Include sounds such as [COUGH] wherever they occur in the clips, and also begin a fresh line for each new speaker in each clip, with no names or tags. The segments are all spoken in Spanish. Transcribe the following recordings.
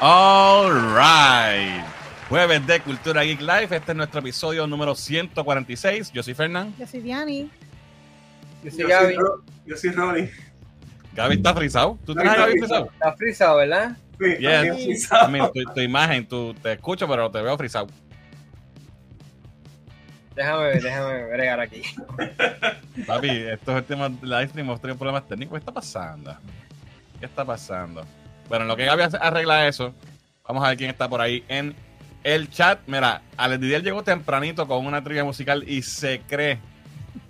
All right. Jueves de Cultura Geek Live. Este es nuestro episodio número 146. Yo soy Fernán.
Yo soy Diani.
Yo soy Gaby.
Yo soy Ronnie.
Gaby está frisado. ¿Tú tienes a Gaby frisado?
Está frisado, ¿verdad?
Sí,
Yes.
frisado.
I mean, tu, tu imagen, tu, te escucho, pero te veo frisado.
Déjame, déjame bregar aquí. [LAUGHS]
Papi, estos últimos live stream hemos tenido problemas técnicos. ¿Qué está pasando? ¿Qué está pasando? Bueno, en lo que Gaby hace- arregla eso, vamos a ver quién está por ahí en el chat. Mira, Alex Didier llegó tempranito con una trivia musical y se cree,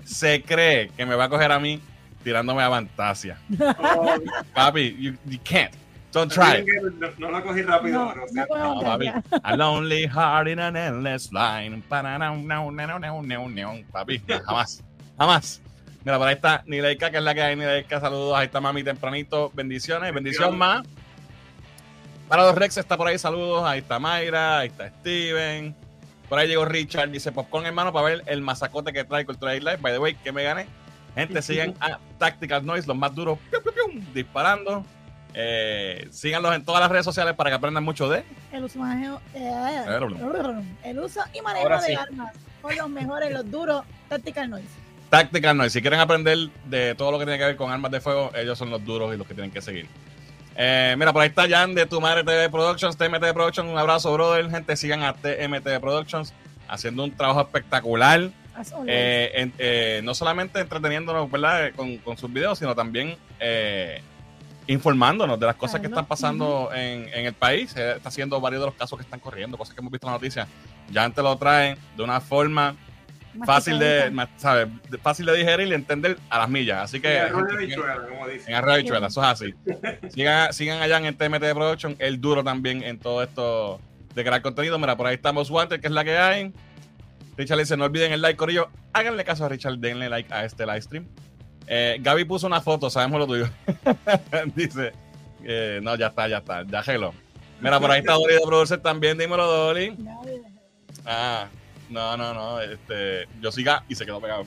se cree que me va a coger a mí tirándome a Fantasia.
Oh, [LAUGHS]
Papi, you, you can't. Don't try.
no, no lo cogí rápido,
No,
papi. A lonely heart in an endless line. Papi, jamás. Jamás. Mira, por ahí está Nileika, que es la que hay. Nileika, saludos. Ahí está mami tempranito. Bendiciones. Bendición más. Para los Rex está por ahí, saludos. Ahí está Mayra, ahí está Steven. Por ahí llegó Richard. Dice Popcorn, hermano, para ver el masacote que trae Cultura Live. By the way, que me gané. Gente, sigan a Tactical Noise, los más duros, piu, piu, piu, disparando. Eh, síganlos en todas las redes sociales para que aprendan mucho de
El uso, manejo- eh, el uso y manejo
Ahora
de
sí.
armas son los mejores, los duros, Tactical Noise.
Tactical Noise. Si quieren aprender de todo lo que tiene que ver con armas de fuego, ellos son los duros y los que tienen que seguir. Eh, mira, por ahí está Jan de Tu Madre TV Productions, TMT Productions. Un abrazo, brother. Gente, sigan a TMT Productions haciendo un trabajo espectacular. Eh, en- eh, no solamente entreteniéndonos ¿verdad? Eh, Con, con sus videos, sino también informándonos de las cosas que están pasando en, en el país. Está haciendo varios de los casos que están corriendo, cosas que hemos visto en la noticia. Ya antes lo traen de una forma fácil de, ¿sabes? De- fácil de digerir y entender a las millas. Así que
Arroz de bichuela, como dice.
en Arroyo de eso es así. Sigan, sigan allá en TMT Production, el duro también en todo esto de crear contenido. Mira, por ahí estamos Wanted, que es la que hay. Richard dice, no olviden el like, Corillo. Háganle caso a Richard, denle like a este live stream. Eh, Gaby puso una foto, sabemos lo tuyo. [LAUGHS] dice, eh, no, ya está, ya está, ya hello. Mira, por ahí está Dolly de Producer también, dímelo, Dolly. Ah, no, no, no, este, yo siga y se quedó pegado.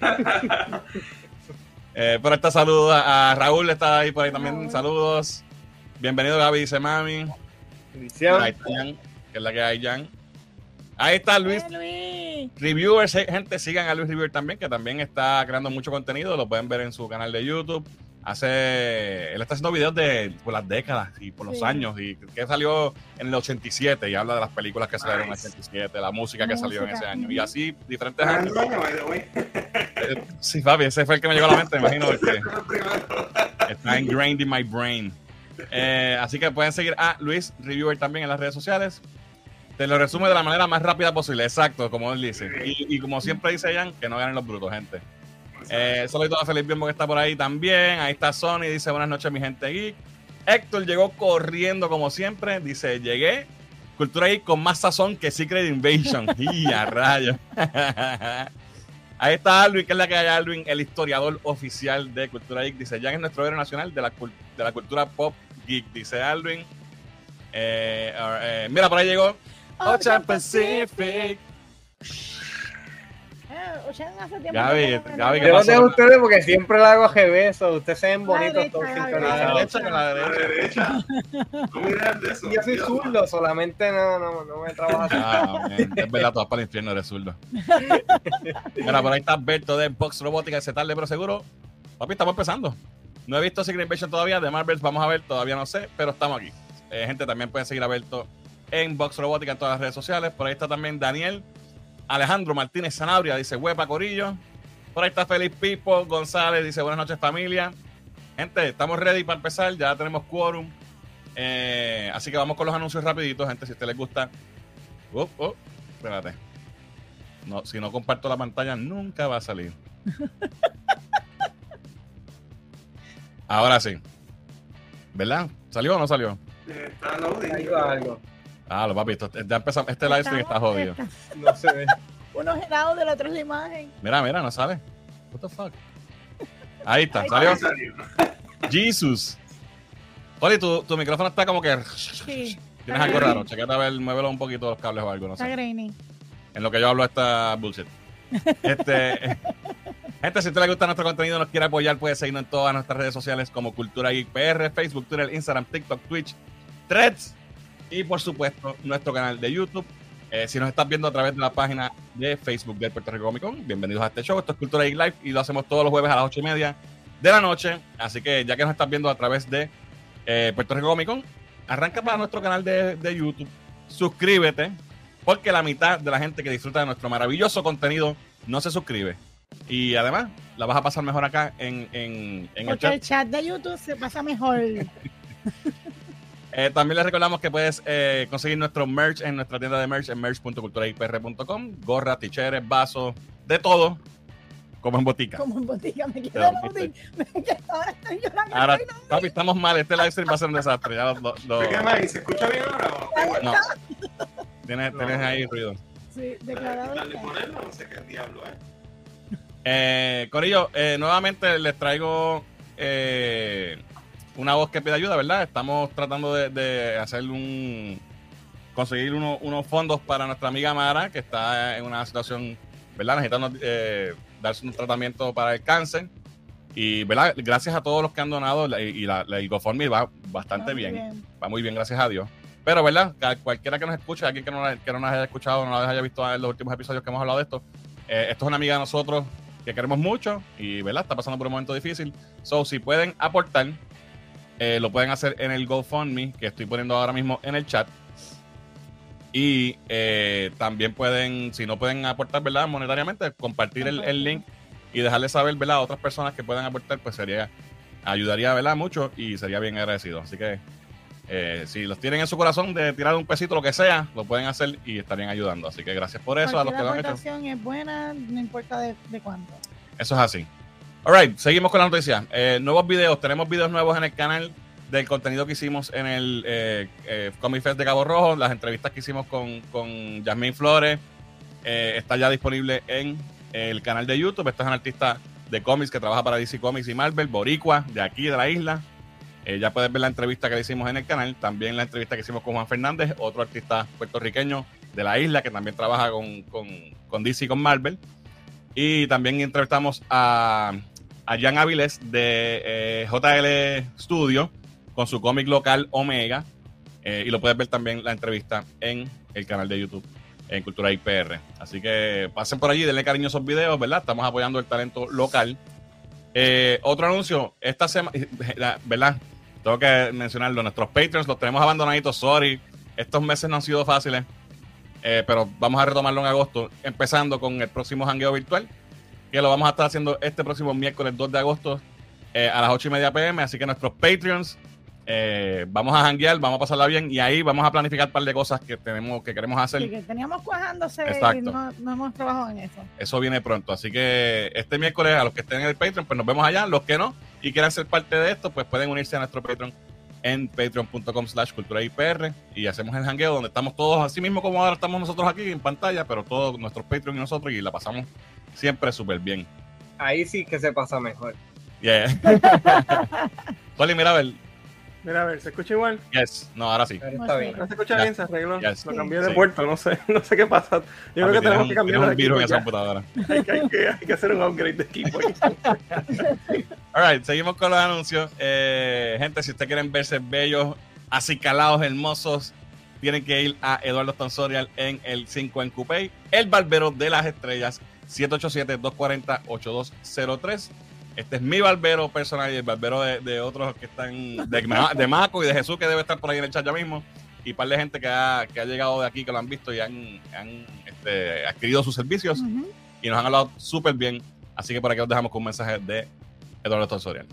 ah, [LAUGHS]
Eh, por esta saludos a, Raúl, está ahí por ahí también, saludos. Bienvenido Gaby, dice mami.
Bendición.
Ahí está Jan, que es la que hay Jan. Ahí está Luis
Luis.
Reviewers, eh, gente, sigan a Luis Reviewer también, que también está creando mucho contenido, lo pueden ver en su canal de YouTube. Hace, él está haciendo videos de por las décadas y por los
Sí.
años y que salió en el 87 y habla de las películas que salieron en el
Nice.
87, la música que salió en ese año y así diferentes
Ah,
años.
way. [LAUGHS]
Eh, Sí, Fabi, ese fue el que me llegó a la mente, me imagino, [LAUGHS] porque
Primero.
está ingrained in my brain. Eh, así que pueden seguir a Luis Reviewer también en las redes sociales. Te lo resume de la manera más rápida posible, exacto, como él dice. Y, y como siempre dice Jan, que no ganen los brutos, gente. Eh, saludito a Felipe Biombo que está por ahí también. Ahí está Sony, dice buenas noches, mi gente geek. Héctor llegó corriendo como siempre. Dice, llegué. Cultura geek con más sazón que Secret Invasion. [LAUGHS] y a rayos. [LAUGHS] Ahí está Alvin, que es la que hay Alvin, el historiador oficial de Cultura Geek. Dice, Jan es nuestro héroe nacional de la, de la cultura pop geek. Dice Alvin. Eh, eh, mira, por ahí llegó. Ocean Pacific.
Eh, Ocean hace tiempo
Gaby,
que no me-
Gaby, ¿qué
Yo lo
pasó?
tengo a ustedes porque siempre le hago besos. Ustedes se ven
La
bonitos
derecha,
todos
la
Con la
sincronizados.
derecha, con la
A la
derecha.
de eso.
Yo soy zurdo, solamente no, no, no me trabaja así.
Ah, man, es verdad, tú vas para el infierno, eres zurdo. [LAUGHS] Mira, por ahí está Berto de Box Robótica, ese tarde, pero seguro. Papi, estamos empezando. No he visto Secret Invasion todavía, de Marvels vamos a ver, todavía no sé, pero estamos aquí. Eh, gente, también pueden seguir a Berto en Box Robótica en todas las redes sociales. Por ahí está también Daniel Alejandro Martínez Sanabria, dice huepa Corillo. Por ahí está Feliz Pipo González, dice buenas noches familia. Gente, estamos ready para empezar, ya tenemos quórum. Eh, así que vamos con los anuncios rapiditos, gente, si a usted les gusta. Oh, oh, espérate. No, si no comparto la pantalla, nunca va a salir. [LAUGHS] Ahora sí. ¿Verdad? ¿Salió o no salió?
Está loading.
Ahí va algo.
Ah, lo papi, esto- ya empezamos. Este live stream está jodido.
No se ve. [LAUGHS]
Unos helados de la otra imagen.
Mira, mira, no sale. What the fuck? Ahí está,
Ahí
salió.
Salió.
Jesus. Oli, tu, tu micrófono está como que.
Sí,
Tienes algo raro. Chequete a ver, muévelo un poquito los cables o algo, no
está
sé.
grainy.
En lo que yo hablo esta bullshit. Este. [LAUGHS] Gente, si a usted le gusta nuestro contenido, nos quiere apoyar, puede seguirnos en todas nuestras redes sociales como Cultura Geek PR, Facebook, Twitter, Instagram, TikTok, Twitch, Threads y por supuesto nuestro canal de YouTube. Eh, si nos estás viendo a través de la página de Facebook del Puerto Rico Comic Con, bienvenidos a este show. Esto es Cultura Geek Live y lo hacemos todos los jueves a las ocho y media de la noche. Así que ya que nos estás viendo a través de eh, Puerto Rico Comic Con, arranca para nuestro canal de, de YouTube, suscríbete, porque la mitad de la gente que disfruta de nuestro maravilloso contenido no se suscribe. Y además, la vas a pasar mejor acá en, en, en el
Porque
chat.
el chat de YouTube se pasa mejor. [LAUGHS]
Eh, también les recordamos que puedes eh, conseguir nuestro merch en nuestra tienda de merch en merch.culturaipr.com. Gorra, ticheres, vasos, de todo, como en botica.
Como en botica, me quedo
¿viste? [LAUGHS]
loading. Que ahora estoy llorando.
Ahora,
Ay, no.
papi, estamos mal. Este live stream va a ser un desastre. Ya lo, lo- lo-
¿Qué más? ¿Y ¿Se escucha bien ahora? o
no. Tienes, tienes ahí ruido.
Sí, declarado.
Dale ponerlo, no sé qué diablo es.
Eh, Corillo, eh, nuevamente les traigo eh, una voz que pide ayuda, ¿verdad? Estamos tratando de, de hacer un. conseguir uno- unos fondos para nuestra amiga Mara, que está en una situación, ¿verdad? Necesitando eh, darse un tratamiento para el cáncer. Y, ¿verdad? Gracias a todos los que han donado, la- y la, la, el GoFundMe va bastante
muy
bien. Va muy bien, gracias a Dios. Pero, ¿verdad? Cualquiera que nos escuche, alguien que no, que no nos haya escuchado, no nos haya visto en los últimos episodios que hemos hablado de esto, eh, esto es una amiga de nosotros que queremos mucho y, ¿verdad? Está pasando por un momento difícil. So, si pueden aportar, eh, lo pueden hacer en el GoFundMe que estoy poniendo ahora mismo en el chat. Y eh, también pueden, si no pueden aportar, ¿verdad? Monetariamente, compartir el, el link y dejarle saber, ¿verdad? A otras personas que puedan aportar, pues sería, ayudaría, ¿verdad? Mucho y sería bien agradecido. Así que eh, si los tienen en su corazón de tirar un pesito, lo que sea, lo pueden hacer y estarían ayudando. Así que gracias por eso a los que lo han hecho.
aportación es buena, no importa de, de cuánto.
Eso es así. Alright, seguimos con la noticia. Eh, nuevos videos, tenemos videos nuevos en el canal del contenido que hicimos en el eh, eh, Comic Fest de Cabo Rojo, las entrevistas que hicimos con, con Yasmín Flores, eh, está ya disponible en el canal de YouTube. Esta es una artista de cómics que trabaja para DC Comics y Marvel, Boricua, de aquí, de la isla. Ya puedes ver la entrevista que hicimos en el canal, también la entrevista que hicimos con Juan Fernández, otro artista puertorriqueño de la isla que también trabaja con, con DC y con Marvel. Y también entrevistamos a, a Jan Áviles de eh, JL Studio con su cómic local Omega. Eh, y lo puedes ver también la entrevista en el canal de YouTube en Cultura IPR. Así que pasen por allí, denle cariño a esos videos, ¿verdad? Estamos apoyando el talento local. Eh, otro anuncio, esta semana, [LAUGHS] ¿verdad? Tengo que mencionarlo, nuestros Patreons los tenemos abandonaditos, sorry. Estos meses no han sido fáciles, eh, pero vamos a retomarlo en agosto, empezando con el próximo jangueo virtual, que lo vamos a estar haciendo este próximo miércoles 2 de agosto eh, a las 8 y media pm. Así que nuestros Patreons, eh, vamos a janguear, vamos a pasarla bien y ahí vamos a planificar un par de cosas que tenemos que queremos hacer.
Sí, que teníamos cuajándose y
Exacto.
no, no hemos trabajado en eso.
Eso viene pronto. Así que este miércoles, a los que estén en el Patreon, pues nos vemos allá. Los que no y quieran ser parte de esto, pues pueden unirse a nuestro Patreon en patreon.com slash cultura IPR y hacemos el hangueo donde estamos todos así mismo como ahora estamos nosotros aquí en pantalla, pero todos nuestros Patreon y nosotros y la pasamos siempre súper bien.
Ahí sí que se pasa mejor.
Yeah. [LAUGHS] Toli, mira a ver.
Mira, a ver, ¿se escucha igual?
Yes. No, ahora sí.
Está bien.
¿No se escucha
Ya.
bien? ¿Se arregló?
Yes.
Lo cambié
Sí.
de puerto, no sé, no sé qué pasa. Yo creo que tenemos
un-
que cambiar
un virus en esa computadora. [LAUGHS]
Hay que, hay que- hay que hacer un upgrade de equipo. [LAUGHS]
Alright, seguimos con los anuncios. Eh, gente, si ustedes quieren verse bellos, acicalados, hermosos, tienen que ir a Eduardo Tonsorial en el 5 en Coupé, el barbero de las estrellas, 787-240-8203. Este es mi barbero personal y el barbero de, de otros que están, de, de Maco y de Jesús, que debe estar por ahí en el chat ya mismo, y un par de gente que ha, que ha llegado de aquí, que lo han visto y han, han, este, adquirido sus servicios
Ujú.
y nos han hablado súper bien. Así que por aquí los dejamos con un mensaje de Eduardo Tonsorial.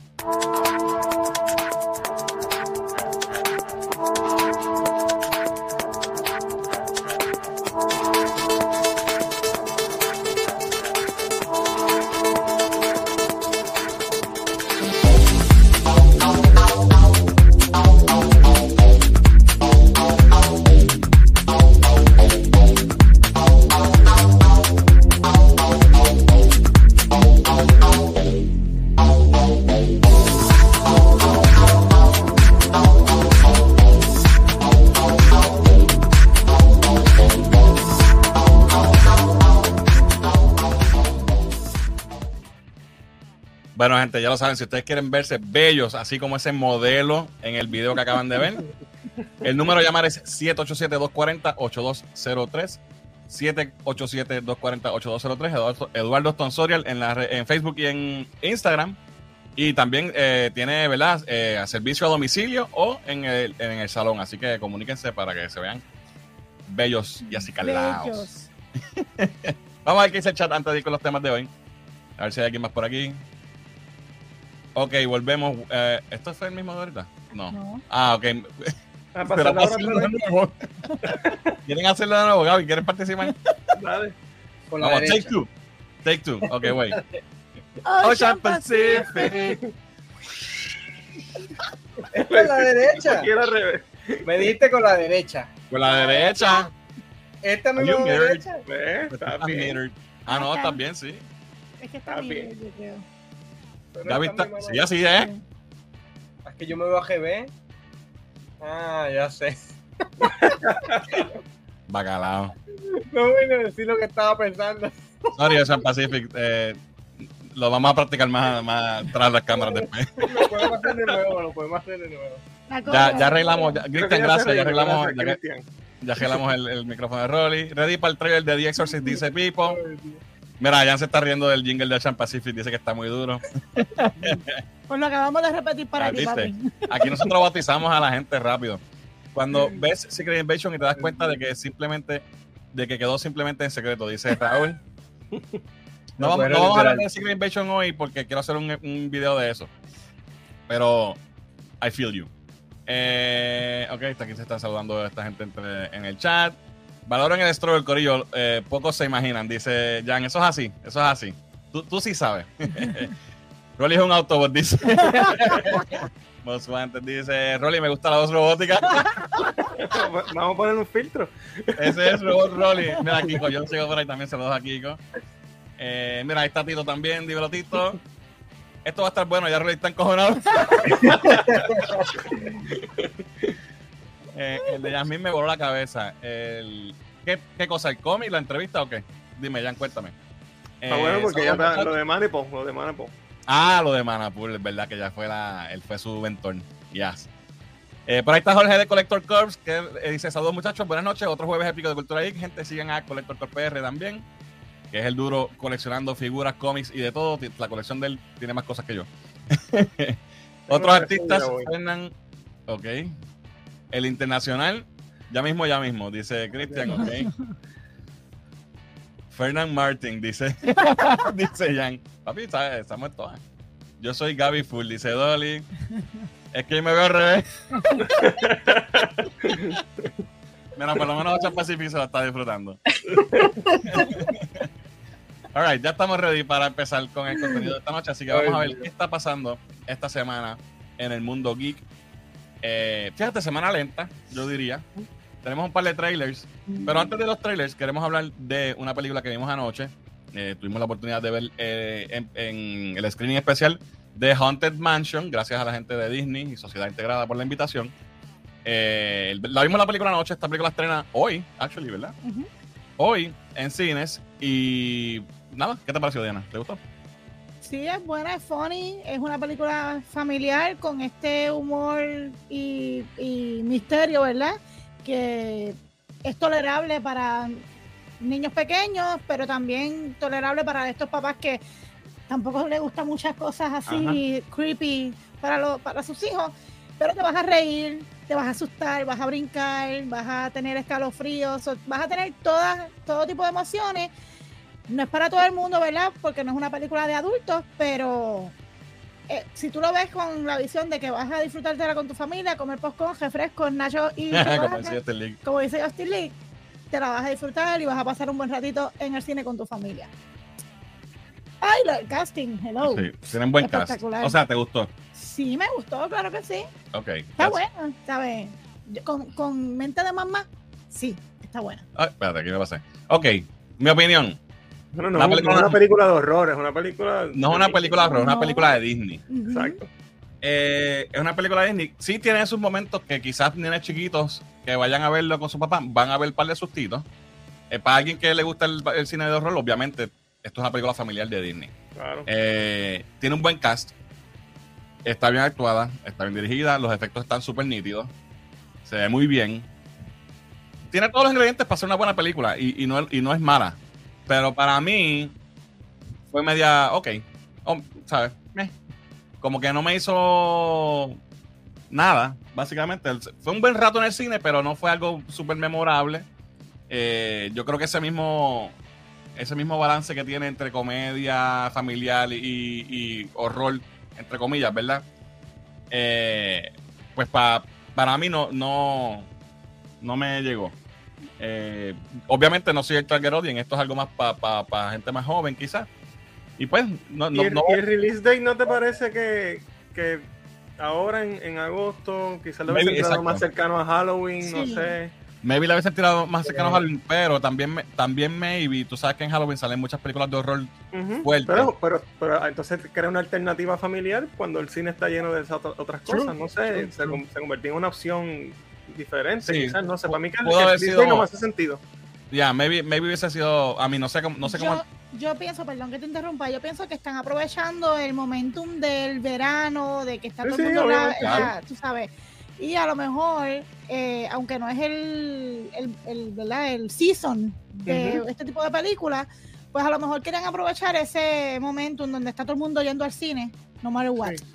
Gente, ya lo saben, si ustedes quieren verse bellos, así como ese modelo en el video que acaban de ver, El número a llamar es 787-240-8203. 787-240-8203. Eduardo, Eduardo Tonsorial en, la, en Facebook y en Instagram. Y también eh, tiene, ¿verdad? Eh, servicio a domicilio o en el, en el salón. Así que comuníquense para que se vean bellos y así calados. [LAUGHS] Vamos a ver qué dice el chat antes de ir con los temas de hoy. A ver si hay alguien más por aquí. Ok, volvemos. Eh, ¿Esto fue el mismo de ahorita? No.
No.
Ah, ok.
Pasar
a
otra
de
vez.
nuevo. ¿Quieren hacerlo de nuevo, Gaby? ¿Quieren participar?
Dale.
Con la
Vamos, take
derecha.
two. Take two. Ok, wait.
Ocean
Ocean
Pacific.
Es con la derecha. Me dijiste con la derecha.
Con la derecha.
Esta misma derecha.
¿Ves? Está bien.
Ah, no, estás bien, sí.
Es que está
Está
bien,
bien.
yo creo.
Está.
misma
Sí, así es.
Es que yo me veo a GB. Ah, ya sé. [LAUGHS]
Bacalao.
No voy a decir lo que estaba pensando.
Sorry, Ocean Pacific. Eh, lo vamos a practicar más, más tras las cámaras después.
Lo podemos hacer de nuevo, lo podemos hacer de nuevo.
Ya, ya arreglamos. ya- Cristian, gracias. Ya arreglamos,
gracias,
ya, ya arreglamos el, el micrófono de Rolly. Ready para el trailer de The Exorcist, dice Pipo. Mira, Jan se está riendo del jingle de Ocean Pacific. Dice que está muy duro. [LAUGHS]
Pues lo acabamos de repetir para
Ah,
ti, papi. [LAUGHS]
Aquí nosotros bautizamos a la gente rápido. Cuando ves Secret Invasion y te das cuenta de que simplemente, de que quedó simplemente en secreto, dice Raúl. [LAUGHS] No,
No
vamos, no vamos a hablar de Secret Invasion hoy porque quiero hacer un, un video de eso. Pero I feel you. Eh, ok, hasta aquí se están saludando a esta gente entre- en el chat. Valoren el estro del corillo. eh, pocos se imaginan, dice Jan. Eso es así, eso es así. Tú, tú sí sabes. [LAUGHS] Rolly es un autobot, dice. [LAUGHS] Most Wanted dice, Rolly, me gusta la voz robótica. [LAUGHS]
Vamos a poner un filtro.
Ese es Robot Rolly. Mira, Kiko, yo sigo por ahí también, dejo a Kiko. Eh, mira, ahí está Tito también, dímelo Tito. Esto va a estar bueno, ya Rolly está encojonado. Eh, el de Yasmin me voló la cabeza. El, ¿qué, ¿Qué cosa? ¿El cómic, la entrevista o qué? Dime, Jan, cuéntame.
Está
Eh,
bueno porque ya está lo de Manipo, lo de Manipo.
Ah, lo de Manapur, es verdad que ya fue la, él fue su mentor. Yes. Eh, por ahí está Jorge de Collector Corps, que eh, dice: Saludos muchachos, buenas noches. Otro jueves épico de Cultura Geek. Gente, sigan a Collector Corp PR también, que es el duro coleccionando figuras, cómics y de todo. La colección de él tiene más cosas que yo. [LAUGHS] Otros artistas. Fernan, ok. El internacional, ya mismo, ya mismo, dice Cristian, ok. Fernand Martin, dice, [LAUGHS] dice Jan. Papi, ¿sabes? estamos en todas. Yo soy Gaby Full, dice Dolly. Es que me veo al revés. [LAUGHS] Mira, por lo menos Ocho Pacific se lo está disfrutando. [LAUGHS] Alright, ya estamos ready para empezar con el contenido de esta noche, así que vamos a ver qué está pasando esta semana en el mundo geek. Eh, fíjate, semana lenta, yo diría. Tenemos un par de trailers, pero antes de los trailers queremos hablar de una película que vimos anoche. Eh, tuvimos la oportunidad de ver eh, en, en el screening especial de Haunted Mansion, gracias a la gente de Disney y Sociedad Integrada por la invitación. La vimos la película anoche, esta película estrena hoy, actually, ¿verdad? Hoy en cines y nada, ¿qué te pareció Diana? ¿Te gustó?
Sí, es buena, es funny, es una película familiar con este humor y, y misterio, ¿verdad? Que es tolerable para niños pequeños, pero también tolerable para estos papás que tampoco les gustan muchas cosas así creepy para, lo- para sus hijos, pero te vas a reír, te vas a asustar, vas a brincar, vas a tener escalofríos, vas a tener todas, todo tipo de emociones no es para todo el mundo, ¿verdad? Porque no es una película de adultos, pero eh, si tú lo ves con la visión de que vas a disfrutártela con tu familia, comer popcorn, refrescos, nachos y [LAUGHS]
Como este link.
como dice Justin Lee, te la vas a disfrutar y vas a pasar un buen ratito en el cine con tu familia. Ay, lo- el casting, hello. Sí.
Sí, tienen buen cast.
Espectacular.
O sea, ¿te gustó?
me gustó, claro que sí.
Ok.
Está buena, ¿sabes? Con, con mente de mamá, sí, está buena.
Ay, espérate, aquí me pasé. Ok, mi opinión.
Bueno, no,
La
no
película-
es una película de horror, es una película.
No es una película de horror, es una
No.
película de Disney.
Exacto.
Eh, es una película de Disney. Sí tiene sus momentos que quizás nenes chiquitos que vayan a verlo con su papá van a ver un par de sustitos. Eh, para alguien que le gusta el, el cine de horror, obviamente, esto es una película familiar de Disney.
Claro.
Eh, tiene un buen cast. Está bien actuada, está bien dirigida, los efectos están súper nítidos. se ve muy bien. Tiene todos los ingredientes para ser una buena película y, y no, y no es mala. Pero para mí fue media, ok, oh, ¿sabes? Meh. Como que no me hizo nada, básicamente. Fue un buen rato en el cine, pero no fue algo súper memorable. Eh, yo creo que ese mismo, ese mismo balance que tiene entre comedia familiar y, y horror, entre comillas, ¿verdad? Eh, pues pa- para mí no, no, no me llegó. Eh, obviamente no soy el target audience, esto es algo más para gente más joven quizás. Y pues, no,
¿Y,
no,
el,
no-
y el release date no te parece que, que ahora en, en agosto quizás lo hubiesen tirado
exacto.
más cercano a Halloween, no sé?
maybe la hubiesen tirado más cercano a Halloween, pero también, me- también maybe, tú sabes que en Halloween salen muchas películas de horror.
Ujú.
Fuerte.
Pero, pero, pero ah, entonces crea una alternativa familiar cuando el cine está lleno de esas otras-
True,
cosas, no sé,
true,
se,
true.
con- se convirtió en una opción diferente,
Sí.
quizás, no sé, para mí que el, el
sido-
no me hace sentido.
Ya, maybe, maybe hubiese sido, a mí no sé cómo, no sé cómo.
yo, yo pienso, perdón que te interrumpa, yo pienso que están aprovechando el momentum del verano, de que está
Sí,
todo
sí,
el mundo, la- la- tú sabes. Y a lo mejor, eh, aunque no es el, el, el, ¿verdad? el season de este tipo de películas, pues a lo mejor quieren aprovechar ese momentum donde está todo el mundo yendo al cine, no matter what.
Sí.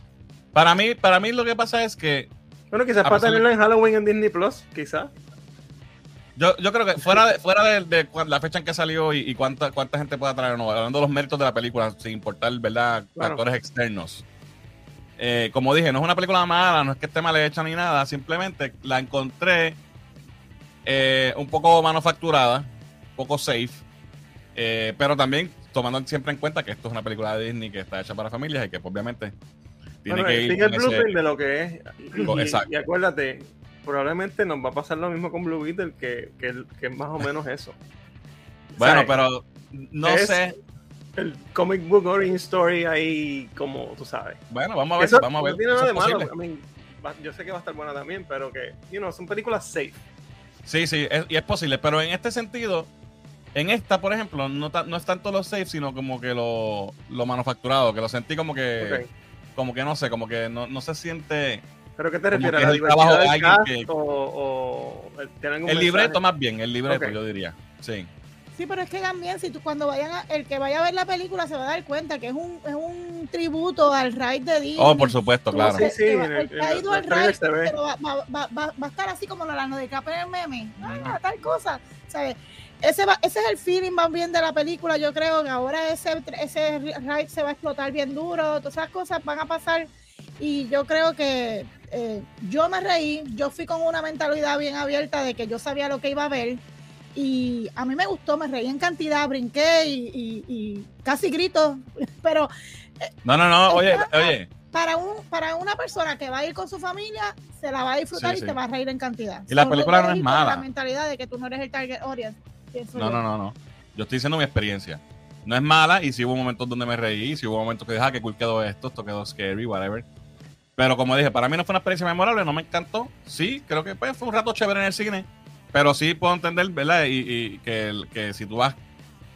Para mí, para mí lo que pasa es que
Bueno, quizás para tenerlo en Halloween en Disney Plus, quizás.
yo, yo creo que fuera de, fuera de, la fecha en que salió y, y cuánta, cuánta gente pueda traer o no, hablando de los méritos de la película, sin importar, ¿verdad?
Claro.
Actores externos. Eh, como dije, no es una película mala, no es que esté mal hecha ni nada, simplemente la encontré eh, un poco manufacturada, un poco safe, eh, pero también tomando siempre en cuenta que esto es una película de Disney que está hecha para familias y que pues, obviamente tiene
Bueno,
que ir
el
con ese-
blueprint de lo que es. Y,
exacto.
y acuérdate, probablemente nos va a pasar lo mismo con Blue Beetle, que, que, que es más o menos eso.
Bueno, pero no
Es-
sé.
El comic book origin story ahí, como tú sabes.
Bueno, vamos a ver,
Eso
vamos a ver.
no tiene nada de
es
malo.
posible.
I mean, va- yo sé que va a estar buena también, pero que, you know, son películas safe.
Sí, sí, es- y es posible, pero en este sentido, en esta, por ejemplo, no, ta- no es tanto lo safe, sino como que lo, lo manufacturado, que lo sentí como que,
Ok.
Como que no sé, como que no, no se siente
¿Pero qué te refieres?
que
¿A la
trabajo de alguien
cast
que-
o, o el- tiene algún
el
mensaje?
libreto más bien, el libreto, yo diría. Sí.
Sí, pero es que también, si tú cuando vayan a, el que vaya a ver la película se va a dar cuenta que es un, es un tributo al ride de Disney.
Oh, por supuesto, claro.
Sí, sí, en
ha
en
ido al
ve.
pero va, va, va, va- va a estar así como Leonardo DiCaprio en el meme. Ah, tal cosa. ¿Sabes? Ese, va- ese es el feeling más bien de la película. Yo creo que ahora ese, ese ride se va a explotar bien duro. Todas esas cosas van a pasar. Y yo creo que eh, yo me reí. Yo fui con una mentalidad bien abierta de que yo sabía lo que iba a ver. Y a mí me gustó, me reí en cantidad, brinqué y, y- y casi grito. [LAUGHS] Pero
No, no, no, oye, oye,
para un para una persona que va a ir con su familia se la va a disfrutar
Sí,
y
sí.
se va a reír en cantidad.
Y la película no es mala.
La mentalidad de que tú no eres el target audience.
No,
yo.
no, no, no. Yo estoy diciendo mi experiencia. No es mala y sí hubo momentos donde me reí, sí hubo momentos que dije, ah, qué cool quedó esto, esto quedó scary, whatever. Pero como dije, para mí no fue una experiencia memorable, no me encantó. Sí, creo que pues, fue un rato chévere en el cine, pero sí puedo entender, ¿verdad? Y, y que, que si tú vas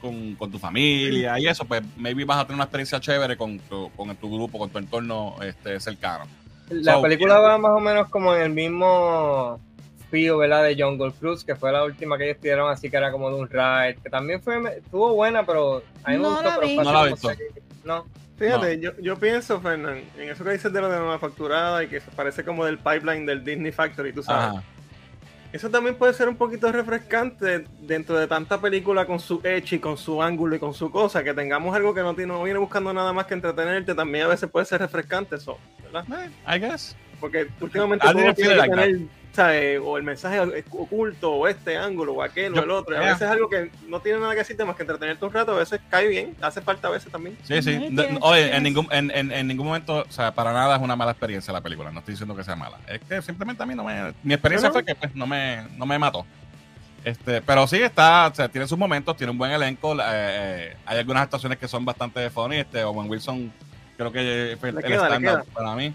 con, con tu familia y eso, pues maybe vas a tener una experiencia chévere con tu, con tu grupo, con tu entorno este, cercano.
La
So,
película va más o menos como en el mismo feel, ¿verdad? De Jungle Cruise, que fue la última que ellos tiraron así que era como de un ride, que también fue, estuvo buena, pero a mí me
No
gustó,
la
pero
No la he visto.
No,
Fíjate, yo, yo pienso, Fernán, en eso que dices de lo de manufacturada y que se parece como del pipeline del Disney Factory, tú sabes.
Ajá.
Eso también puede ser un poquito refrescante dentro de tanta película con su hecho y con su ángulo y con su cosa, que tengamos algo que no, tiene, no viene buscando nada más que entretenerte, también a veces puede ser refrescante eso, ¿verdad?
Eh, I guess.
Porque últimamente todo tiene que
like
tener, ¿sabes? O el mensaje oculto, o este ángulo, o aquel, o el otro. Y. A veces es algo que no tiene nada que decirte más que entretenerte un rato, a veces cae bien, hace falta a veces también.
Sí, sí. No- oye, en ningún, en, en- en ningún momento, o sea, para nada es una mala experiencia la película. No estoy diciendo que sea mala. Es que simplemente a mí no me. Mi experiencia
No,
fue que pues, no, me, no me mató. Este, pero sí está, o sea, tiene sus momentos, tiene un buen elenco. eh, eh, hay algunas actuaciones que son bastante funny. Este, Owen Wilson, creo que fue el, el estándar para mí.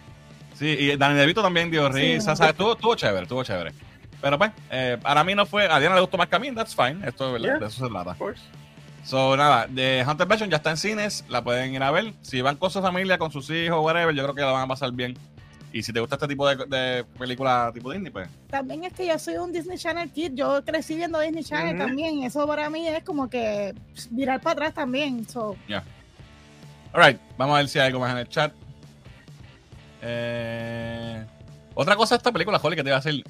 Sí, y Danny DeVito también dio
Sí,
risa. o sea, estuvo, estuvo chévere, estuvo chévere. Pero pues, eh, para mí no fue. A Diana le gustó más que a mí, that's fine. Esto, ¿verdad?
Yeah.
De eso se trata. So, nada, de Hunter Version ya está en cines, la pueden ir a ver. Si van con su familia, con sus hijos, whatever, yo creo que la van a pasar bien. Y si te gusta este tipo de, de película tipo Disney, pues.
También es que yo soy un Disney Channel kid, yo crecí viendo Disney Channel también, eso para mí es como que mirar para atrás también. So,
Alright, vamos a ver si hay algo más en el chat. Eh, otra cosa de esta película, Holly, que te iba a decir.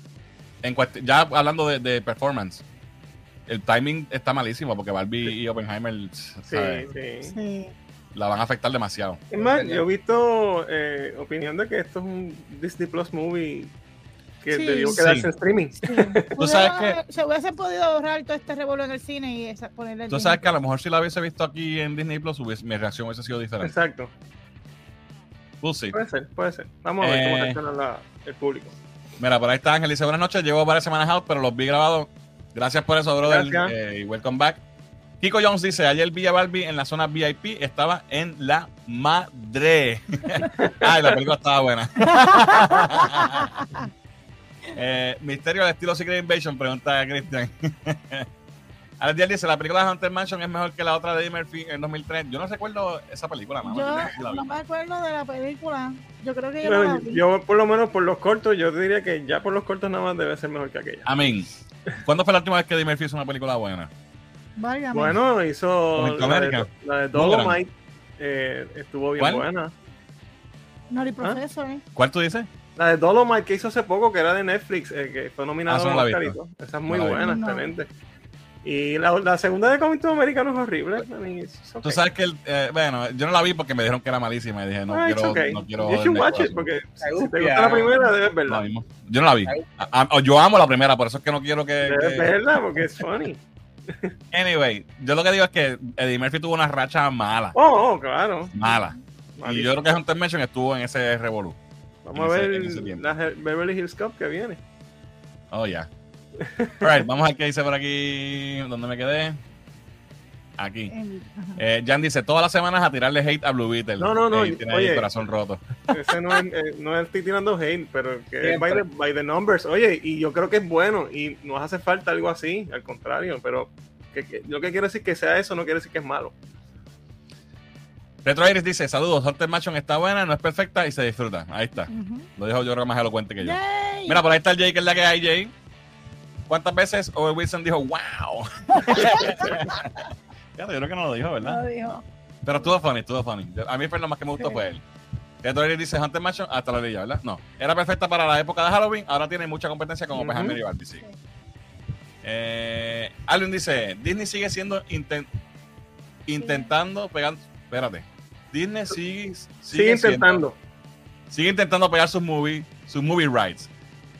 En ya hablando de, de performance, el timing está malísimo porque Barbie y Oppenheimer
Sí,
¿sabes?
sí.
sí.
la van a afectar demasiado.
Es más, yo he visto eh, opinión de que esto es un Disney Plus movie que
Sí.
debió quedarse
Sí.
en streaming.
Sí. [LAUGHS]
Tú sabes
Pudieron- Se hubiese podido ahorrar todo este revuelo en el cine y esa- ponerle el
Tú
Disney.
sabes que a lo mejor si la hubiese visto aquí en Disney Plus, mi reacción hubiese sido diferente.
Exacto.
We'll see.
Puede ser, puede ser. Vamos a ver cómo
Eh.
reacciona la- el público.
Mira, por ahí está Ángel. Dice, buenas noches. Llevo varias semanas out, pero los vi grabados. Gracias por eso, brother. Eh, y welcome back. Kiko Jones dice, ayer vi a Barbie en la zona VIP. Estaba en la madre. [LAUGHS] Ay, la película estaba buena. [LAUGHS] eh, Misterio al estilo Secret Invasion, pregunta Cristian. Alex [LAUGHS] Díaz dice, la película de Hunter Mansion es mejor que la otra de Eddie Murphy en 2003. Yo no recuerdo esa película, mamá.
Yo
Yo no
no me acuerdo de la película. Yo creo que yo
Bueno,
no la
yo,
vi.
yo, por lo menos por los cortos, yo diría que ya por los cortos nada más debe ser mejor que aquella.
Amén. ¿Cuándo fue la última vez que Eddie Murphy hizo una película buena?
Válgame.
Bueno, hizo la de, la de. Dolomite. eh, estuvo bien
¿Cuál?
buena.
Nori Professor, ¿eh?
¿Cuál tú dices?
La de Dolomite que hizo hace poco, que era de Netflix, eh, que fue nominada
Ah,
a
no visto.
Esa es muy
No
buena, excelente. Y la, la segunda de Coming to America no es horrible. I mean,
Tú sabí que, el, eh, bueno, yo no la vi porque me dijeron que era malísima y dije, no
Ah,
quiero,
okay.
no quiero.
You should watch it, porque si te
gusta.
la primera, debes verla.
mismo. Yo no la vi. A- a- yo amo la primera, por eso es que no quiero que.
Debes
que-
verla porque es funny. [LAUGHS]
Anyway, yo lo que digo es que Eddie Murphy tuvo una racha mala.
Oh, oh, claro.
Mala. Y yo creo que Hunter Mansion estuvo en ese revolú.
Vamos a ver la Beverly Hills Cup que viene.
Oh, ya. [LAUGHS] Alright, vamos a ver qué dice por aquí. ¿Dónde me quedé? Aquí. Eh, Jan dice, todas las semanas a tirarle hate a Blue Beetle.
No, no, no,
Eh, tiene ahí el corazón roto.
Ese no es, eh, no es estoy tirando hate, pero que by the, by the numbers. Oye, y yo creo que es bueno y nos hace falta algo así, al contrario, pero que, que- lo que quiero decir que sea eso no quiere decir que es malo.
Retro Iris dice, saludos, Hunter Mansion está buena, no es perfecta y se disfruta. Ahí está. Lo dijo yo creo más elocuente que yo.
Yay.
Mira, por ahí está el Jay, que es la que hay, Jay. ¿Cuántas veces Owen Wilson dijo, wow? [LAUGHS] Yo creo que no lo dijo,
No
¿verdad?
dijo.
Pero estuvo funny, estuvo funny. A mí fue lo más que me gustó
Sí.
fue él. Dice, Hunter Mansion hasta la orilla, ¿verdad? No. Era perfecta para la época de Halloween, ahora tiene mucha competencia como
Ujú.
Oppenheimer y Barbie, sí. Eh, Alvin dice, Disney sigue siendo inten- intentando pegar... Espérate. Disney sigue,
Sigue,
sigue siendo-
intentando.
sigue intentando pegar sus movies, sus movie rights.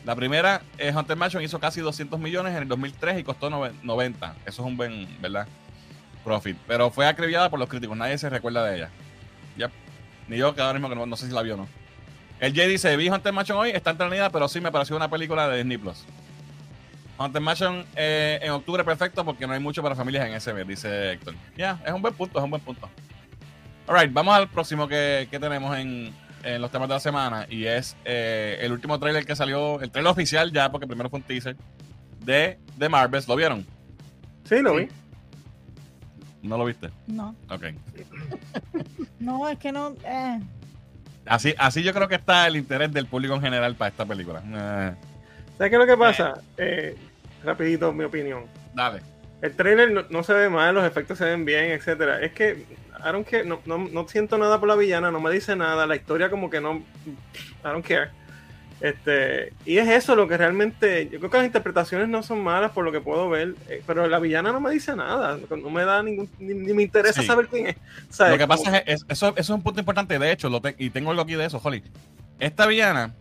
La primera, eh, Hunter Mansion hizo casi 200 millones en el 2003 y costó nove- 90. Eso es un buen, ¿verdad? Profit. Pero fue acribillada por los críticos. Nadie se recuerda de ella. Yep. Ni yo, que ahora mismo que no, no sé si la vio o no. El Jay dice, vi Hunter Mansion hoy, está entretenida, pero sí me pareció una película de Disney Plus. Hunter Mansion eh, en octubre perfecto porque no hay mucho para familias en ese mes, dice Héctor. Ya, es un buen punto, es un buen punto. Alright, vamos al próximo que, que tenemos en, en los temas de la semana y es eh, el último trailer que salió, el trailer oficial ya, porque primero fue un teaser, de, de Marvels. ¿Lo vieron?
Sí, lo vi.
¿No lo viste?
No,
Ok. [LAUGHS]
no, es que no. Eh.
Así,
Así, yo creo que está el interés del público en general para esta película. Eh,
¿Sabes qué es lo que pasa? Eh, rapidito, mi opinión.
dale.
El trailer no, no se ve mal, los efectos se ven bien, etcétera. Es que I don't care, no, no, no siento nada por la villana, no me dice nada, la historia como que no I don't care. Este, y es eso lo que realmente, yo creo que las interpretaciones no son malas por lo que puedo ver, eh, pero la villana no me dice nada, no me da ningún, ni, ni me interesa
Sí.
saber quién es. ¿Sabes?
Lo que pasa es, es- eso, eso es un punto importante. De hecho, lo te- y tengo algo aquí de eso, Holly. Esta villana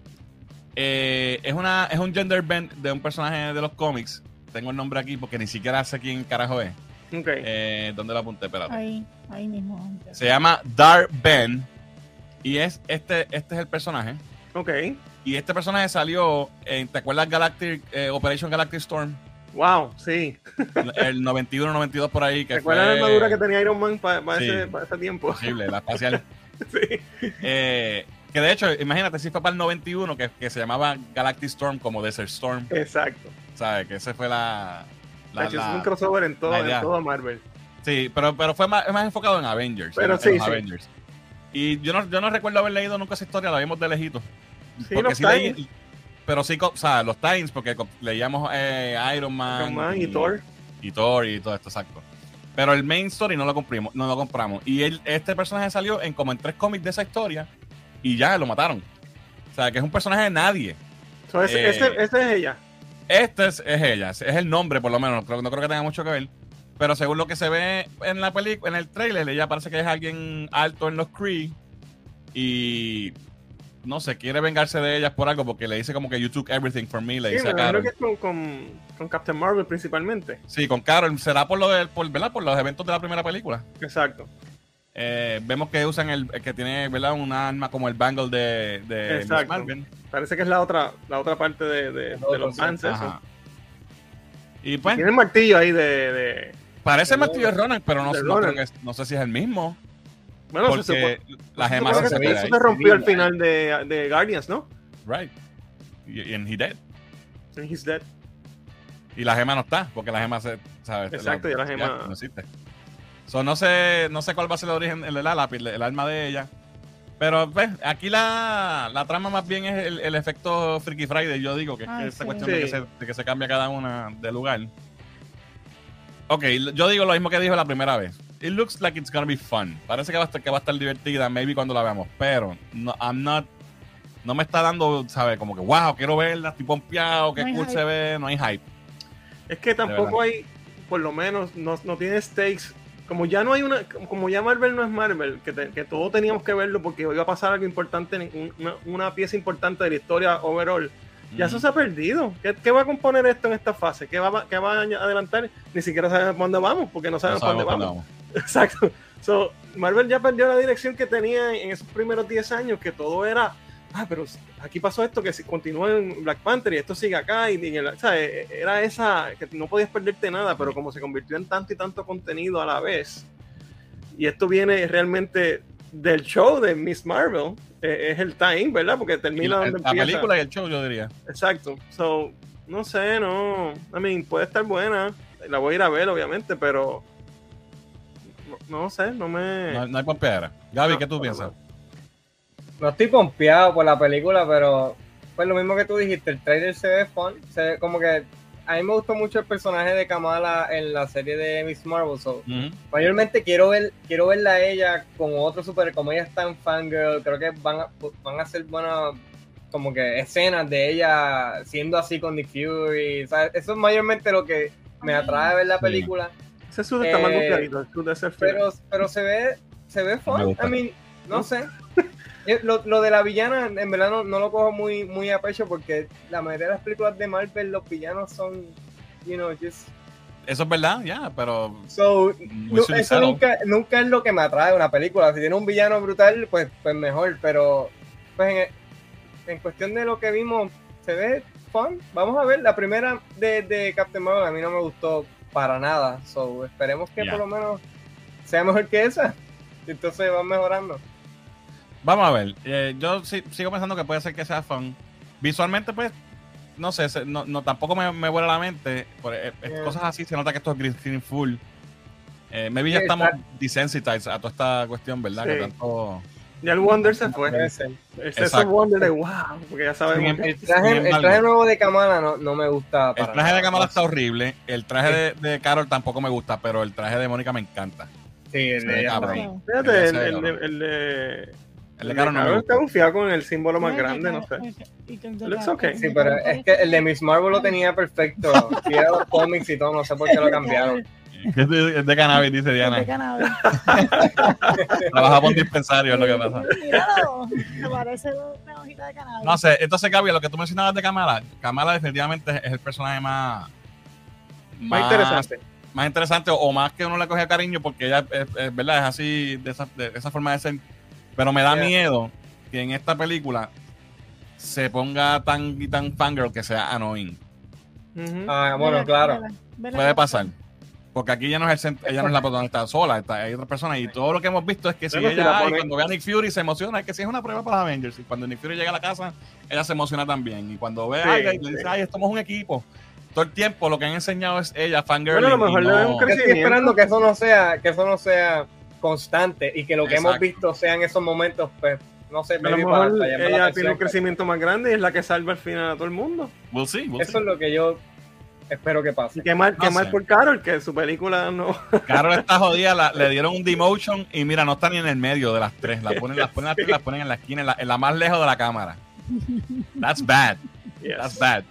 eh, es, una, es un gender bend de un personaje de los cómics. Tengo el nombre aquí porque ni siquiera sé quién carajo es.
Ok.
Eh, ¿Dónde lo apunté? Espérate.
Ahí, ahí mismo.
Se llama Dar Ben. Y es este, este es el personaje.
ok,
Y este personaje salió en, ¿te acuerdas Galactic, eh, Operation Galactic Storm?
wow, sí. [LAUGHS]
El 91-92 por ahí. Que
¿Recuerdas
fue
la armadura que tenía Iron Man para
Sí.
ese, pa' ese tiempo?
Posible, la espacial. [LAUGHS]
sí.
Eh, que de hecho, imagínate, si fue para el 91, que, que se llamaba Galactic Storm como Desert Storm,
Exacto.
¿sabes? Que ese fue la... la-
es un crossover en todo, en todo Marvel.
sí, pero, pero fue más, más enfocado en Avengers.
Pero
en- en
sí,
los
sí.
Avengers. Y yo no, yo no recuerdo haber leído nunca esa historia, la vimos de lejito.
Sí,
porque
los
sí leí- pero sí, o sea, los Times, porque leíamos eh, Iron Man,
Iron Man y Thor.
y Thor y todo esto, exacto. Pero el main story no lo compramos, no lo compramos. Y él, este personaje salió en como en tres cómics de esa historia y ya lo mataron. O sea, que es un personaje de nadie.
So, ese,
Eh,
ese- ese es ella.
Este es, es ella, es el nombre por lo menos, no creo, no creo que tenga mucho que ver. Pero según lo que se ve en la película, en el trailer, ella parece que es alguien alto en los Kree y no sé, quiere vengarse de ellas por algo porque le dice como que you took everything from me, le
Sí,
dice
me
a Carol.
que es con, con, con Captain Marvel principalmente.
Sí, con Carol, será por lo del, por, ¿verdad? Por los eventos de la primera película.
Exacto.
Eh, vemos que usan el, el que tiene, ¿verdad? Un arma como el bangle de, de Miss
Exacto.
Marvel.
Parece que es la otra, la otra parte de, de- de los fans.
Y pues,
Tiene el martillo ahí de. de-
parece
de
martillo de Ronan, pero no, no creo
Ronan.
que- no sé si es el mismo.
Bueno, se supone-
Porque la
se
gema se
rompió al final de, de Guardians, ¿no?
Right. Y, en He Dead.
And He's dead.
Y la gema no está, porque la gema se, ¿sabes?
Exacto, ya la gema-
no existe. So, no sé, no sé cuál va a ser el origen, el, el, el, el alma de ella. Pero pues, aquí la, la trama más bien es el, el efecto Freaky Friday, yo digo, que es
sí.
cuestión de, que se, de que se cambia cada una de lugar. Ok, yo digo lo mismo que dijo la primera vez. It looks like it's gonna be fun. Parece que va a estar, que va a estar divertida, maybe cuando la veamos. Pero no, I'm not, no me está dando, ¿sabes? Como que, wow, quiero verla, estoy pompeado, qué
No hay
cool
hype.
se ve, no hay hype.
Es que tampoco hay, por lo menos, no, no tiene stakes. Como ya no hay una, como ya Marvel no es Marvel, que, te- que todos teníamos que verlo porque iba a pasar algo importante, un- una, una pieza importante de la historia overall. Ya eso se ha perdido. ¿Qué, qué va a componer esto en esta fase? ¿Qué va, qué va a adelantar? Ni siquiera sabemos para dónde vamos, porque no
No
sabemos para
sabemos
dónde vamos.
vamos. [LAUGHS]
Exacto. So, Marvel ya perdió la dirección que tenía en esos primeros 10 años, que todo era, ah, pero aquí pasó esto, que si continúa en Black Panther y esto sigue acá, y, y el- o sea, e- era esa, que no podías perderte nada, pero como se convirtió en tanto y tanto contenido a la vez, y esto viene realmente del show de Miss Marvel, eh, es el time, ¿verdad? Porque termina
la,
donde
la
empieza.
película y el show, yo diría.
Exacto. So, no sé, no. I mean, puede estar buena. La voy a ir a ver, obviamente, pero. No, no sé, no me.
No, no hay pompeadera. Gaby,
No,
¿qué tú piensas?
No estoy pompeado por la película, pero pues lo mismo que tú dijiste, el trailer se ve fun, se ve como que a mí me gustó mucho el personaje de Kamala en la serie de Miss Marvel, so,
Ujú.
mayormente quiero ver quiero verla a ella con otro super, como ella está en fangirl, creo que van a, van a ser buenas como que escenas de ella siendo así con Nick Fury, eso es mayormente lo que me atrae a ver la
Sí.
película.
Ese suit está más
Eh,
clarito,
pero, pero se ve, se ve fun. I mean, no sé. Eh, Lo, lo de la villana, en verdad no, no lo cojo muy, muy a pecho porque la mayoría de las películas de Marvel, los villanos son, you know, just.
Eso es verdad, ya, pero.
So, no, eso nunca, nunca es lo que me atrae una película. Si tiene un villano brutal, pues, pues mejor. Pero, pues en, en cuestión de lo que vimos, se ve fun. Vamos a ver, la primera de, de Captain Marvel a mí no me gustó para nada. So, esperemos que por lo menos sea mejor que esa. [LAUGHS] Entonces van mejorando.
Vamos a ver. eh, yo sí- sigo pensando que puede ser que sea fun. Visualmente, pues, no sé, se- no, no, tampoco me, me vuela la mente. Por, eh, eh,
Yeah.
Cosas así, se nota que esto es green screen full. Eh, maybe ya
Sí,
estamos
está-
desensitized a toda esta cuestión, ¿verdad?
Sí.
Que tanto.
Ya el Wonder se fue.
Exacto.
Wonder de wow, porque ya sabemos.
Sin
que-
El traje, el nuevo de Kamala no, no me gusta.
El traje de. Kamala está horrible. El traje de, de Carol tampoco me gusta, pero el traje de Mónica me encanta.
Sí, el de
cabrón.
Fíjate, el, el, de- el de.
De Carol no
está confiado con el símbolo más grande, no sé. Looks okay.
Sí, pero es que el de Miss Marvel lo tenía perfecto. [LAUGHS] Los cómics y todo, no sé por qué lo cambiaron.
Es de, es de cannabis, dice
De
Diana.
cannabis. [LAUGHS]
Trabaja por un dispensario, es lo que pasa.
Míralo, me parece una hojita de cannabis.
No sé, entonces Gaby, lo que tú mencionabas de Kamala, Kamala definitivamente es el personaje más,
Más interesante.
más interesante o, o más que uno le coge cariño porque ella es, es verdad, es así, de esa, de esa forma de ser. Pero me da
Yeah.
miedo que en esta película se ponga tan y tan fangirl que sea annoying.
Ah, bueno,
Vela,
claro.
vela, vela.
Puede pasar. Porque aquí ya no es el ella no es la protagonista sola, está, hay otra persona y todo lo que hemos visto es que si
si
ella,
la
ay, cuando ve a Nick Fury se emociona, es que si es una prueba para los Avengers y cuando Nick Fury llega a la casa, ella se emociona también y cuando ve
Sí,
a alguien, le
sí.
dice, ay, somos un equipo. Todo el tiempo lo que han enseñado es ella, fangirl.
Bueno, a lo mejor le dan un
Yo estoy
crecimiento.
esperando que eso no sea, que eso no sea constante y que lo que
Exacto.
hemos visto sea en esos momentos, pues, no sé,
A lo
para,
mejor
para la
ella tiene
atención,
el crecimiento más grande y es la que salva al final a todo el mundo.
We'll see, we'll
Eso
see.
es lo que yo espero que pase.
Y qué mal,
No
qué mal
sé.
por Carol, que su película no. [LAUGHS]
Carol está jodida, la- le dieron un demotion y mira, no está ni en el medio de las tres. La ponen, las ponen, las tres, las ponen en la esquina, en la, en la más lejos de la cámara. That's bad.
Yes.
That's bad.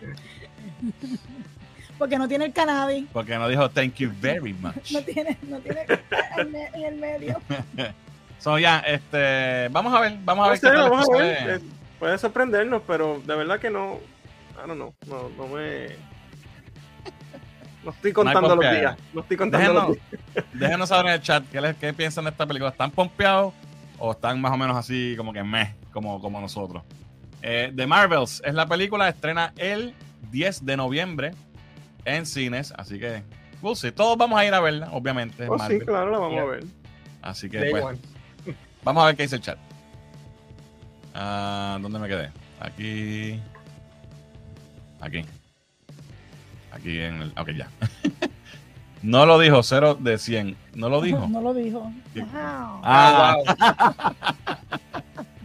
Porque no tiene el cannabis.
Porque no dijo thank you very [LAUGHS] much.
No tiene, no tiene [LAUGHS] en, el medio. [LAUGHS]
So, ya, este, vamos a ver, vamos a ver
sé,
qué tal
vamos a ver. eh, Puede sorprendernos, pero de verdad que no. I don't know. No, no me. No estoy contando los días. No estoy contando los
Déjenos,
días.
déjenos saber en el chat qué, les- qué piensan de esta película. ¿Están pompeados o están más o menos así como que meh, como, como nosotros? Eh, The Marvels es la película, estrena el 10 de noviembre en cines, así que we'll see. todos vamos a ir a verla, obviamente.
Oh, sí, claro, la vamos
Yeah.
a ver.
Así que pues, [LAUGHS] vamos a ver qué dice el chat. Ah, ¿Dónde me quedé? Aquí. Aquí. Aquí en el. Ok, ya. [LAUGHS] no lo dijo, 0 de 100. No lo dijo. [LAUGHS]
No lo dijo.
¿Qué?
Wow.
Ah,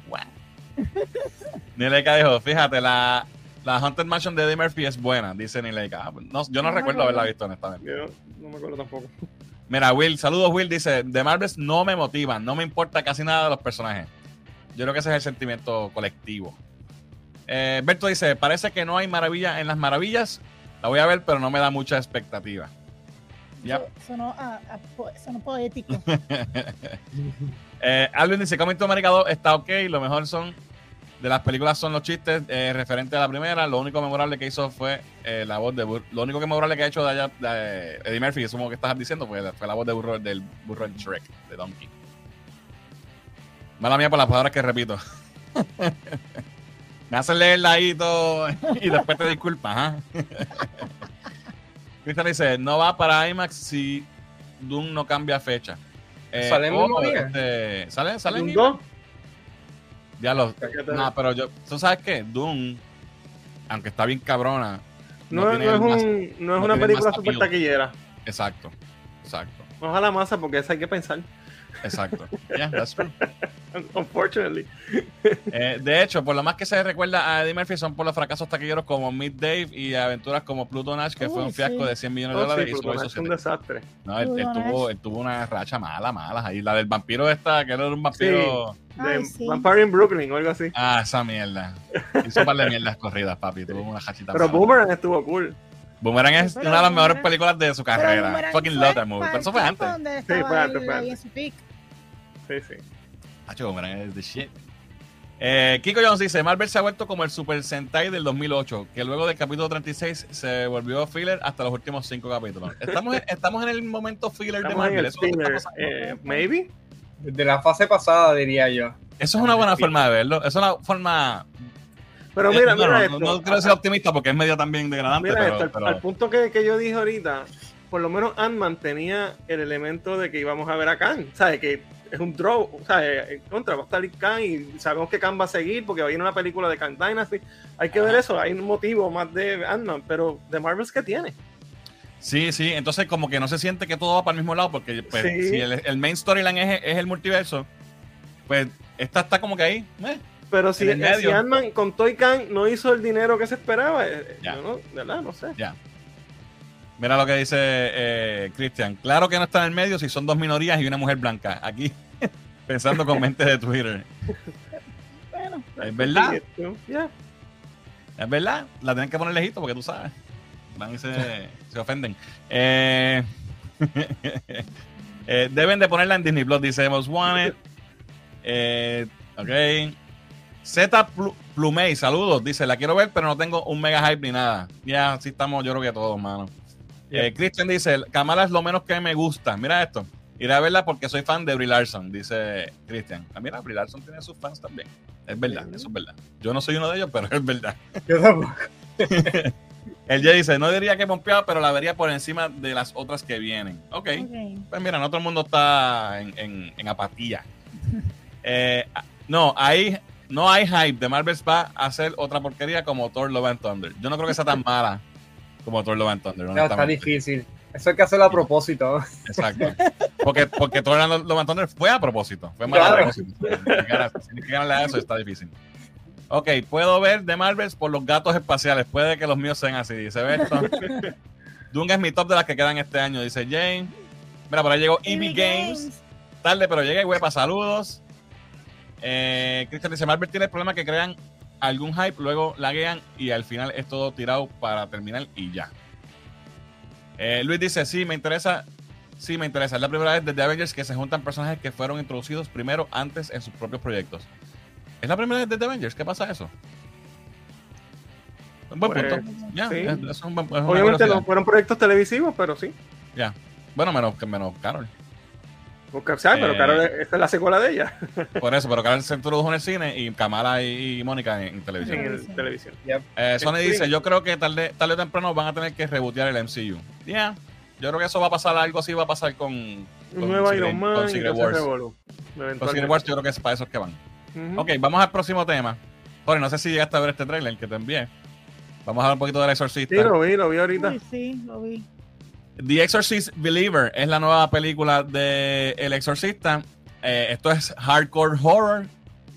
wow.
Nileika dijo, fíjate, la, la Haunted Mansion de Eddie Murphy es buena, dice Nileika. Ah, No, yo no
No,
recuerdo
no,
haberla visto, honestamente.
Yo no me acuerdo tampoco.
Mira, Will, saludos, Will. Dice, The Marvels no me motivan, no me importa casi nada de los personajes. Yo creo que ese es el sentimiento colectivo. Eh, Berto dice, parece que no hay maravilla en las maravillas. La voy a ver, pero no me da mucha expectativa. Ya.
Eso- Sonó, a- a po- sonó poético. [LAUGHS]
Eh, Alvin dice, Coming to America 2 está ok, lo mejor son de las películas son los chistes eh, referentes a la primera. Lo único memorable que hizo fue eh, la voz de Bur- Lo único que memorable que ha hecho de, allá, de Eddie Murphy, asumo que estás diciendo, fue, fue la voz de burro, del burro en Shrek, de Donkey. Mala mía por las palabras que repito. [LAUGHS] Me hacen leerla ahí y todo y después te disculpas. ¿ah? [LAUGHS] Cristian dice, no va para IMAX si Doom no cambia fecha. Eh,
¿Sale el mismo
oh,
día?
este, ¿Sale, sale en
¿Un
IMAX?
dos?
Ya lo. No, pero yo. ¿Tú sabes qué? Doom, aunque está bien cabrona.
No, es, un, no es una película super taquillera.
Exacto. Exacto.
Ojalá masa, porque esa hay que pensar.
Exacto. Yeah, that's true. [LAUGHS]
Unfortunately.
Eh, de hecho, por lo más que se recuerda a Eddie Murphy son por los fracasos taquilleros como Mid Dave y aventuras como Pluto Nash, que fue un fiasco
sí.
de 100 millones de
Oh, sí,
dólares y hizo
es un
7.
desastre.
No, él, tuvo, él tuvo una racha mala, mala. Ahí la del vampiro esta, que era un vampiro.
De
Ay, sí.
Vampire in Brooklyn o algo así.
Ah, esa mierda. Hizo un par de mierdas corridas, papi. Tuvo una hachita.
Pero
mala.
Boomerang estuvo cool.
Boomerang es
pero
una de las mejores películas de su carrera. Fucking love that movie. Pero eso fue antes.
Sí, fue antes, fue antes. Sí, sí.
Hacho, Boomerang es the shit. Eh, Kiko Jones dice, Marvel se ha vuelto como el Super Sentai del 2008, que luego del capítulo 36 se volvió filler hasta los últimos cinco capítulos. Estamos en, estamos en el momento filler de
Estamos
Marvel.
el
Eso, es.
Eh, maybe.
De la fase pasada, diría yo.
Eso es una buena forma de verlo. Es una forma...
Pero
eh,
mira,
no,
mira
no,
esto.
no, quiero ser optimista porque es medio también degradante,
Mira
pero,
esto, al-
pero-
al punto que, que yo dije ahorita, por lo menos Ant-Man tenía el elemento de que íbamos a ver a Khan, ¿sabes? Que es un draw, ¿sabes? En contra, va a estar Khan y sabemos que Khan va a seguir porque va a ir una película de Khan Dynasty. Hay que ver eso, hay un motivo más de Ant-Man, pero de Marvels que tiene.
Sí, sí, entonces como que no se siente que todo va para el mismo lado, porque pues,
Sí.
si el, el main storyline es, es el multiverso, pues esta está como que ahí. eh.
Pero si,
En
eh, si Ant-Man con Toy Khan no hizo el dinero que se esperaba, eh,
Ya.
yo no, de verdad, no sé.
Mira lo que dice eh, Christian. Claro que no está en el medio si son dos minorías y una mujer blanca. Aquí, [LAUGHS] pensando con mente de Twitter.
Bueno,
Es verdad, es verdad. La tienen que poner lejito porque tú sabes. Van y se, [LAUGHS] se ofenden. Eh, [LAUGHS] eh, deben de ponerla en Disney Plus, dice Most Wanted. Eh, ok. Z Plu- Plumey, saludos. Dice, la quiero ver, pero no tengo un mega hype ni nada. Ya, así estamos, yo creo que todos, mano.
Yeah.
Eh, Christian dice, Kamala es lo menos que me gusta. Mira esto. Iré a verla porque soy fan de Brie Larson, dice Christian. Ah, mira, Brie Larson tiene sus fans también. Es verdad, eso es verdad. Yo no soy uno de ellos, pero [LAUGHS] es verdad.
Yo tampoco. [LAUGHS]
El ya dice, no diría que pompeado, pero la vería por encima de las otras que vienen. Ok.
ok.
Pues mira, no todo el mundo está en, en- en apatía. [LAUGHS] Eh, no, hay, no hay hype de Marvel va a hacer otra porquería como Thor Love and Thunder. Yo no creo que sea tan mala como Thor Love and Thunder.
No, está difícil. Eso hay que hacerlo a propósito.
Exacto. Porque, porque todo el Love and Thunder fue a propósito. Fue mal a propósito. Si que ganarle a eso está difícil. Ok, puedo ver de Marvels por los gatos espaciales. Puede que los míos sean así, dice Berto. Doom es mi top de las que quedan este año, dice Jane. Mira, por ahí llegó
EB
Games. Tarde, pero llega y huepa, saludos. Eh, Cristian dice, Marvel tiene el problema que crean algún hype, luego laguean y al final es todo tirado para terminar y ya. Eh, Luis dice, sí, me interesa. Sí, me interesa. Es la primera vez desde Avengers que se juntan personajes que fueron introducidos primero antes en sus propios proyectos. ¿Es la primera vez desde Avengers? ¿Qué pasa eso? Un buen
Pues,
punto. Ya,
sí.
es- es un buen-
Obviamente no fueron proyectos televisivos, pero sí.
Ya. Bueno, menos, menos Carol.
Porque, ¿sabes? Pero
Eh.
Carol, esta es la secuela de ella [LAUGHS]
Por eso, pero Carol se introdujo en el cine y Kamala y, y Mónica en, en televisión.
en el-
Televisión.
televisión.
Eh, Sony
Sí.
dice, yo creo que tarde, tarde o temprano van a tener que rebotear el MCU. Ya, yo creo que eso va a pasar, algo así va a pasar con, con
nuevo
Secret-
Iron Man
con
y
Secret Wars. Con Secret. Wars yo creo que es para esos que van.
Ujú.
Ok, vamos al próximo tema. Jorge, no sé si llegaste a ver este trailer que te envié. Vamos a hablar un poquito del Exorcista.
Sí, lo vi, lo vi ahorita.
Uy, sí, lo vi.
The Exorcist Believer es la nueva película de El Exorcista. Eh, esto es hardcore horror.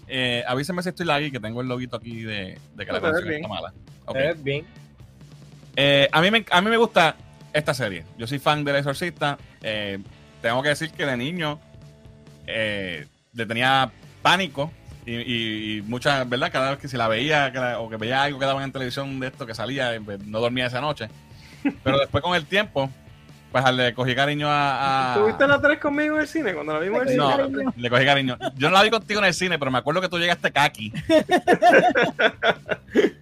Eh, avísenme si estoy laggy, que tengo el loguito aquí de, de que la canción está mala.
Eh, bien.
Eh, a, mí me, a mí me gusta esta serie. Yo soy fan del Exorcista. Eh, tengo que decir que de niño eh, le tenía pánico. Y, y, y muchas, ¿verdad? Cada vez que si la veía que la- o que veía algo que daban en televisión de esto que salía, pues, no dormía esa noche. Pero después con el tiempo, pues le cogí cariño a. a-
¿Tuviste la 3 conmigo en el cine? Cuando la vimos en el
No,
cine.
cariño.
le cogí cariño. Yo no la vi contigo en el cine, pero me acuerdo que tú llegaste kaki.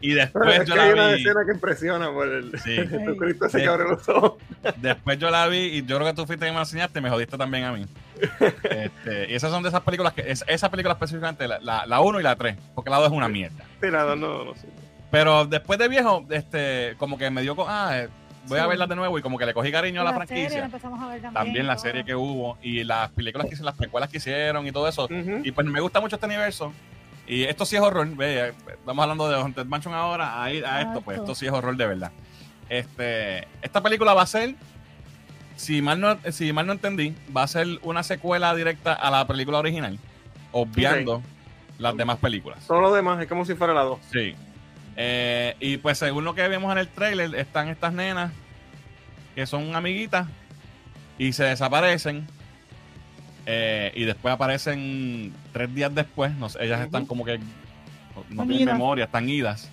y después
es
yo
que hay
la
una
vi.
escena que impresiona por el
Sí. [LAUGHS]
Jesucristo que abre los ojos.
Después yo la vi y yo creo que tú fuiste que me la enseñaste y me jodiste también a mí. Este, y esas son de esas películas que, es- esa película específicamente, la 1 y la 3, porque la 2 es una mierda.
Sí, nada, no, no sé.
Pero después de viejo, este, como que me dio, ah, voy a
Sí.
verla de nuevo y como que le cogí cariño a la,
serie la
franquicia.
empezamos a ver también.
También la serie que hubo y las películas que hicieron, las precuelas que hicieron y todo eso.
Ujú.
Y pues me gusta mucho este universo. Y esto sí es horror. Ve, estamos hablando de Haunted Mansion ahora, a, ir a esto, pues esto sí es horror de verdad. Este, esta película va a ser, si mal, no, si mal no entendí, va a ser una secuela directa a la película original, obviando las demás películas.
Todo lo demás es como si fuera la 2.
Sí. Eh, y pues según lo que vemos en el trailer, están estas nenas que son amiguitas y se desaparecen. Eh, y después aparecen tres días después. No sé, ellas están como que no
Están
tienen
idas.
memoria, están idas.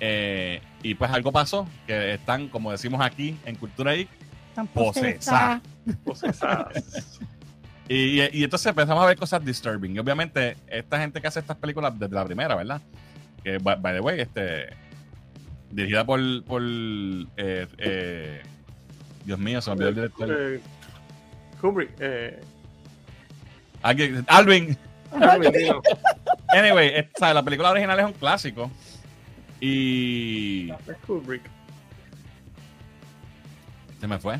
Eh, y pues algo pasó, que están, como decimos aquí en Cultura
Están
posesas.
Posesadas. [LAUGHS]
Y, y- y entonces empezamos a ver cosas disturbing. Y obviamente, esta gente que hace estas películas desde la primera, ¿verdad? Que, by, by the way, este, dirigida por, por eh, eh, Dios mío, se me olvidó el director.
Eh, Kubrick. Eh,
Alguien- Alvin.
Alvin. [LAUGHS]
Anyway, la película original es un clásico. Y
Es Kubrick.
se me fue.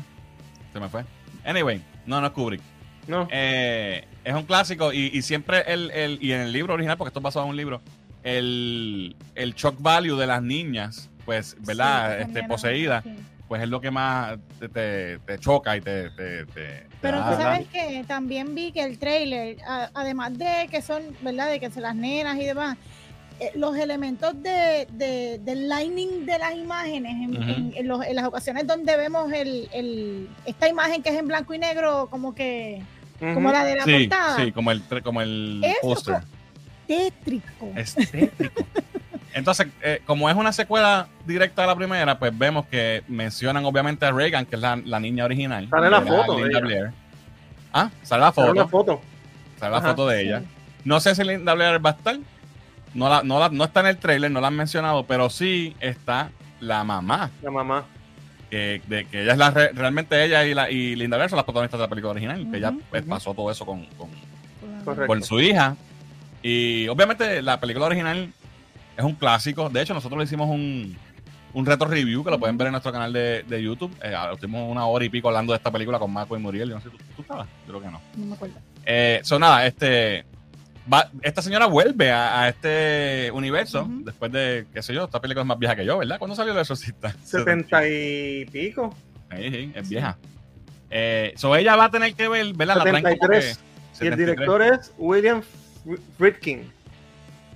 Se me fue. Anyway, no, no es Kubrick.
No.
Eh, es un clásico y, y siempre el, el- y en el libro original, porque esto es basado en un libro, el, el shock value de las niñas, pues, ¿verdad?
Sí,
este, poseídas,
sí.
pues es lo que más te, te- te choca y te... te-
Pero tú sabes que también vi que el trailer, a- además de que son, ¿verdad? De que son las nenas y demás, eh, los elementos de, de- del lining de las imágenes, en, en- en los- en las ocasiones donde vemos el, el- esta imagen que es en blanco y negro, como que, como la de la
Sí,
portada,
sí, como el, como el
Eso
póster.
Tétrico.
Estético. Entonces, eh, como es una secuela directa a la primera, pues vemos que mencionan obviamente a Reagan, que es la, la niña original.
Sale la foto de
Linda
ella.
Blair. Ah, sale la foto.
una foto.
Sale la
Ajá.
foto de ella. No sé si Linda Blair va a estar. No, la, no, la- no está en el trailer, no la han mencionado, pero sí está la mamá.
La mamá.
Que, de, que ella es la re- realmente ella y, la, y Linda Blair son las protagonistas de la película original. Que ella pues, pasó todo eso con, con, con su hija. Y obviamente la película original es un clásico. De hecho, nosotros le hicimos un, un retro review que lo pueden ver en nuestro canal de, de YouTube. Eh, estuvimos una hora y pico hablando de esta película con Marco y Muriel. Yo no sé, ¿tú, tú estabas? Yo creo que no.
No me acuerdo.
Eh, so, nada, este. va- esta señora vuelve a, a este universo después de, qué sé yo, esta película es más vieja que yo, ¿verdad? ¿Cuándo salió El Exorcista? [LAUGHS]
Setenta y pico.
Sí, sí, es vieja. Eh, so ella va a tener que ver, ¿verdad? La traen como
73.
que-
Y el
73.
director es William Friedkin.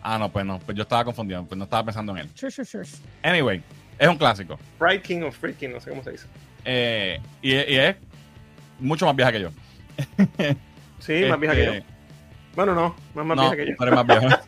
Ah, no, pues no, pues yo estaba confundido, pues no estaba pensando en él.
Shush, shush, shush.
Anyway, es un clásico.
Friedkin o Friedkin, no sé cómo se dice.
Eh, y, y es mucho más vieja que yo. [LAUGHS]
Sí, más vieja que yo.
Este,
Bueno, no, es más
no,
vieja que yo.
tú eres más vieja.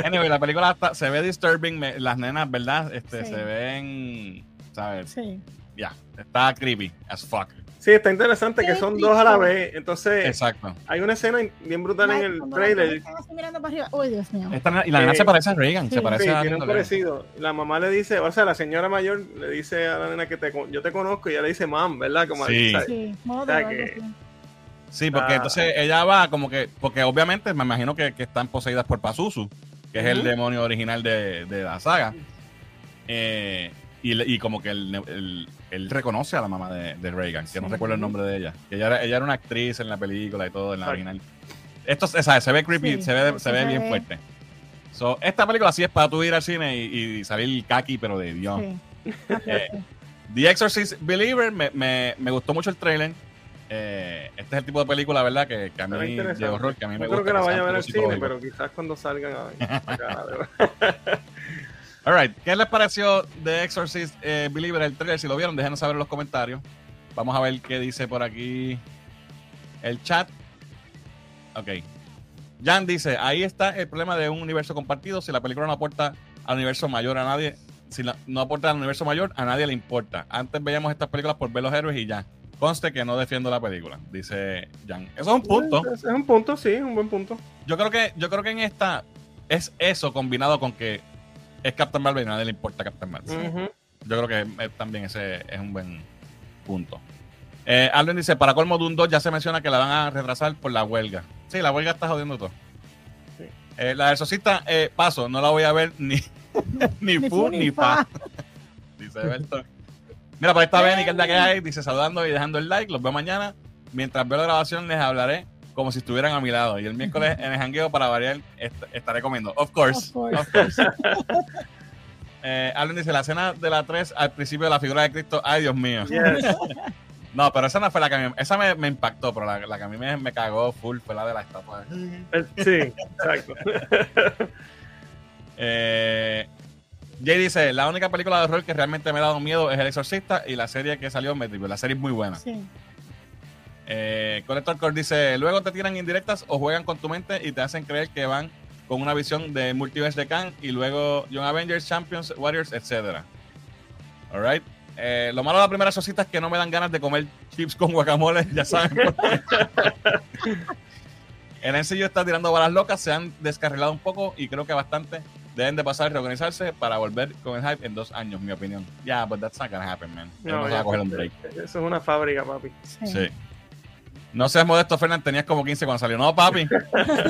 [LAUGHS] [LAUGHS] anyway, la película está- se ve disturbing, me- las nenas, ¿verdad? Este,
Sí.
Se ven, ¿sabes?
Sí.
Ya, está creepy as fuck.
Sí, está interesante que son dos a la vez. Entonces,
Exacto.
hay una escena bien brutal en el trailer.
dos están así mirando para arriba. Uy, Dios mío.
Esta nena- y la nena
Eh,
se parece a Reagan,
sí.
se parece
Sí,
a
tiene un parecido. La mamá le dice, o sea, la señora mayor le dice a la nena que te, con- yo te conozco y ella le dice mam, ¿verdad? Como
Sí.
Sí, modo
O sea
de algo
que-
así.
Sí, porque
Ah.
entonces ella va como que, porque obviamente me imagino que, que están poseídas por Pazuzu, que es el demonio original de, de la saga. Eh, y, le- y como que él- él reconoce a la mamá de, de Reagan, que no
Sí.
recuerdo el nombre de ella. Ella era, ella era una actriz en la película y todo, en la original. Esto se, ve creepy,
Sí,
se ve,
sí
se ve bien
ve.
fuerte. So, esta película sí es para tú ir al cine y, y salir kaki, pero de Dios.
Sí. [LAUGHS]
Eh, The Exorcist Believer, me, me, me gustó mucho el trailer. Eh, este es el tipo de película, ¿verdad? Que, que a mí de horror, que a mí me
No creo
gusta.
que la
sea
vaya a ver al cine, pero quizás cuando salgan [LAUGHS] a- acá, [LAUGHS] ¿verdad?
All right. ¿Qué les pareció The Exorcist eh, Believer el trailer? Si lo vieron, déjenos saber en los comentarios. Vamos a ver qué dice por aquí el chat. Ok. Jan dice, ahí está el problema de un universo compartido. Si la película no aporta al universo mayor a nadie, si la- no aporta al universo mayor, a nadie le importa. Antes veíamos estas películas por ver los héroes y ya. Conste que no defiendo la película, dice Jan. Eso es un punto.
Es, es un punto, sí, un buen punto.
Yo creo que, yo creo que en esta es eso combinado con que es Captain Marvel y a nadie le importa Captain Marvel. Yo creo que eh, también ese es un buen punto. Eh, Alvin dice, para colmo Doom 2 ya se menciona que la van a retrasar por la huelga. Sí, la huelga está jodiendo todo.
Sí.
Eh, la del Socista, eh, paso, no la voy a ver ni, [LAUGHS] ni, fu ni fa. [LAUGHS] Dice Berto. Mira, por ahí está Benny, que es la que hay. Dice saludando y dejando el like. Los veo mañana. Mientras veo la grabación, les hablaré como si estuvieran a mi lado. Y el miércoles en el jangueo para variar est- estaré comiendo. Of course.
Of course.
Of course. [LAUGHS] Eh, Alvin dice la escena de la 3 al principio de la figura de Cristo. Ay, Dios mío.
Yes. [LAUGHS]
No, pero esa no fue la que a mí, esa me, me impactó, pero la, la que a mí me, me cagó full fue la de la estatua.
El- Sí, exacto. [LAUGHS]
Eh, Jay dice, la única película de horror que realmente me ha dado miedo es El Exorcista y la serie que salió me La serie es muy buena.
Sí.
Eh, Collector Core dice, luego te tiran indirectas o juegan con tu mente y te hacen creer que van con una visión de multiverse de Khan y luego Young Avengers, Champions, Warriors, etc. Alright. Eh, lo malo de la primera exorcista es que no me dan ganas de comer chips con guacamole, [LAUGHS] ya saben. El NCU está tirando balas locas, se han descarrilado un poco y creo que bastante deben de pasar y reorganizarse para volver con el hype en dos años, mi opinión. Ya, yeah, but that's not gonna happen, man.
No,
Vamos
ya,
a coger un break.
Eso es una fábrica, papi.
Sí.
Sí. No seas modesto, Fernán, tenías como 15 cuando salió. No, papi.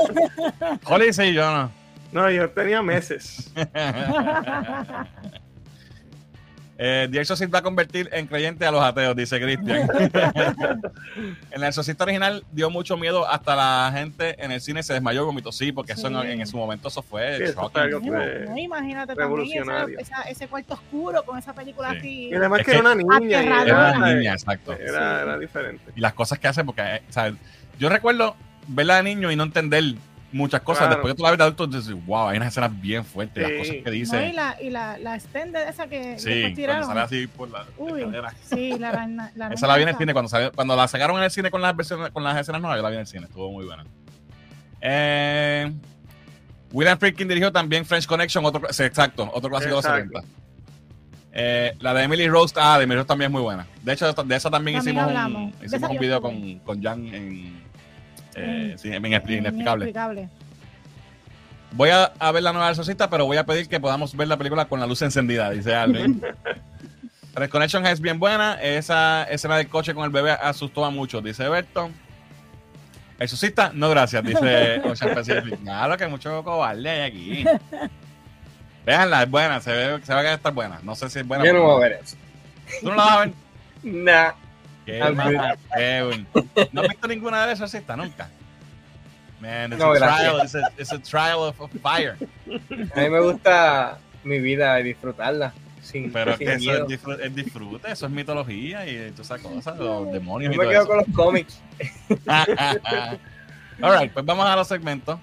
[LAUGHS] Holly sí, yo no.
No, yo tenía meses. [LAUGHS]
eh, The Exorcist va a convertir en creyente a los ateos, dice Cristian. [LAUGHS] en el Exorcista original dio mucho miedo, hasta la gente en el cine se desmayó y vomitó. Sí, porque eso en,
Sí.
en su momento eso fue
Sí, eso fue
No,
fue
no, imagínate también
revolucionario.
esa- esa- ese cuarto oscuro con esa película
Sí.
así.
Y además
Es
que,
que-
era una niña.
Era
era,
una niña, exacto.
Era, era diferente.
Y las cosas que hace, porque, eh, o sea, yo recuerdo verla de niño y no entender muchas cosas.
Claro.
Después que tú la ves de adulto, dices, wow, hay unas escenas bien fuertes, las cosas que
No,
dice.
y la, y la, la extended esa que
sí,
tiraron.
sale así por la
Uy, sí, la, la [LAUGHS]
Esa la vi en el cine cuando salió, cuando la sacaron en el cine con las versiones, con las escenas nuevas, yo la vi en el cine, estuvo muy buena. Eh, William Friedkin dirigió también French Connection, otro sí, exacto, otro clásico de los
Exacto.
70. Eh, la de Emily Rose, ah, de Emily Rose también es muy buena. De hecho, de esa también,
También
hicimos
hablamos.
un, hicimos un video con, con Jan en, eh,
Mm.
sí,
Eh,
Inexplicable.
inexplicable.
Voy a, a ver la nueva del Exorcista, pero voy a pedir que podamos ver la película con la luz encendida, dice Alvin. [LAUGHS] Connection es bien buena. Esa escena del coche con el bebé asustó a muchos, dice Berto. Exorcista, no gracias, dice [LAUGHS] Ocean Pacific. Claro que mucho cobarde hay aquí. Véanla, es buena, se ve, se ve que va a estar buena. No sé si es buena.
Yo no voy a ver eso.
¿Tú no la vas a ver? [LAUGHS]
Nah.
Qué Kevin. ¿No has visto ninguna de esas exorcistas nunca? Man, it's,
No,
a,
gracias.
trial, it's, a, it's a trial of, of fire.
A mí me gusta mi vida y disfrutarla. sin,
Pero es
sin
que eso es, disfrute, es disfrute, eso es mitología y todas esas cosas, los demonios
Yo
y
me
todo
quedo
eso.
con los cómics. [LAUGHS]
Alright, pues vamos a los segmentos.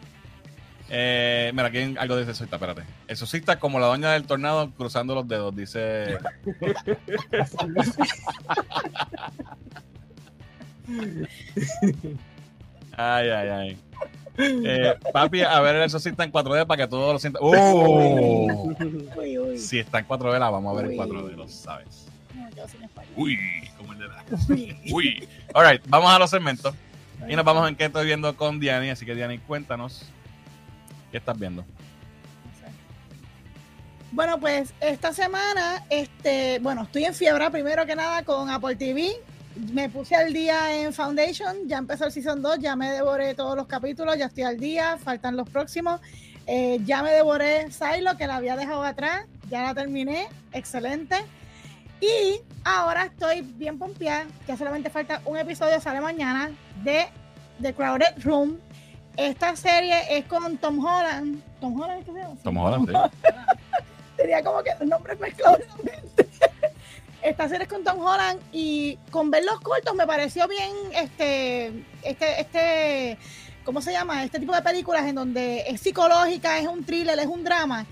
Eh, mira, aquí hay algo de exorcista, espérate. Exorcista como la doña del tornado cruzando los dedos, dice. ay, ay, ay. Eh, papi, a ver el exorcista en 4D para que todos lo sientan. ¡Oh!
Uy, uy.
Si está en 4D, la vamos a ver en
Uy.
4D, lo sabes. Uy, como el de la.
Uy.
Uy. Alright, vamos a los segmentos. Y nos vamos en qué estoy viendo con Diani. Así que, Diani, cuéntanos. ¿Qué estás viendo?
Bueno, pues esta semana, este, bueno, estoy en fiebre primero que nada con Apple TV. Me puse al día en Foundation, ya empezó el Season 2, ya me devoré todos los capítulos, ya estoy al día, faltan los próximos. Eh, ya me devoré Silo, que la había dejado atrás, ya la terminé, excelente. Y ahora estoy bien pompeada, ya solamente falta un episodio, sale mañana, de The Crowded Room. Esta serie es con Tom Holland. ¿Tom Holland es que se llama?
Tom Holland, sí. [LAUGHS]
Tenía como que los nombres mezclados en la mente. [LAUGHS] Esta serie es con Tom Holland y con ver los cortos me pareció bien este, este, este, ¿cómo se llama? Este tipo de películas en donde es psicológica, es un thriller, es un drama.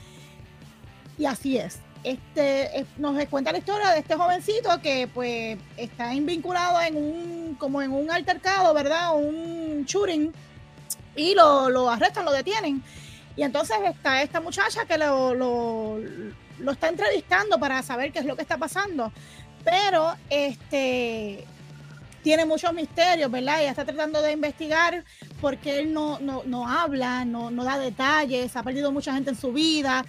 Y así es. Este, es- nos cuenta la historia de este jovencito que pues está vinculado en un, como en un altercado, ¿verdad? Un shooting y lo, lo arrestan, lo detienen. Y entonces está esta muchacha que lo, lo, lo está entrevistando para saber qué es lo que está pasando. Pero este tiene muchos misterios, ¿verdad? Ella está tratando de investigar porque él no, no, no habla, no, no da detalles, ha perdido mucha gente en su vida.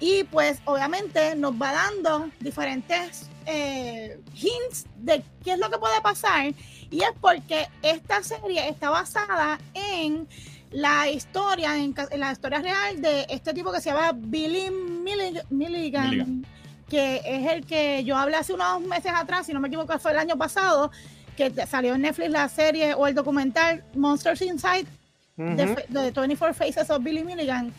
Y pues obviamente nos va dando diferentes eh, hints de qué es lo que puede pasar. Y es porque esta serie está basada en la historia, en, la historia real de este tipo que se llama Billy Millig- Milligan,
Milligan.
que es el que yo hablé hace unos meses atrás, si no me equivoco, fue el año pasado, que salió en Netflix la serie o el documental Monsters Inside de 24 Faces of Billy Milligan.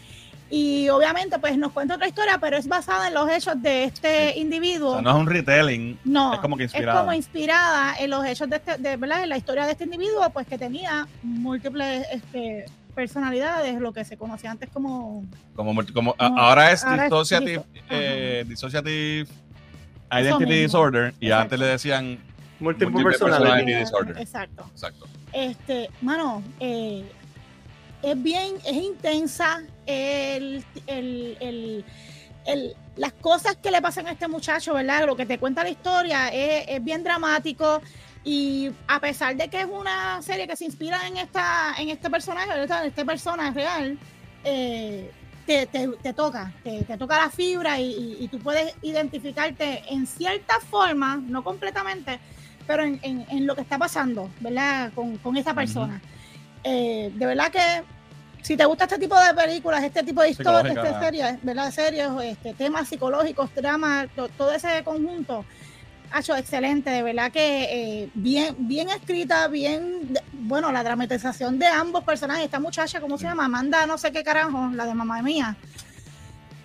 Y obviamente, pues nos cuenta otra historia, pero es basada en los hechos de este
Sí.
individuo.
O sea, no es un retelling.
No,
Es como que
es
inspirada.
como inspirada en los hechos de, este, de ¿verdad? En la historia de este individuo, pues que tenía múltiples este, personalidades, lo que se conocía antes como
Como, ahora es
ahora es
dissociative, eh, dissociative identity
mismo.
disorder. Y
Exacto.
antes le decían
Múltiple
Múltiple
personalidad.
personality disorder.
Exacto.
Exacto.
Este, mano, eh, es bien, es intensa el, el, el- el- las cosas que le pasan a este muchacho, ¿verdad? Lo que te cuenta la historia es, es bien dramático y a pesar de que es una serie que se inspira en esta, en este personaje, ¿verdad? En este personaje real, eh, te, te- te toca, te, te toca la fibra y, y- y tú puedes identificarte en cierta forma, no completamente, pero en, en- en lo que está pasando, ¿verdad? Con, con esa persona. Eh, de verdad que si te gusta este tipo de películas, este tipo de historias, este series, ¿verdad? Series, este, temas psicológicos, dramas, to- todo ese conjunto, ha hecho excelente, de verdad que eh, bien, bien escrita, bien, bueno, la dramatización de ambos personajes, esta muchacha, ¿cómo se llama? Amanda, no sé qué carajo, la de mamá mía.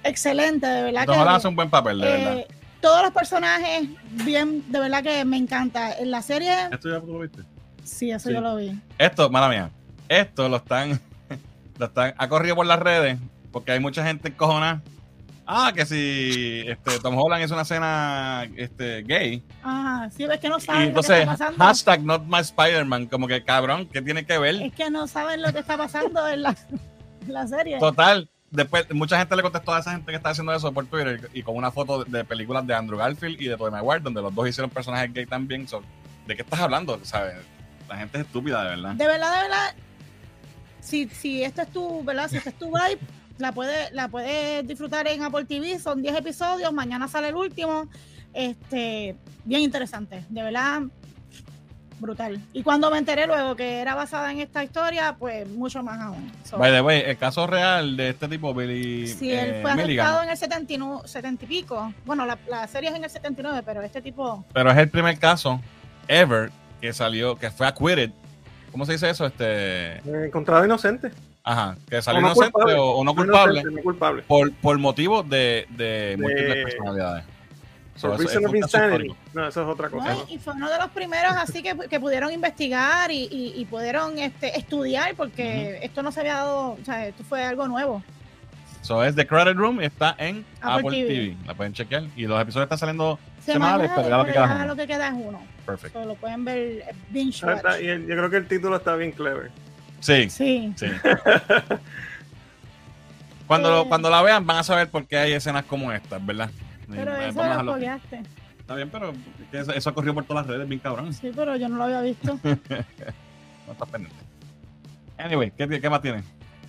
Excelente, de verdad
Tom
que
hace un buen papel, de verdad.
eh, todos los personajes, bien, de verdad que me encanta. En la serie,
¿Esto ya tú lo viste?
sí, eso
Sí.
yo lo vi.
Esto, mala mía, esto lo están, lo están, ha corrido por las redes porque hay mucha gente encojonada. Ah, que si este, Tom Holland es una escena este, gay.
Ajá, sí, ves que no
Y
saben lo que
entonces,
está pasando.
hashtag not my Spider-Man, como que cabrón, ¿qué tiene que ver?
Es que no saben lo que está pasando en la, en la serie.
Total, después mucha gente le contestó a esa gente que está haciendo eso por Twitter y con una foto de, de películas de Andrew Garfield y de Tobey Maguire, donde los dos hicieron personajes gay también. So, ¿De qué estás hablando? ¿Sabes? La gente es estúpida, de verdad.
De verdad, de verdad, si, si esto es tu, ¿verdad? Si esto es tu vibe, la puedes la puedes disfrutar en Apple TV, son 10 episodios, mañana sale el último. Este, bien interesante, de verdad, brutal. Y cuando me enteré luego que era basada en esta historia, pues mucho más aún. So,
By the way, el caso real de este tipo, Billy
si
eh,
él fue arrestado en el 79, 70 y pico, bueno, la, la serie es en el 79, pero este tipo,
pero es el primer caso ever que salió, que fue acquitted. ¿Cómo se dice eso? Este,
Eh, Encontrado inocente.
ajá, que salió
O no
inocente
culpable.
o, o no culpable
Inocente, no culpable.
por, por motivos de, de múltiples
De-
personalidades. So, eso-
Reason
es.
No, eso es otra cosa.
¿no? Y fue uno de los primeros así que, que pudieron investigar y, y- y pudieron este, estudiar porque esto no se había dado, o sea, esto fue algo nuevo.
So, es The Credit Room, está en
Apple
Apple,
TV.
TV. La pueden chequear. Y los episodios están saliendo semanales, pero ya lo que queda es uno.
Lo.
Perfecto.
So, lo pueden ver binge
Ah, está-
watch.
y el- yo creo que el título está bien clever.
Sí,
Sí.
sí. [LAUGHS] cuando, lo-
Eh.
cuando la vean van a saber por qué hay escenas como estas, ¿verdad?
Pero
Eh,
eso
a
lo
dejarlo
spoileaste.
Está bien, pero eso, eso ha corrido por todas las redes, bien cabrón.
Sí, pero yo no lo había visto. [LAUGHS]
No estás pendiente. Anyway, ¿qué, qué más tiene?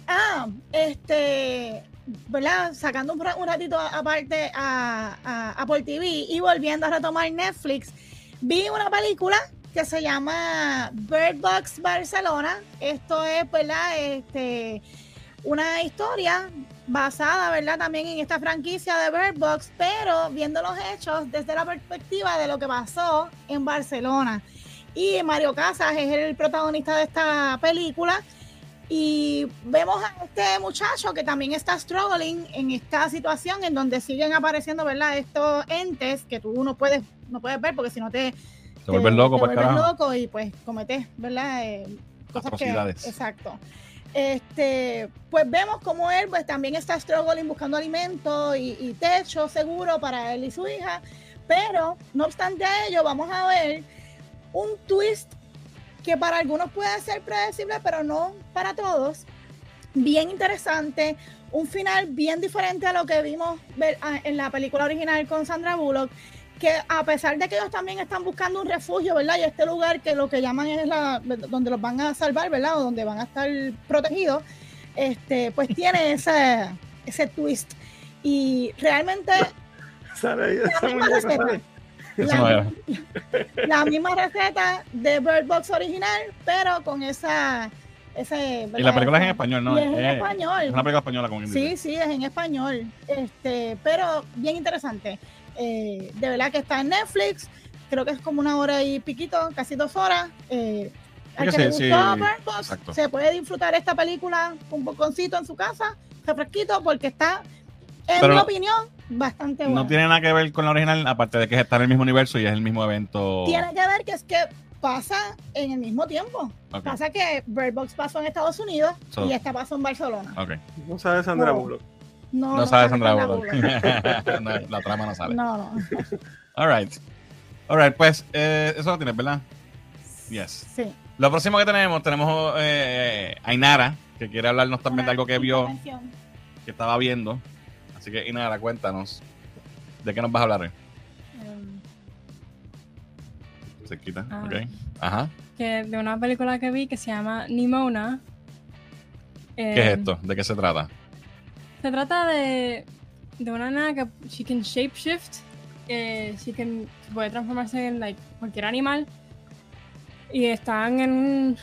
Ah, este, ¿verdad? Sacando un, un ratito a- aparte a, a Apple TV y volviendo a retomar Netflix, vi una película que se llama Bird Box Barcelona. Esto es, ¿verdad? Este, una historia basada, ¿verdad? También en esta franquicia de Bird Box, pero viendo los hechos desde la perspectiva de lo que pasó en Barcelona. Y Mario Casas es el protagonista de esta película. Y vemos a este muchacho que también está struggling en esta situación en donde siguen apareciendo, ¿verdad? Estos entes que tú no puedes, no puedes ver porque si no te,
Se vuelven locos,
te vuelves loco y pues cometes, ¿verdad? Eh, cosas que, exacto. Este, pues vemos como él pues también está struggling buscando alimento y, y techo seguro para él y su hija, pero no obstante a ello vamos a ver un twist que para algunos puede ser predecible, pero no para todos. Bien interesante, un final bien diferente a lo que vimos ver- a- en la película original con Sandra Bullock, que a pesar de que ellos también están buscando un refugio, ¿verdad? Y este lugar que lo que llaman es la donde los van a salvar, ¿verdad? O donde van a estar protegidos, este, pues tiene ese, ese twist. Y realmente [LAUGHS]
esa
la [LAUGHS] La- misma receta de Bird Box original, pero con esa. Ese,
Y la película es en español, ¿no?
Y es en
Eh,
español.
Es una película española con
Sí, sí, es en español. Este, pero bien interesante. Eh, de verdad que está en Netflix. Creo que es como una hora y piquito, casi dos horas. Eh, al que le
sí,
gustó
sí,
Bird Box,
exacto.
se puede disfrutar esta película con un boconcito en su casa, refresquito, porque está, en
Pero
mi opinión, bastante buena.
No tiene nada que ver con la original, aparte de que está en el mismo universo y es el mismo evento.
Tiene que ver que es que pasa en el mismo tiempo.
Ok,
Pasa que Bird Box pasó en Estados Unidos
So-
y esta pasó en Barcelona.
ok.
No sabe Sandra
No.
Bullock.
No,
No sabe
sale
Sandra Bullock.
Bullock. [LAUGHS]
No, la trama no sale.
No, no. [LAUGHS]
All right. All right, pues eh, eso lo tienes, ¿verdad? Yes.
Sí.
Lo próximo que tenemos, tenemos eh, a Inara, que quiere hablarnos también de algo que vio, que estaba viendo. Así que Inara, cuéntanos. ¿De qué nos vas a hablar hoy?
Em,
Se quita,
Ah.
ok. Ajá.
que de una película que vi que se llama Nimona.
¿Qué
Eh,
es esto? ¿De qué se trata?
Se trata de, de una nena que she can shapeshift, eh, she can puede transformarse en like, cualquier animal y están en un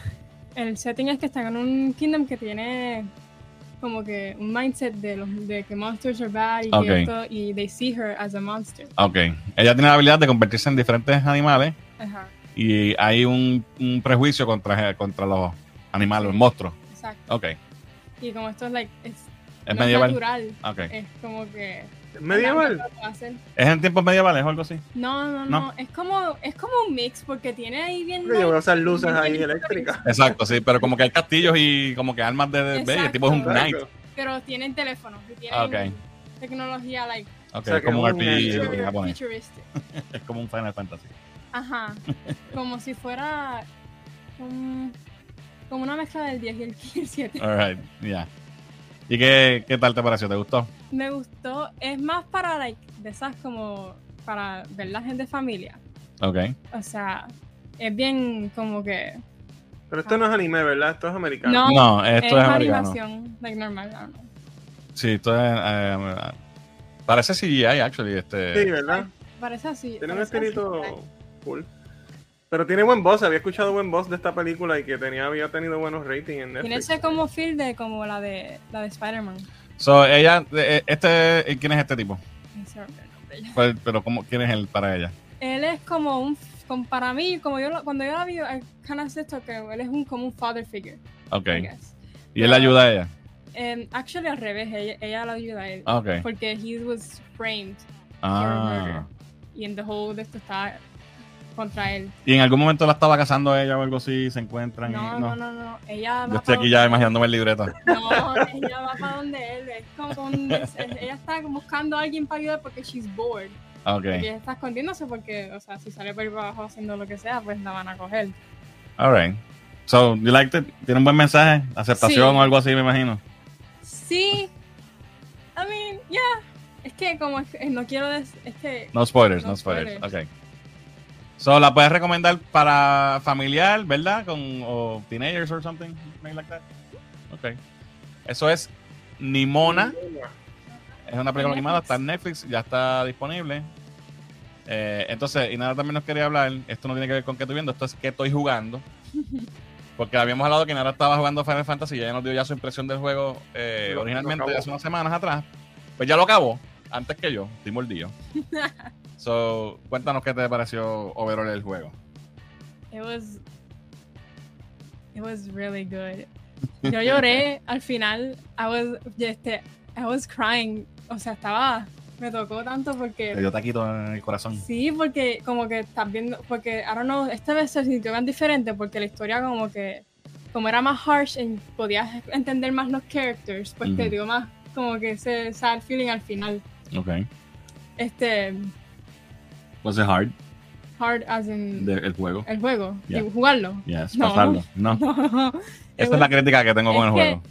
el setting es que están en un kingdom que tiene como que un mindset de los de que monsters are bad y, que
Ok.
esto- y they see her as a monster.
Ok. Ella tiene la habilidad de convertirse en diferentes animales
Ajá,
y hay un, un prejuicio contra, contra los animales, los monstruos.
exacto.
Ok.
Y como esto es like es,
Es
no
medieval.
natural,
Ok.
es como que
¿Es medieval?
¿Es en tiempos medievales o algo así?
No, no,
¿No?
no, Es como es como un mix porque tiene ahí bien.
Yo veo esas
bien
luces ahí
bien
eléctricas.
Exacto, sí, pero como que hay castillos y como que armas de... de, de- el tipo es un knight.
Pero tienen teléfonos y tienen
Ok.
tecnología like
Ok,
O sea,
es como un RPG japonés.
futuristic. [LAUGHS]
Es como un Final Fantasy.
Ajá. Como si fuera un- como una mezcla del 10 y el 7.
Alright, ya. ¿Y qué, qué tal te pareció? ¿Te gustó?
Me gustó. Es más para like de esas como para ver la gente de familia.
Ok.
O sea, es bien como que
Pero esto no es anime, ¿verdad? Esto es americano.
No,
No, esto es, americano.
animación, like normal.
Sí, esto es... eh, parece CGI, actually. Este,
Sí, ¿verdad?
Parece así.
Tiene un espíritu cool. Pero tiene buen voz, había escuchado buen voz de esta película y que tenía, había tenido buenos ratings en
Tiene
Netflix.
ese como feel de como la de la de Spider-Man.
So, ella... eh, este, ¿Quién es este tipo? Pues, Pero, ¿cómo, ¿quién es él para ella?
Él es como un como para mí, como yo cuando yo la vi, kind of esto que él es un como un father figure,
Ok.
I guess.
¿Y él le ayuda a ella?
Um, actually al revés, ella, ella la ayuda a él.
Ah, Ok.
Porque he was framed.
Ah,
y en The Whole de esto está contra él.
Y en algún momento la estaba casando ella o algo así, se encuentran. y-
No, no, no, no. Ella
Yo
va
estoy
pa'
aquí ya imaginándome el libreto. [LAUGHS]
No, ella va para donde él. Es como un- es- ella está buscando a alguien para ayudar porque she's bored.
Ok.
Y ella está escondiéndose porque, o sea, si sale por ahí para abajo haciendo lo que sea, pues la van a coger.
Alright. So, you liked it? ¿Tiene un buen mensaje? ¿Aceptación
Sí.
o algo así, me imagino?
Sí. I mean, yeah. Es que como es- no quiero decir, es que
No spoilers, no,
No
spoilers.
spoilers.
Ok. So, la puedes recomendar para familiar, ¿verdad? Con o teenagers or something, something like that. Ok. Eso es Nimona. Es una película animada, está en Netflix, ya está disponible. Eh, entonces, y nada, también nos quería hablar. Esto no tiene que ver con qué estoy viendo, esto es qué estoy jugando. [LAUGHS] Porque habíamos hablado que Nara estaba jugando Final Fantasy y ella nos dio ya su impresión del juego eh,
Lo-
originalmente hace unas semanas atrás. Pues ya lo acabó, antes que yo, estoy mordido. [LAUGHS] so, cuéntanos qué te pareció overall el juego.
it was it was really good. Yo lloré [LAUGHS] al final. I was este I was crying. O sea, estaba me tocó tanto
Te
porque
dio taquito en el corazón.
sí, porque como que estás viendo porque I don't know, esta vez se sintió tan diferente porque la historia como que como era más harsh y podías entender más los characters, pues te dio más como que ese sad feeling al final.
Ok.
Este
Was it hard
hard as in
de- el juego?
el juego
Yeah.
y jugarlo.
Yes,
No.
pasarlo. No. [LAUGHS]
No.
Esa es la crítica que tengo con el juego.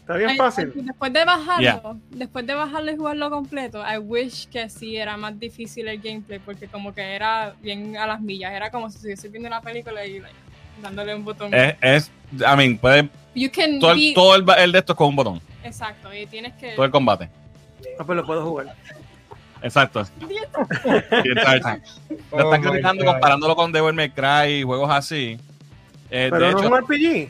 Está bien fácil.
Después de bajarlo,
Yeah.
después de bajarlo y jugarlo completo, I wish que sí era más difícil el gameplay, porque como que era bien a las millas, era como si estuviese viendo una película y like, dándole un botón.
Es, es, I mean, puede,
you can
todo, el,
beat-
todo el, ba- el de esto es con un botón.
Exacto, y tienes que...
Todo el combate.
Ah, pues lo puedo jugar.
Exacto. Lo
Oh
están
my
criticando comparándolo con Devil May Cry y juegos así. Eh,
Pero
de
no
hecho,
es un RPG.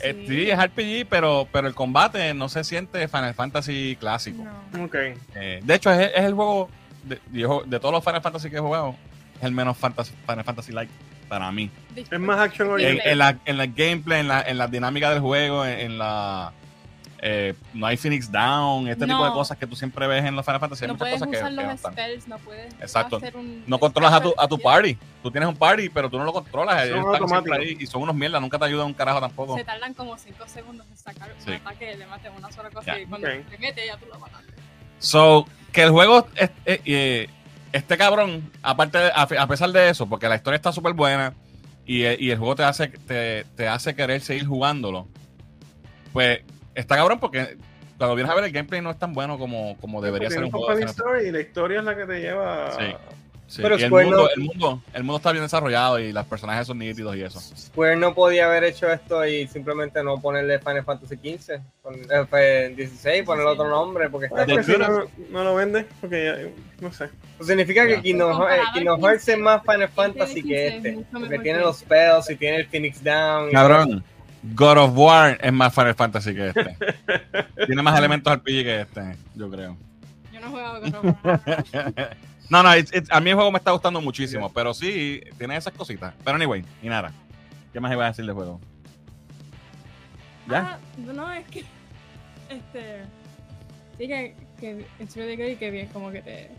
eh, sí, es RPG, pero, pero el combate no se siente Final Fantasy clásico.
No.
Ok.
Eh, de hecho, es, es el juego de, todos los Final Fantasy que he jugado, es el menos fantasy, Final Fantasy like para mí.
Es más action
En,
oriented.
en la, en la gameplay, en la, en la dinámica del juego, en, en la. Eh, no hay Phoenix Down, este tipo de
No.
cosas que tú siempre ves en los Final Fantasy. Hay
No
muchas
puedes
cosas que,
usar
que
los
no están.
spells, no puedes
Exacto.
hacer un...
No controlas a tu, a tu
Yeah.
party. Tú tienes un party, pero tú no lo controlas.
Son
ahí y son unos mierdas. Nunca te ayudan un carajo tampoco.
Se tardan como 5 segundos en sacar
Sí.
un ataque que le mate una sola cosa
Ya.
y cuando
Ok.
te mete ya tú lo mataste.
So, que el juego es- es- eh, este cabrón, aparte de- a, a pesar de eso, porque la historia está súper buena y, eh, y el juego te hace, te, te hace querer seguir jugándolo, pues está cabrón porque cuando vienes a ver el gameplay no es tan bueno como, como debería ser un juego. de
story y la historia es la que te lleva.
Sí. Sí,
Pero
el mundo,
no-
el, mundo, el mundo está bien desarrollado y los personajes son nítidos y eso.
Square no podía haber hecho esto y simplemente no ponerle Final Fantasy XV, eh, pues, 16, poner otro nombre, porque está
Ah, si
De-
no, no lo vende, porque ya, no sé.
Significa
Ya.
que Kingdom, eh, Kingdom Hearts es
15,
más Final Fantasy
15
que
es
este, porque tiene los
este.
spells y tiene el Phoenix Down. y-
Cabrón, God of War es más Final Fantasy que este. [LAUGHS] Tiene más elementos RPG que este, yo creo.
Yo no he jugado con Robert. [LAUGHS]
No, no, it's- it's- a mí el juego me está gustando muchísimo, pero sí, tiene esas cositas. Pero anyway, y nada. ¿Qué más iba a decir del juego? ¿Ya?
Ah, no, es que. Este. Sí, que, que it's really good y que bien, como que te.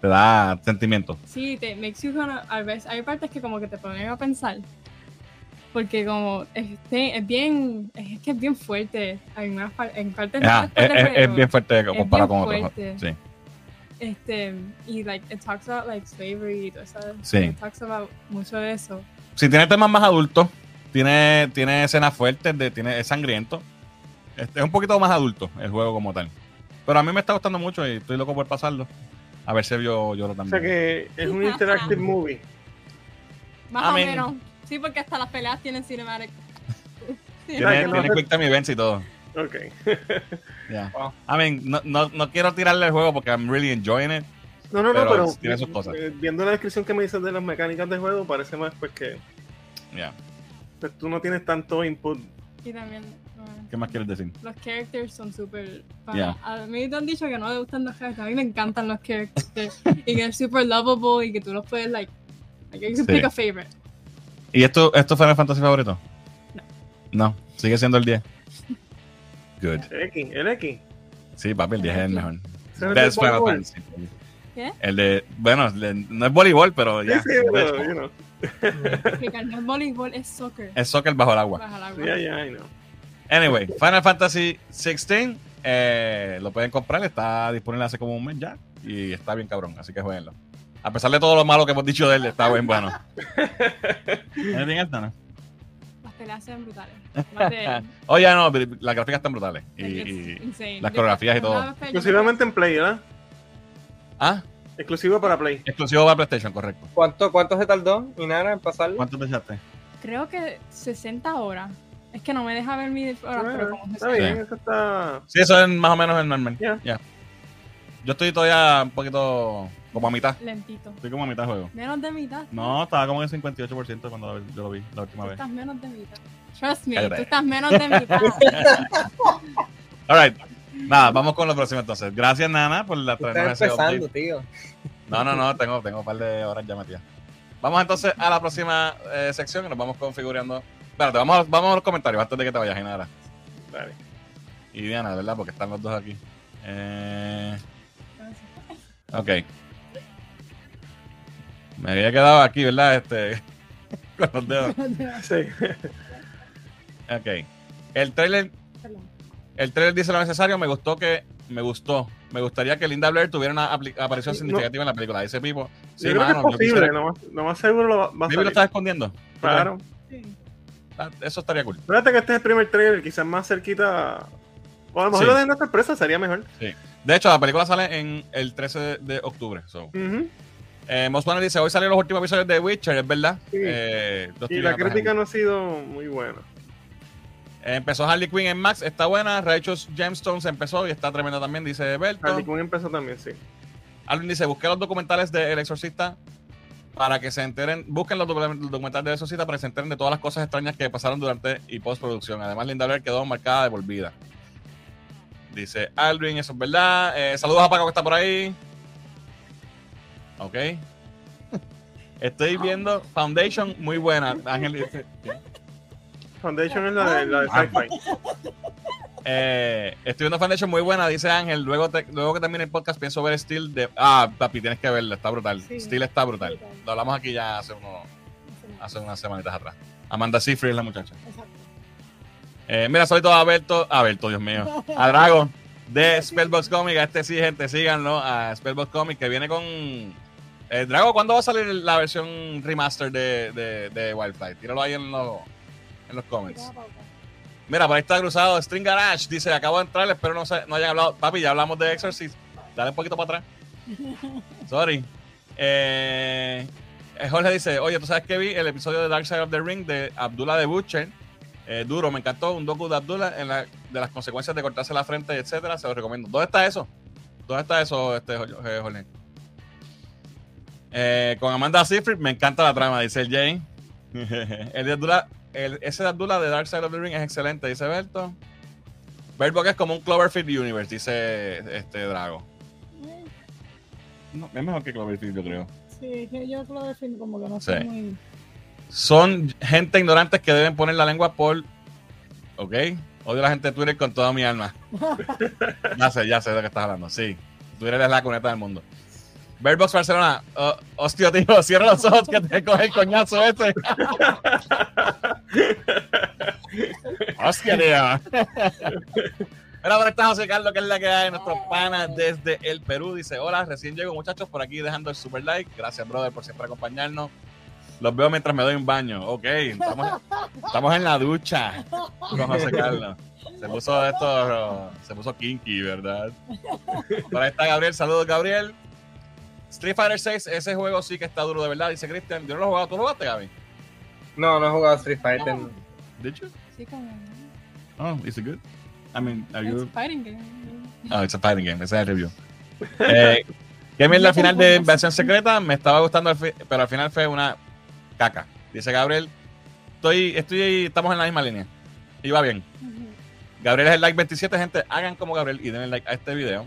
Te da sentimiento.
Sí, te makes you gonna. A veces hay partes que como que te ponen a pensar. Porque como este, es bien. Es que es bien fuerte. En partes
Ah,
después
es, bien fuerte comparado con otros. Sí.
Este. Y like, it talks about like slavery y todo eso.
Sí.
It talks about mucho de eso.
Si tiene temas más adultos, tiene, tiene escenas fuertes, de, tiene, es sangriento. Este, es un poquito más adulto el juego como tal. Pero a mí me está gustando mucho y estoy loco por pasarlo. A ver si yo lloro
O
también.
sea que es un interactive [LAUGHS] movie.
Más
I
o
mean-
menos. Sí, porque hasta las peleas tienen cinematic. [LAUGHS]
Tiene, tiene quick time events y todo.
Ok. [LAUGHS]
Yeah.
Wow.
I mean, no, no, no quiero tirarle el juego porque I'm really enjoying it.
No, no, no,
Pero
pero,
tiene sus cosas.
eh, viendo la descripción que me dices de las mecánicas del juego, parece más pues que
Yeah.
pues, tú no tienes tanto input.
Y también.
¿Qué más quieres decir?
los characters son súper.
Yeah.
A mí te han dicho que no me gustan los characters. A mí me encantan los characters. [LAUGHS] y que es súper lovable y que tú los puedes, like. like you can
Sí.
pick a favorite.
¿Y esto, esto fue el fantasy favorito?
No.
No, sigue siendo el 10. Good.
El X, el X.
Sí, papi, el 10 es el mejor. Best
de
Final. Fantasy.
¿Qué?
El de, bueno, de- no es voleibol, pero
Sí,
ya.
sí, pero, you know.
Que no es voleibol, es soccer.
Es soccer bajo el agua.
Bajo el agua.
Yeah, yeah, I know.
Anyway, Final Fantasy 16 eh, lo pueden comprar, está disponible hace como un mes ya y está bien cabrón, así que jueguenlo. A pesar de todo lo malo que hemos dicho de él, está bien bueno. ¿No no?
Las peleas se ven brutales. De- [LAUGHS]
Oye, no, pero las gráficas están brutales. Y, las coreografías y todo.
Exclusivamente en Play, ¿verdad?
ah,
Exclusivo para Play.
exclusivo para PlayStation, correcto.
¿Cuánto, ¿Cuánto se tardó, Inara, en pasarlo?
¿Cuánto te echaste?
Creo que 60 horas. Es que no me deja ver mi horas, pero como
está
60.
bien,
Sí.
eso está.
Sí, eso es más o menos el normal.
Ya.
Ya. Yo estoy todavía un poquito como a mitad.
Lentito.
Estoy como a mitad juego.
Menos de mitad.
No, estaba como en 58% cuando yo lo vi la última
Tú
vez.
estás menos de mitad. Trust me,
Cállate.
tú estás menos de mitad. [LAUGHS]
Alright. Nada, vamos con lo próximo entonces. Gracias, Nana, por la
Estás empezando, tío.
No, no, no, tengo, tengo un par de horas ya metidas. Vamos entonces a la próxima eh, sección y nos vamos configurando. Espérate, vamos, a- vamos a los comentarios antes de que te vayas, Inara.
Dale.
Y Diana, ¿verdad? Porque están los dos aquí. Eh, ok. Me había quedado aquí, ¿verdad? Este, [LAUGHS] con los dedos.
Sí.
Ok. El trailer, el trailer dice lo necesario. Me gustó que. Me gustó. Me gustaría que Linda Blair tuviera una aparición
Sí,
significativa en la película. Dice Pipo. Sí,
yo creo
mano,
que
yo
es posible, lo más, lo más seguro lo va, a
Maybe lo
salir.
estás escondiendo.
Claro.
Sí.
Ah, Eso estaría cool.
Fíjate que este es el primer trailer, quizás más cerquita. O a lo mejor
Sí.
lo de una sorpresa sería mejor.
De hecho, la película sale en el 13 de, octubre. So. Eh, Moss Banner dice: Hoy salieron los últimos episodios de Witcher, es verdad.
Sí.
Eh,
Y la
viendo atrás
crítica
ahí.
no ha sido muy buena.
Eh, empezó Harley Quinn en Max, está buena. Righteous Gemstones empezó y está tremenda también, dice Berto.
Harley Quinn empezó también, sí.
Alvin dice: Busqué los documentales de El Exorcista para que se enteren. Busquen los, docu- los documentales de El Exorcista para que se enteren de todas las cosas extrañas que pasaron durante y postproducción. Además, Linda Blair quedó marcada de por vida. Dice Alvin, eso es verdad. Eh, saludos a Paco que está por ahí. Ok. Estoy viendo Foundation, muy buena. Ángel dice.
Foundation es la de, la de
Ah.
sci-fi.
Eh, estoy viendo Foundation muy buena, dice Ángel. Luego, te- luego que termine el podcast, pienso ver Steel de. Ah, papi, tienes que verlo, está brutal.
Sí.
Steel está brutal. Lo hablamos aquí ya hace, uno, hace unas semanitas atrás. Amanda Seyfried es la muchacha.
Exacto.
Eh, mira, soy todo Alberto. Alberto, Dios mío. A Drago de [LAUGHS] Spellbox Comic. A este sí, gente, síganlo. A Spellbox Comic que viene con. Eh, Drago, ¿cuándo va a salir la versión remaster de, de, de Wildfly? Tíralo ahí en, los en los comments. Mira, por ahí está cruzado String Garage. Dice, acabo de entrar, espero no, se, no hayan hablado. Papi, ya hablamos de Exorcist. Dale un poquito para atrás. [LAUGHS] Sorry. Eh, Jorge dice, oye, ¿tú sabes que vi el episodio de Dark Side of the Ring de Abdullah de Butcher? Eh, duro, me encantó. Un docu de Abdullah en la- de las consecuencias de cortarse la frente, etcétera. Se lo recomiendo. ¿Dónde está eso? ¿Dónde está eso, este, Jo- Jorge? Eh, con Amanda Seyfried, me encanta la trama, dice el Jay. [LAUGHS] el de Abdullah, el, ese de Abdullah de Dark Side of the Ring es excelente, dice Berto. Bird Box es como un Cloverfield Universe, dice este Drago. No, es mejor que Cloverfield, yo creo.
Sí, que yo lo defino como que no
Sí.
soy muy.
Son gente ignorantes que deben poner la lengua por. ¿Ok? Odio a la gente de Twitter con toda mi alma. [LAUGHS] ya sé, ya sé de lo que estás hablando. Sí. Twitter es la cuneta del mundo. Birdbox Barcelona. Oh, hostia, tío, [LAUGHS] cierra los ojos que te coge el coñazo ese. [LAUGHS] hostia, tío. Mira, por está José Carlos, que es la que hay, nuestro pana desde el Perú. Dice: Hola, recién llego, muchachos, por aquí dejando el super like. Gracias, brother, por siempre acompañarnos. Los veo mientras me doy un baño. Ok, estamos, estamos en la ducha con José Carlos. Se puso esto, se puso kinky, ¿verdad? Por ahí está Gabriel. Saludos, Gabriel. Street Fighter 6, ese juego sí que está duro de verdad, dice Cristian. Yo no lo he jugado. ¿Tú lo jugaste, Gaby?
No, no he jugado Street Fighter.
Did you?
Sí, como.
Oh, is it good? I mean, are
It's
you...
a fighting game.
Oh, it's a fighting game. Ese es el review. Eh, ¿Qué mierda al final de versión secreta? Me estaba gustando, pero al final fue una caca. Dice Gabriel. Estoy, estoy, estamos en la misma línea. Y va bien. Gabriel es el like 27, gente. Hagan como Gabriel y denle like a este video.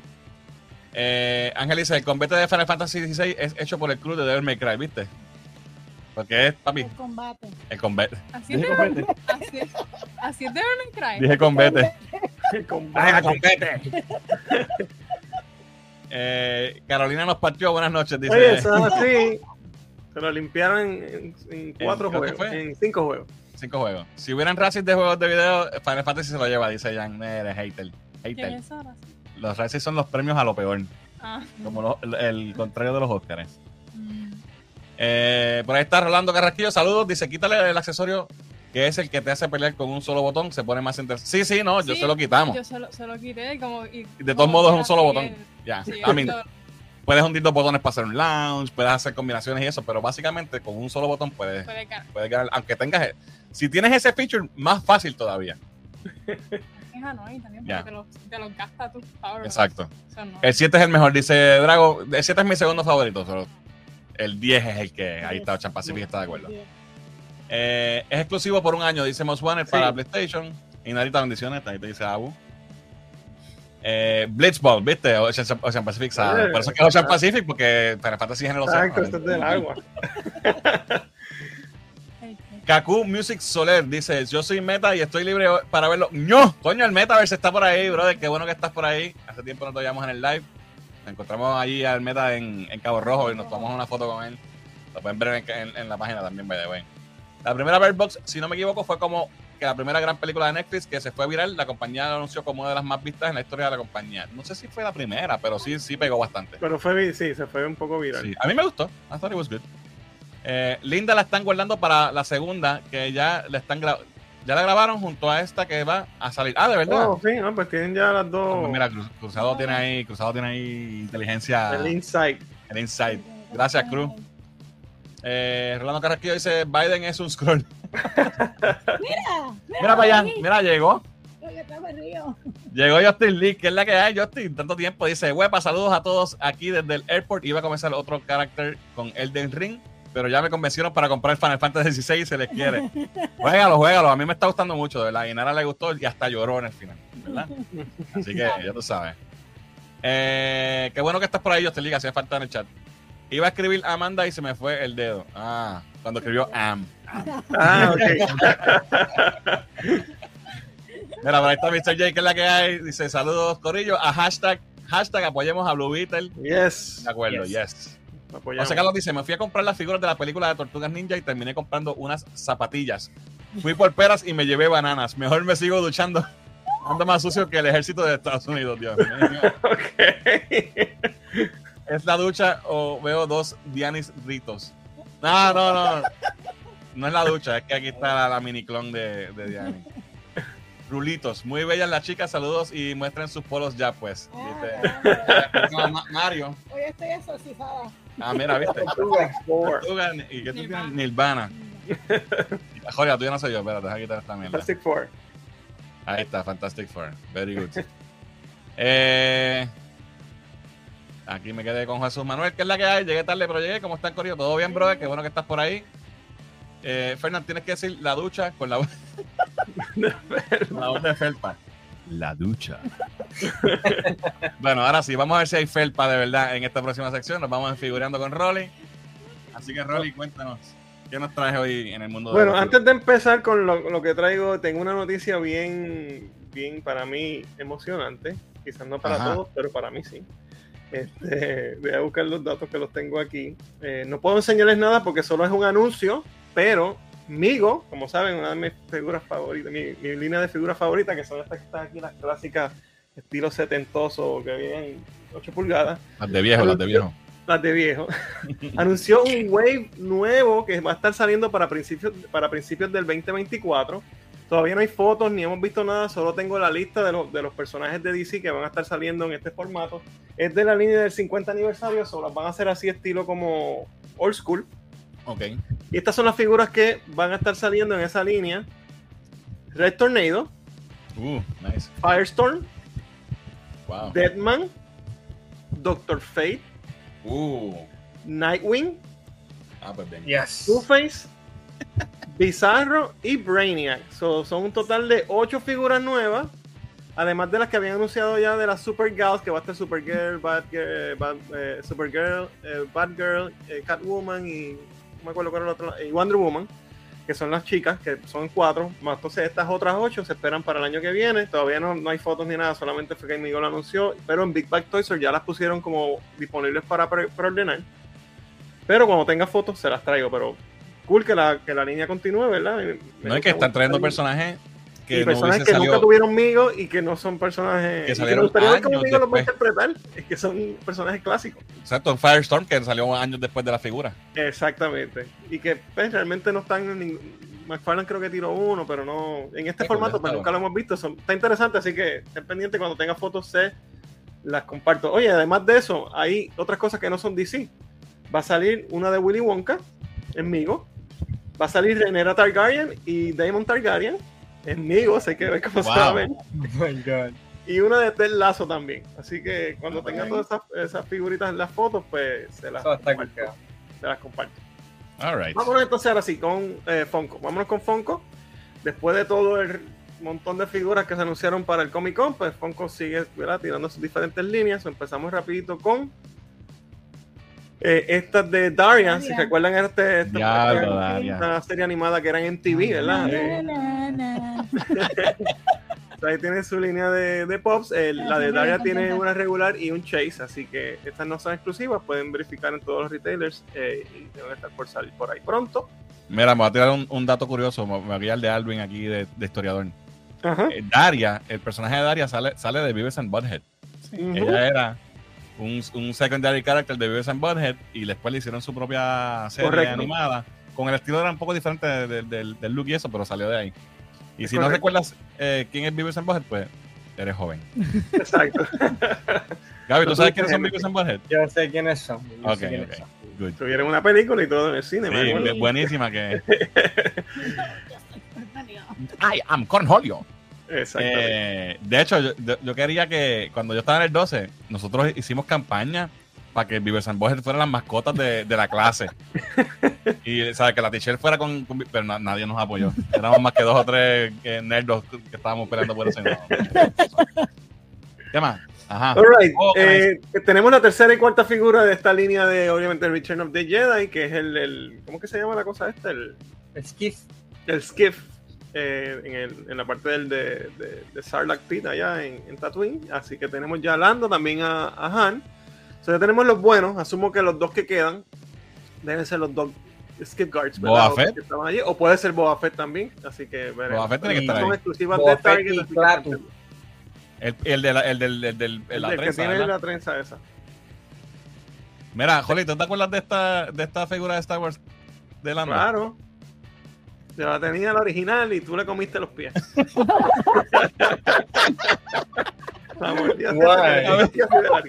Eh, Ángel dice: el combate de Final Fantasy XVI es hecho por el club de Devil May Cry, ¿viste? Porque es, papi,
El combate.
el combate.
Así es de así, es- así es de Devil May Cry.
Dije combate.
Con-
¡Venga, combate! [LAUGHS] Eh, Carolina nos partió. Buenas noches, dice.
Oye, eso así. Se lo limpiaron en, en- en cuatro
¿En cuánto
juegos,
fue?
en cinco juegos.
Cinco juegos. Si hubieran racis de juegos de video, Final Fantasy se lo lleva, dice Jan. Eres hater.
¿Quién
Hater.
es ahora?
Los racis son los premios a lo peor.
Ah.
Como lo- el, el contrario de los Oscars. Eh, por ahí está Rolando Carrasquillo. Saludos. Dice: quítale el accesorio que es el que te hace pelear con un solo botón. Se pone más interesante. Sí, sí, no, yo
Sí,
se lo quitamos.
Yo se lo, se lo quité como, y
De todos modos, es un solo botón.
el-
Ya.
sí,
I mean,
lo-
puedes hundir dos botones para hacer un lounge, puedes hacer combinaciones y eso, pero básicamente con un solo botón puedes,
puede ganar.
puedes ganar. Aunque tengas. Si tienes ese feature, más fácil todavía. [LAUGHS]
También porque te lo, te lo gasta tu power.
Exacto.
Eso no.
El 7 es el mejor, dice Drago. El 7 es mi segundo favorito, pero el 10 es el que ahí está, Ocean Pacific está de acuerdo. Eh, es exclusivo por un año, dice Most Wanted para
Sí.
PlayStation. Y Narita bendiciones, ahí te dice Abu. Eh, Blitzball, ¿viste? Ocean, Ocean Pacific sabe.
Eh,
Por eso es que es Ocean. Pacific, porque Final Fantasy es en el océano.
Exacto, esto es del agua. [LAUGHS]
Kaku Music Soler dice: Yo soy meta y estoy libre para verlo. ¡No! Coño, el Metaverse está por ahí, brother. Qué bueno que estás por ahí. Hace tiempo no te veíamos en el live. Nos encontramos allí al Meta en, en Cabo Rojo y nos tomamos una foto con él. Lo pueden ver en, en- en la página también, by the way. La primera Bird Box, si no me equivoco, fue como que la primera gran película de Netflix que se fue viral. La compañía lo anunció como una de las más vistas en la historia de la compañía. No sé si fue la primera, pero sí, sí pegó bastante.
Pero fue, sí, se fue un poco viral.
Sí, a mí me gustó. I thought it was good. Eh, Linda la están guardando para la segunda, que ya la están gra- ya la grabaron junto a esta que va a salir. Ah, de verdad.
Oh, sí, no, pues tienen ya las dos.
pues mira, Cruz- Cruzado tiene ahí, Cruzado tiene ahí inteligencia,
el insight.
el insight. Gracias, Cruz. Eh, Rolando Carrasquillo dice Biden es un scroll. [LAUGHS]
Mira,
Mira para allá, mira, llegó. Llegó Justin Lee, que es la que hay, Justin. Tanto tiempo. Dice, huepa, saludos a todos aquí desde el airport. Iba a comenzar otro carácter con Elden Ring, pero ya me convencieron para comprar Final Fantasy XVI y se les quiere. juégalo, juégalo. A mí me está gustando mucho, de verdad. Y Nara le gustó y hasta lloró en el final, ¿verdad? Así que ya tú sabes. Eh, qué bueno que estás por ahí, Justin Lee, que hacía falta en el chat. Iba a escribir Amanda y se me fue el dedo. Ah, cuando escribió Am.
Ah, ok.
Mira, por ahí está Mr. J, que es la que hay. Dice, saludos, Corillo. A hashtag, hashtag apoyemos a Blue Beetle.
yes.
De acuerdo,
Yes.
yes.
Apoyamos.
José Carlos dice, me fui a comprar las figuras de la película de Tortugas Ninja y terminé comprando unas zapatillas. Fui por peras y me llevé bananas. Mejor me sigo duchando. [LAUGHS] Ando más sucio que el ejército de Estados Unidos, Dios mío. [LAUGHS]
Ok.
¿Es la ducha o veo dos Dianis Ritos? No, no, no. No es la ducha, es que aquí está la, la mini clon de, de Diani. Rulitos, muy bellas las chicas, saludos y muestren sus polos ya, pues. Dice- No, Ma- Mario.
Hoy estoy exorcizada.
Ah, mira, viste.
Tortuga.
¿Y qué tú tienes? Nirvana. Joder, tú ya no soy yo, espérate, deja quitar esta mierda.
Fantastic Four.
Ahí está, Fantastic Four. Very good. [LAUGHS] Eh, aquí me quedé con Jesús Manuel, que es la que hay. Llegué tarde, pero llegué. ¿Cómo están, Corillo? ¿Todo bien, brother? Qué bueno que estás por ahí. Eh, Fernán, tienes que decir la ducha con la voz [LAUGHS] la voz de Felpa. La ducha. bueno, ahora sí, vamos a ver si hay Felpa de verdad en esta próxima sección. Nos vamos figurando con Rolly. Así que, Rolly, cuéntanos. ¿Qué nos traes hoy en el mundo de
Bueno, antes de empezar con lo, lo que traigo, tengo una noticia bien, bien para mí emocionante. Quizás no para
Ajá.
todos, pero para mí sí. Este, voy a buscar los datos que los tengo aquí. Eh, no puedo enseñarles nada porque solo es un anuncio, pero Migo, como saben, una de mis figuras favoritas, mi, mi línea de figuras favoritas, que son estas que están aquí, las clásicas estilo setentoso que vienen 8 pulgadas,
Las de viejo, las de viejo.
las de viejo, [LAUGHS] anunció un wave nuevo que va a estar saliendo para principios, para principios del 2024. Todavía no hay fotos ni hemos visto nada, solo tengo la lista de, los- de los personajes de DC que van a estar saliendo en este formato. Es de la línea del 50 aniversario, solo las van a hacer así estilo como old school.
Ok.
Y estas son las figuras que van a estar saliendo en esa línea. Red Tornado,
Uh, nice.
Firestorm,
Wow.
Deadman, Doctor Fate,
Uh.
Nightwing,
Ah, pues bien.
Yes.
Two-Face, [LAUGHS] Bizarro y Brainiac. So, son un total de 8 figuras nuevas. Además de las que habían anunciado ya de las Supergirls, que va a estar Supergirl, Batgirl, Bat, eh, Supergirl, eh, Batgirl, eh, Catwoman y me acuerdo cuál era la otra, y Wonder Woman. que son las chicas, que son cuatro, más entonces estas otras ocho se esperan para el año que viene. Todavía no, no hay fotos ni nada, solamente fue que Amigo lo anunció, pero en Big Bag Toys ya las pusieron como disponibles para pre- preordenar. Pero cuando tenga fotos se las traigo, pero cool que la, que la línea continúe, ¿verdad? Me-
No es que están trayendo personajes que
y
no hubiesen
que nunca tuvieron Migo y que no son personajes
Que salieron años
Migo los va a interpretar. Es que son personajes clásicos.
Exacto, Firestorm, que salió años después de la figura.
exactamente. Y que pues, realmente no están en ningún McFarlane creo que tiró uno pero no en este formato
pues,
nunca lo hemos visto. Son- está interesante así que estén pendientes cuando tenga fotos se las comparto. Oye además de eso hay otras cosas que no son DC va a salir una de Willy Wonka en Migo. Va a salir Rhaenyra Targaryen y Daemon Targaryen ver cómo se va a
Wow.
ver [LAUGHS]
Oh my God.
y una de Ted Lazo también. Así que cuando
Ok.
tenga todas esas, esas figuritas en las fotos, pues se las, comparto, se las comparto.
All right.
Vámonos entonces ahora sí con eh, Funko. Vámonos con Funko. Después de todo el montón de figuras que se anunciaron para el Comic Con, pues Funko sigue ¿verdad? tirando sus diferentes líneas. Empezamos rapidito con eh, estas de Daria. Si recuerdan este, esta,
Diablo,
esta- serie animada que era en TV, ¿verdad?
Na, na, na. [LAUGHS]
Ahí tiene su línea de, de pops. El- la de Daria tiene una regular y un chase, así que estas no son exclusivas. Pueden verificar en todos los retailers eh, y deben estar por salir por ahí pronto.
Mira, me voy a tirar un, un dato curioso. Me voy a guiar de Alvin aquí de, de historiador.
Ajá.
Eh, Daria, el personaje de Daria sale, sale de Beavis and Butthead. Ella era un, un secondary character de Beavis and Butthead y después le hicieron su propia serie
Correcto.
animada. Con el estilo era un poco diferente de- de- del, del look y eso, pero salió de ahí. Y
Es
si no recuerdas eh, quién es Beavis and Butthead, pues eres joven.
Exacto. [LAUGHS]
Gaby, ¿tú sabes quiénes son. Beavis and Butthead?
Yo sé quiénes son. yo
Ok,
quiénes
ok.
son.
Good.
Tuvieron una película y todo en el cine,
Sí, buenísima que [LAUGHS] I am Cornholio.
Exactamente.
Eh, de hecho, yo, yo- yo quería que cuando yo estaba en el 12, nosotros hicimos campaña para que Vives and Boys fueran las mascotas de, de la clase. [LAUGHS] y sabes que la teacher fuera con, con- Pero na- nadie nos apoyó. Éramos más que dos o tres eh, nerdos que estábamos peleando por eso. ¿Qué más? Ajá.
All right.
Oh,
eh, tenemos la tercera y cuarta figura de esta línea de, obviamente, Return of the Jedi, que es el, el- ¿cómo que se llama la cosa esta? El,
Skiff.
el skiff eh, en, el- en la parte del, de, de, de Sarlacc Pit allá en, en Tatooine. Así que tenemos ya a Lando, también a, a Han. O sea, ya tenemos los buenos. Asumo que los dos que quedan deben ser los dos Skip Guards, ¿verdad?
Boba
Los
Fett.
que estaban allí. O puede ser Boba Fett también. Así que veremos.
Boba Fett tiene que
Estas
estar
son
ahí.
exclusivas
Boba
de Target.
El, el de la, el del, el del- el- la
El que tiene
¿verdad?
la trenza esa.
Mira, Joli, ¿tú te acuerdas de esta, de esta figura de Star Wars de Lando?
Claro. Yo la tenía la original y tú le comiste los pies. [LAUGHS] la mordida así,
Guay.
la de larga.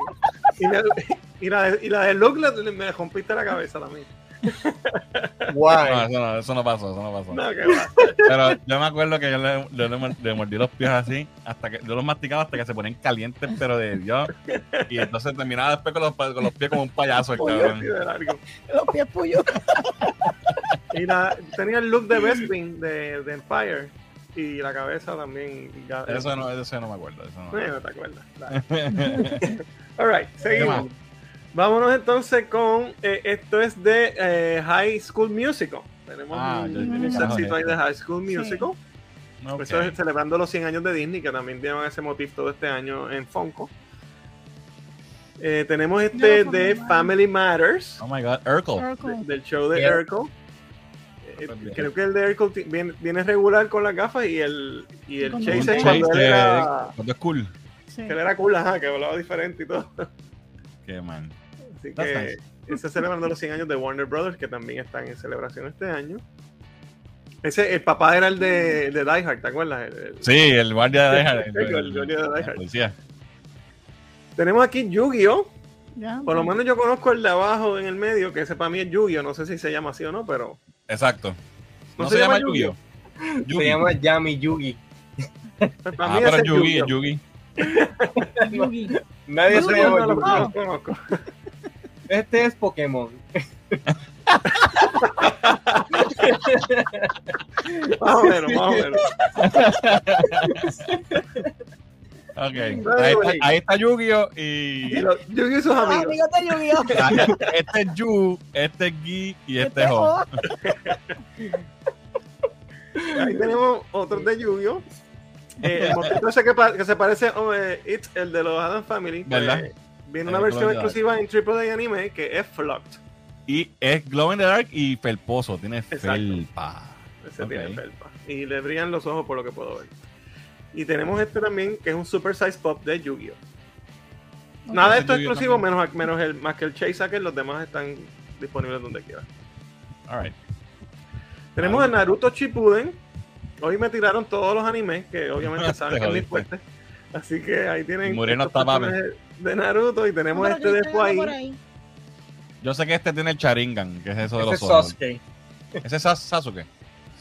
y, y la, de- y la de Luke le- me rompiste la cabeza también.
No,
Guay.
eso no, eso no pasó, eso no pasó.
No, que va.
Pero yo me acuerdo que yo le, le- le mor- le mordí los pies así, hasta que yo los masticaba hasta que se ponían calientes, pero de Dios. Y entonces terminaba después con los, con los pies como un payaso, el cabrón.
así de largo.
Los pies puyos. [LAUGHS]
Y la, tenía el look de Bespin [LAUGHS] de, de Empire. Y la cabeza también. ya-
Eso no, eso no me acuerdo. Eso no.
No te acuerdas. [LAUGHS] [LAUGHS] All right,
¿Qué
seguimos. Vámonos entonces con eh, esto es de eh, High School Musical. Tenemos
Ah,
un, un ahí de High School Musical. Eso es celebrando los 100 años de Disney, que también llevan ese motif todo este año en Funko. Eh, tenemos este
No,
de
Family
Matters,
Oh my god, Urkel.
de-
Urkel.
del show de
Bien.
Urkel. Eh, creo que el de ti- viene, viene regular con las gafas y el, y el Chase cuando él era,
cuando es cool.
Sí.
que él era cool, ajá, que hablaba diferente y todo.
Qué man.
Así
That's
que
nice.
ese celebrando los 100 años de Warner Brothers, que también están en celebración este año. Ese, el papá era el de, el de Die Hard, ¿te acuerdas? El- el-
Sí, el guardia de Deja. [LAUGHS]
El guardia de Die Hard.
policía.
Tenemos aquí Yu-Gi-Oh!
Ya,
Por lo menos yo conozco el de abajo en el medio, que ese para mí es Yu-Gi-Oh! No sé si se llama así o no, pero.
Exacto. No,
¿No
se,
se
llama
llama
Yu-Gi-Oh.
Se
Yugi.
llama Yami Yugi.
pues, para
Ah,
mí
pero
es
Yugi, es
Yu-Gi-Oh!
Yugi.
Yugi.
Nadie se
Yugi,
llama Yugi.
no.
Este es Pokémon. [LAUGHS]
Más o menos, más o menos. [LAUGHS]
Ok.
Dale,
Ahí está, ahí está Yu-Gi-Oh!
Y Yu-Gi-Oh! y sus
Los
amigos.
amigos de Yu-Gi-Oh! [LAUGHS]
Ah, Este es Yu, este es Gi y este es Ho. [LAUGHS]
Ahí tenemos otro de Yu-Gi-Oh! Eh, [LAUGHS] el monstruo ese que, pa- que se parece a eh, It, el de los Adam Family. pues,
¿Verdad?
viene
El
una versión exclusiva en AAA Anime que es Flocked.
Y es Glow in the Dark y felposo. Tiene
Exacto.
felpa.
Ese tiene felpa. Y le brillan los ojos por lo que puedo ver. Y tenemos este también, que es un Super Size Pop de Yu-Gi-Oh! Nada de esto es exclusivo, menos, menos el, más que el Chase Hacker, los demás están disponibles donde quiera.
Alright.
Tenemos el Naruto Shippuden. Hoy me tiraron todos los animes, que obviamente [LAUGHS]
Te
saben que es mi fuerte. Así que ahí tienen personajes de Naruto y tenemos este de
Cristian anda por
Fuai.
ahí.
Yo sé que este tiene el Sharingan, que es eso de
Ese
los
es
ojos.
Sasuke.
Ese es Sas- Sasuke.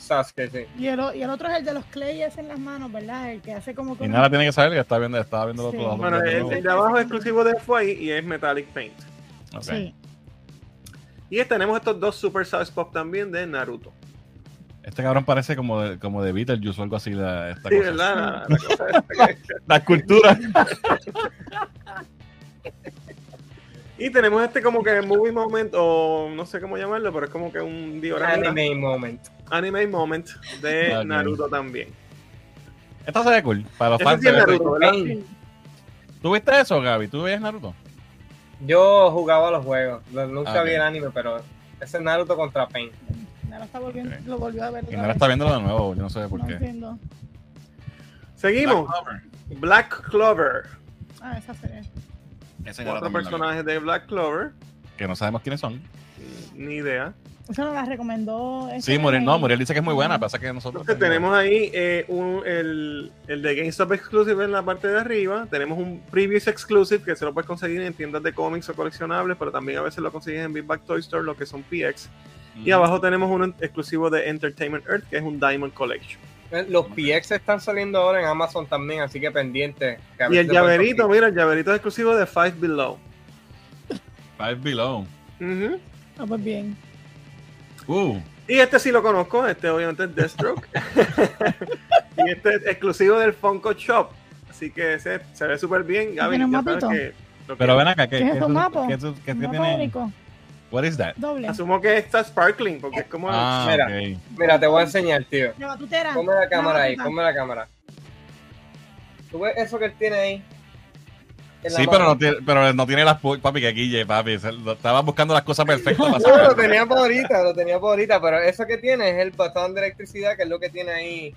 Sasuke, sí.
Y el, y el otro es el de los clayes en las manos, ¿verdad? El que hace como que
Y nada tiene que saber, ya está viendo, estaba viendo
Sí.
todo.
Bueno, el, el de abajo es exclusivo de Fuai y es Metallic Paint.
Ok.
Sí.
Y tenemos estos dos Super Size Pop también de Naruto.
Este cabrón parece como de, como de Beetlejuice o algo así. La, esta
Sí,
cosa.
¿verdad? La- [LAUGHS] la cosa esta que-
La escultura. [LAUGHS]
Y tenemos este como que movie moment, o no sé cómo llamarlo, pero es como que un diorama. Anime,
Anime moment.
moment de. Naruto también.
Esta se ve cool. Para los fans
sí es Naruto.
¿Tú viste eso, Gaby? ¿Tú veías Naruto?
Yo jugaba los juegos. Nunca vi el anime, pero ese es Naruto contra Pain.
Nara está volviendo, lo volvió a ver.
Y Nara está viéndolo de nuevo. Yo no sé por
No
qué.
entiendo.
Seguimos.
Black Clover.
Black Clover.
Ah, esa serie.
Ese
Cuatro personajes de Black Clover.
Que no sabemos quiénes son.
Ni idea.
Esa nos la recomendó.
Sí, Muriel, no. Muriel dice que es muy buena. Pasa que nosotros.
Entonces tenemos ahí eh, un- el, el de GameStop Exclusive en la parte de arriba. Tenemos un Previous Exclusive que se lo puedes conseguir en tiendas de cómics o coleccionables, pero también a veces lo consigues en Big Bag Toy Store, lo que son PX. Y abajo tenemos uno exclusivo de Entertainment Earth, que es un Diamond Collection.
Eh, Los PX están saliendo ahora en Amazon también, así que pendiente. que a
Y el llaverito,
conseguir.
mira, el llaverito es exclusivo de Five Below.
Five Below.
Ah, pues bien.
Uh,
Y este sí lo conozco, este obviamente es Deathstroke. [LAUGHS] [LAUGHS] y este es exclusivo del Funko Shop. Así que ese se ve súper bien. Gaby,
¿Tiene un
ya sabes
mapito?
que lo que-
pero ven acá. ¿Qué,
¿Qué es
qué
eso,
tú-
mapa?
qué qué- qué
Un
tiene? What is that?
doble.
Asumo que está sparkling, porque es como.
Ah,
Mira. Mira, te voy a enseñar, tío.
De batutera.
Ponme la cámara ahí, ponme la cámara. ¿Tú ves eso que él tiene ahí? La
Sí, pero no, tiene, pero no tiene las papi que Guille, papi. Estaba buscando las cosas perfectas para [LAUGHS]
No, lo tenía por ahorita, lo tenía por ahorita, pero eso que tiene es el botón de electricidad, que es lo que tiene ahí.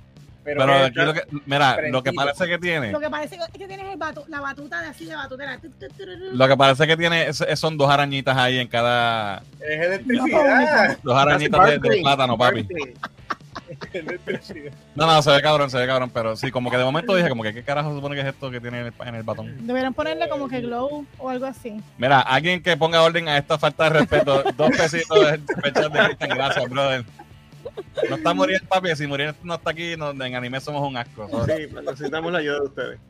Pero,
Pero
es-
aquí lo que, mira, lo que parece que tiene,
Lo que parece que tienes el batu- la batuta de así de batutera. Tu, tu, tu, tu, tu.
lo que parece que tiene es- es- son dos arañitas ahí en cada,
es electricidad.
dos arañitas de, plátano, papi. No, no, se ve cabrón, se ve cabrón, pero sí, como que de momento dije, como que qué carajo se supone que es esto que tiene en el, en el batón.
Deberían ponerle como que glow o algo así.
Mira, alguien que ponga orden a esta falta de respeto, dos pesitos de de Cristian, gracias, brother. No está Muriel, papi, si Muriel no está aquí, no- en anime somos un asco.
Sí, necesitamos la ayuda de ustedes.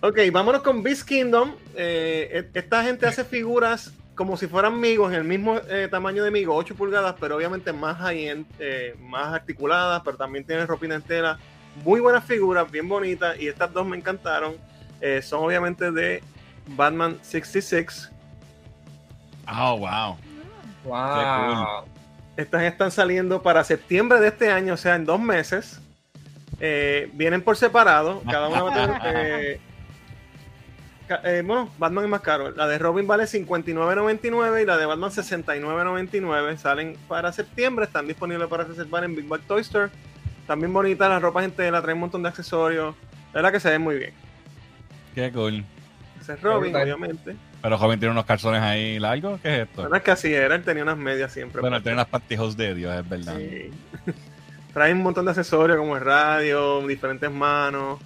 Ok, vámonos con Beast Kingdom. Eh, e- esta gente hace figuras como si fueran Migos, en el mismo eh, tamaño de Migo, 8 pulgadas, pero obviamente más eh, más articuladas, pero también tienen ropina entera. Muy buenas figuras, bien bonitas, y estas dos me encantaron. Eh, son obviamente de Batman 66.
Oh, wow.
Wow.
Estas están saliendo para septiembre de este año, o sea, en dos meses. Eh, vienen por separado. Cada una va a tener. eh, ca- eh, bueno, Batman es más caro. La de Robin vale 59.99 y la de Batman 69.99. Salen para septiembre. Están disponibles para reservar en Big Bag Toy Store. También bonitas las ropas en tela. Traen un montón de accesorios. La verdad que se ven muy bien.
Qué cool.
Ese es Robin, obviamente.
Pero joven tiene unos calzones ahí largos, ¿qué es esto?
Bueno, es que así era. Él tenía unas medias siempre.
Bueno, él
puestas.
tiene unas pantyhose de Dios, es verdad.
Sí. [LAUGHS] Traen un montón de accesorios como el radio, diferentes manos.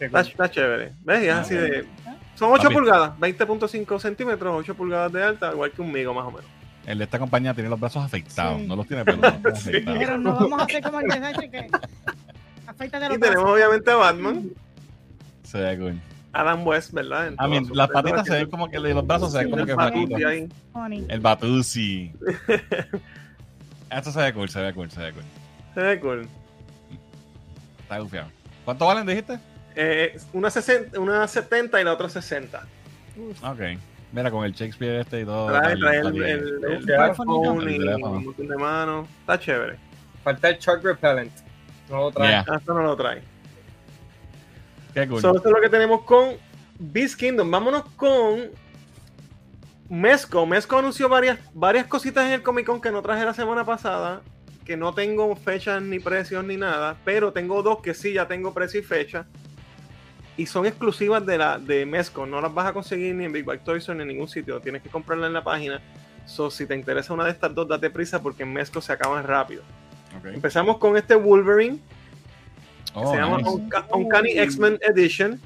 Está, está chévere. ¿Ves? Y es
Ah,
así de. Son 8
Papi.
pulgadas, 20.5 centímetros, 8 pulgadas de alta, igual que un migo más o menos.
El de esta compañía tiene los brazos afeitados.
Sí.
No los tiene peludos,
Sí.
Pero no vamos a hacer como el de que [LAUGHS] afeita de los
Y tenemos
brazos.
obviamente a Batman,
Se ve cool.
Adam West, ¿verdad? En
A mí,
todas sus
las patitas se ven como que los brazos se ven como que flaquitos. El Batusi. [LAUGHS] Esto se ve cool, se ve cool, se ve cool.
Se ve cool.
Está gufiado. ¿Cuánto valen, dijiste?
Eh, una, 60, una 70 y la otra 60.
Ok. Mira, con el Shakespeare este y todo.
Trae, trae el, el, el
Teléfono.
y
teléfono.
un montón de manos. Está chévere.
Falta el Shark Repellent. No lo trae.
Yeah.
Ah, Esto no lo trae.
Cool.
So, esto es lo que tenemos con Beast Kingdom. Vámonos con Mesco. Mesco anunció varias, varias cositas en el Comic Con que no traje la semana pasada. Que no tengo fechas ni precios ni nada. Pero tengo dos que sí ya tengo precio y fecha. Y son exclusivas de la de Mesco. No las vas a conseguir ni en Big Bag Toys ni en ningún sitio. Tienes que comprarla en la página. So, si te interesa una de estas dos, date prisa porque en Mesco se acaban rápido. Empezamos con este Wolverine.
Oh,
se llama
nice.
Uncanny X-Men Edition.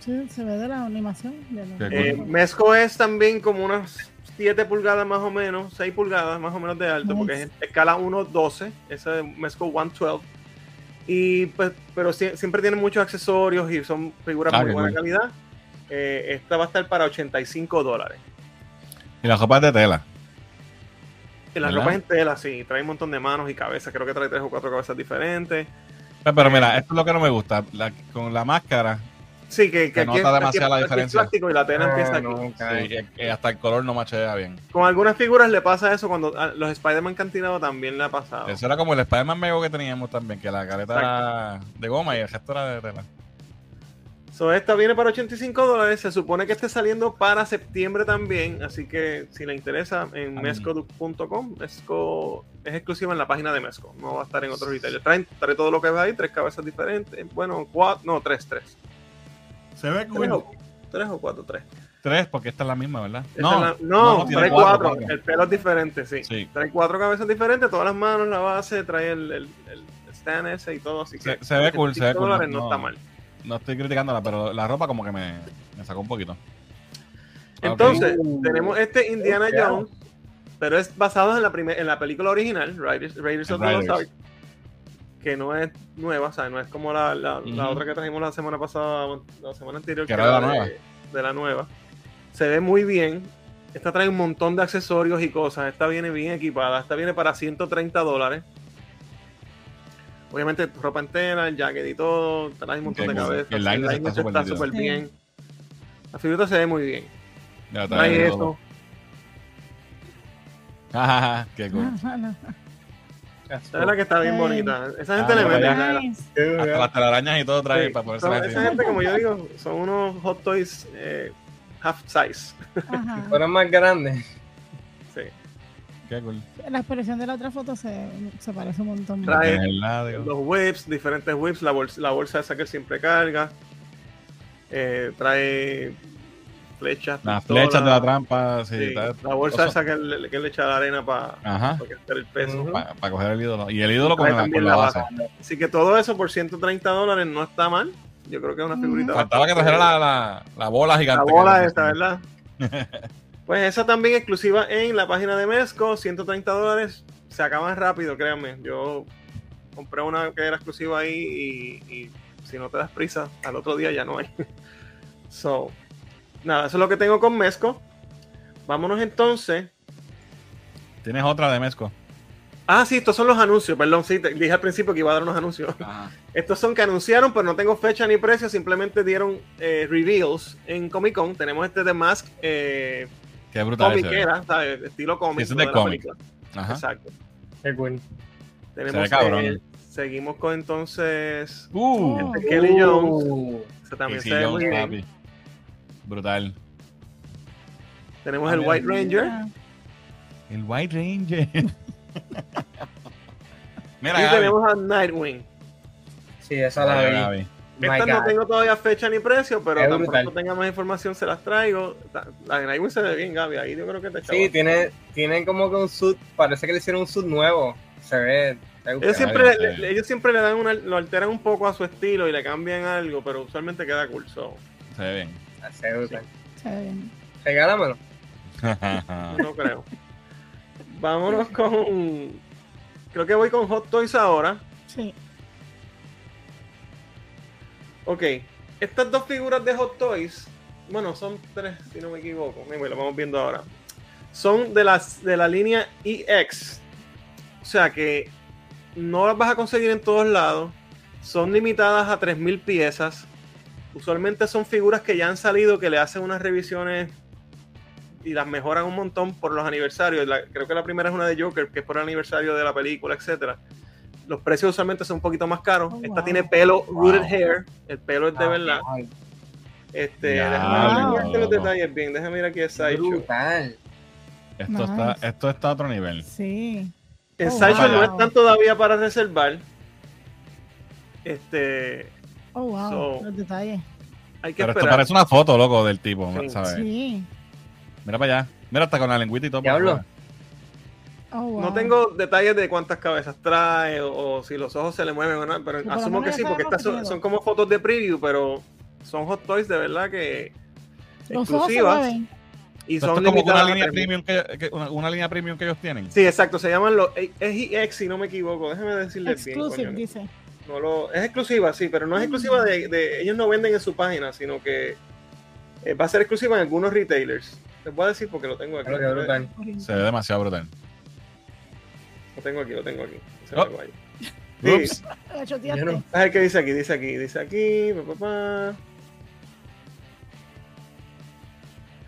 Sí, se ve de la animación. de la-
Eh,
cool.
Mesco es también como unas 7 pulgadas más o menos, 6 pulgadas más o menos de alto,
Nice.
porque es escala 1.12, ese es Mesco 112. Y pues, pero sie- siempre tienen muchos accesorios y son figuras
Ah,
muy buena
cool.
calidad. Eh, esta va a estar para 85 dólares.
Y la ropa de tela.
Y la
¿Verdad?
ropa es en tela, sí, trae un montón de manos y cabezas, creo que trae 3 o 4 cabezas diferentes.
Pero, pero mira, esto es lo que no me gusta. La- con la máscara,
Sí, que, que
Se nota demasiado la diferencia.
plástico y la tela
Ah,
empieza aquí.
sí, hasta el color no machea bien.
Con algunas figuras le pasa eso cuando a los Spider-Man tirado también le ha pasado.
Eso era como el Spider-Man Mego que teníamos también, que la careta era de goma y el resto era de tela.
So, esta viene para 85 dólares. Se supone que esté saliendo para septiembre también. Así que si le interesa, en mesco.com. Mesco es exclusiva en la página de Mesco. No va a estar en otros retailers. Traen, trae todo lo que ve ahí, tres cabezas diferentes. Bueno, cuatro, no, tres, tres.
Se ve
Tres o, tres o cuatro, tres.
Tres, porque esta es la misma, ¿verdad?
Esta la- no,
tiene
trae
cuatro,
cuatro. El pelo es diferente, sí.
Sí.
Trae cuatro cabezas diferentes, todas las manos, la base, trae el, el, el stand ese y todo. Así que
Se- se ve cool, se ve
85
cool, no-
no está mal.
No estoy criticándola, pero la ropa como que me, me sacó un poquito.
Entonces, tenemos este Indiana. Jones, pero es basado en la, primer- en la película original, Raiders, Raiders of the Lost. Ark, que no es nueva, o sea, no es como la, la- otra que trajimos la semana pasada, la semana anterior,
Que era de la nueva.
de la nueva. Se ve muy bien. Esta trae un montón de accesorios y cosas. Esta viene bien equipada. Esta viene para 130 dólares. Obviamente ropa entera, el jacket y todo. Trae un montón de cabezas.
El liner está súper
Sí.
bien. La figurita se ve muy bien.
Ya
Trae
trae
eso.
todo. Jajaja, Qué cool.
No.
Esa es la que está bien
Ay.
bonita. Esa gente
Ah,
le mete. la-.
Hasta las telarañas y todo trae
sí.
para poderse
esa gente, como yo digo, son unos hot toys eh, half size.
Ajá.
Fueron más grandes.
Sí.
Qué cool.
La expresión de la otra foto se, se parece un montón.
Trae-. Los whips, diferentes whips, la bolsa, la bolsa esa que él siempre carga. Eh, trae flechas.
Las flechas de la trampa, sí.
la bolsa
cosa-
esa que él, que él le echa la arena para
Ajá.
hacer el peso.
Para coger el ídolo. Y el ídolo con la, con la
la
base.
Así que todo eso por 130 dólares no está mal. Yo creo que es una figurita.
Faltaba que trajera la, la, la bola
La
gigante.
bola
que-
esta, ¿verdad? [LAUGHS] pues esa también exclusiva en la página de Mesco, 130 dólares. Se acaban rápido, créanme. Yo compré una que era exclusiva ahí y, y si no te das prisa, al otro día ya no hay. [LAUGHS] so, nada, eso es lo que tengo con Mesco. Vámonos entonces.
Tienes otra de Mesco.
Ah, sí, estos son los anuncios, perdón, sí, te dije al principio que iba a dar unos anuncios. [LAUGHS] Estos son que anunciaron, pero no tengo fecha ni precio, simplemente dieron eh, reveals en Comic Con. Tenemos este de Mask eh,
Qué brutal
comiquera, ¿sabes? Estilo cómic.
Sí, ese es
no
de
la
cómic.
película.
Ajá.
Exacto.
Qué cool.
Tenemos,
ve cabrón.
eh, seguimos con entonces
Uh,
Kelly Jones.
Uh,
también
Casey
se ve
Jones,
muy bien.
papi. Brutal.
Tenemos el. White Ranger.
El White Ranger. [LAUGHS] Mira,
y
Gaby.
tenemos a Nightwing.
Sí, esa la
Mira,
vi.
Estas no tengo todavía fecha ni precio, pero
Es
tan
brutal.
pronto tenga más información se las traigo. La de Nightwing se ve bien, Gaby. Ahí yo creo que te
Sí, tiene, tiene como que un suit, parece que le hicieron un suit nuevo. Se ve.
Ellos siempre, le- ellos siempre le dan una, lo alteran un poco a su estilo y le cambian algo, pero usualmente queda cool. so,
Se ve bien.
Se ve brutal.
se ve bien.
Regálamelo. [LAUGHS]
no creo. Vámonos con. Creo que voy con Hot Toys ahora.
Sí.
Ok. Estas dos figuras de Hot Toys. Bueno, son tres, si no me equivoco. Anyway, lo vamos viendo ahora. Son de, las, de la línea EX. O sea que no las vas a conseguir en todos lados. Son limitadas a 3.000 piezas. Usualmente son figuras que ya han salido, que le hacen unas revisiones y las mejoran un montón por los aniversarios. Creo que la primera es una de Joker, que es por el aniversario de la película, etcétera. Los precios usualmente son un poquito más caros.
Oh,
Esta
wow.
tiene pelo rooted
Wow.
hair, el pelo es de
Ah,
verdad.
ay,
Este,
Ya,
déjame ver los detalles bien, déjame ir aquí a Sideshow.
brutal.
Esto,
Nice.
está, esto está a otro nivel.
Sí.
En
Oh,
Sideshow no
wow.
están todavía para reservar. Este,
Oh, wow.
So-
Los detalles.
hay que
Pero esto
esperar.
parece una foto, loco, del tipo,
Sí.
¿sabes?
Sí.
Mira para allá. Mira hasta con la lengüita y todo.
Diablo.
Oh, wow.
No tengo detalles de cuántas cabezas trae o, o si los ojos se le mueven o no, pero asumo que sí, porque estas son, como fotos de preview, pero son hot toys de verdad que
Los ojos se
exclusivas
mueven.
y
Esto
son
es como
limitadas
una
a
línea,
3.000.
premium que, que- una, una línea premium que ellos tienen.
Sí, exacto, se llaman los EX, si no me equivoco. Déjame decirles bien.
Exclusive,
coño.
dice.
No lo, es exclusiva, sí, pero no es exclusiva de, de- Ellos no venden en su página, sino que eh, va a ser exclusiva en algunos retailers. Les voy a decir porque lo tengo aquí.
Claro, qué brutal.
Se ve demasiado brutal.
Lo tengo aquí, lo tengo aquí. Se
Oh.
Sí. Ah, el que dice aquí, dice aquí, dice aquí. Pa, pa, pa.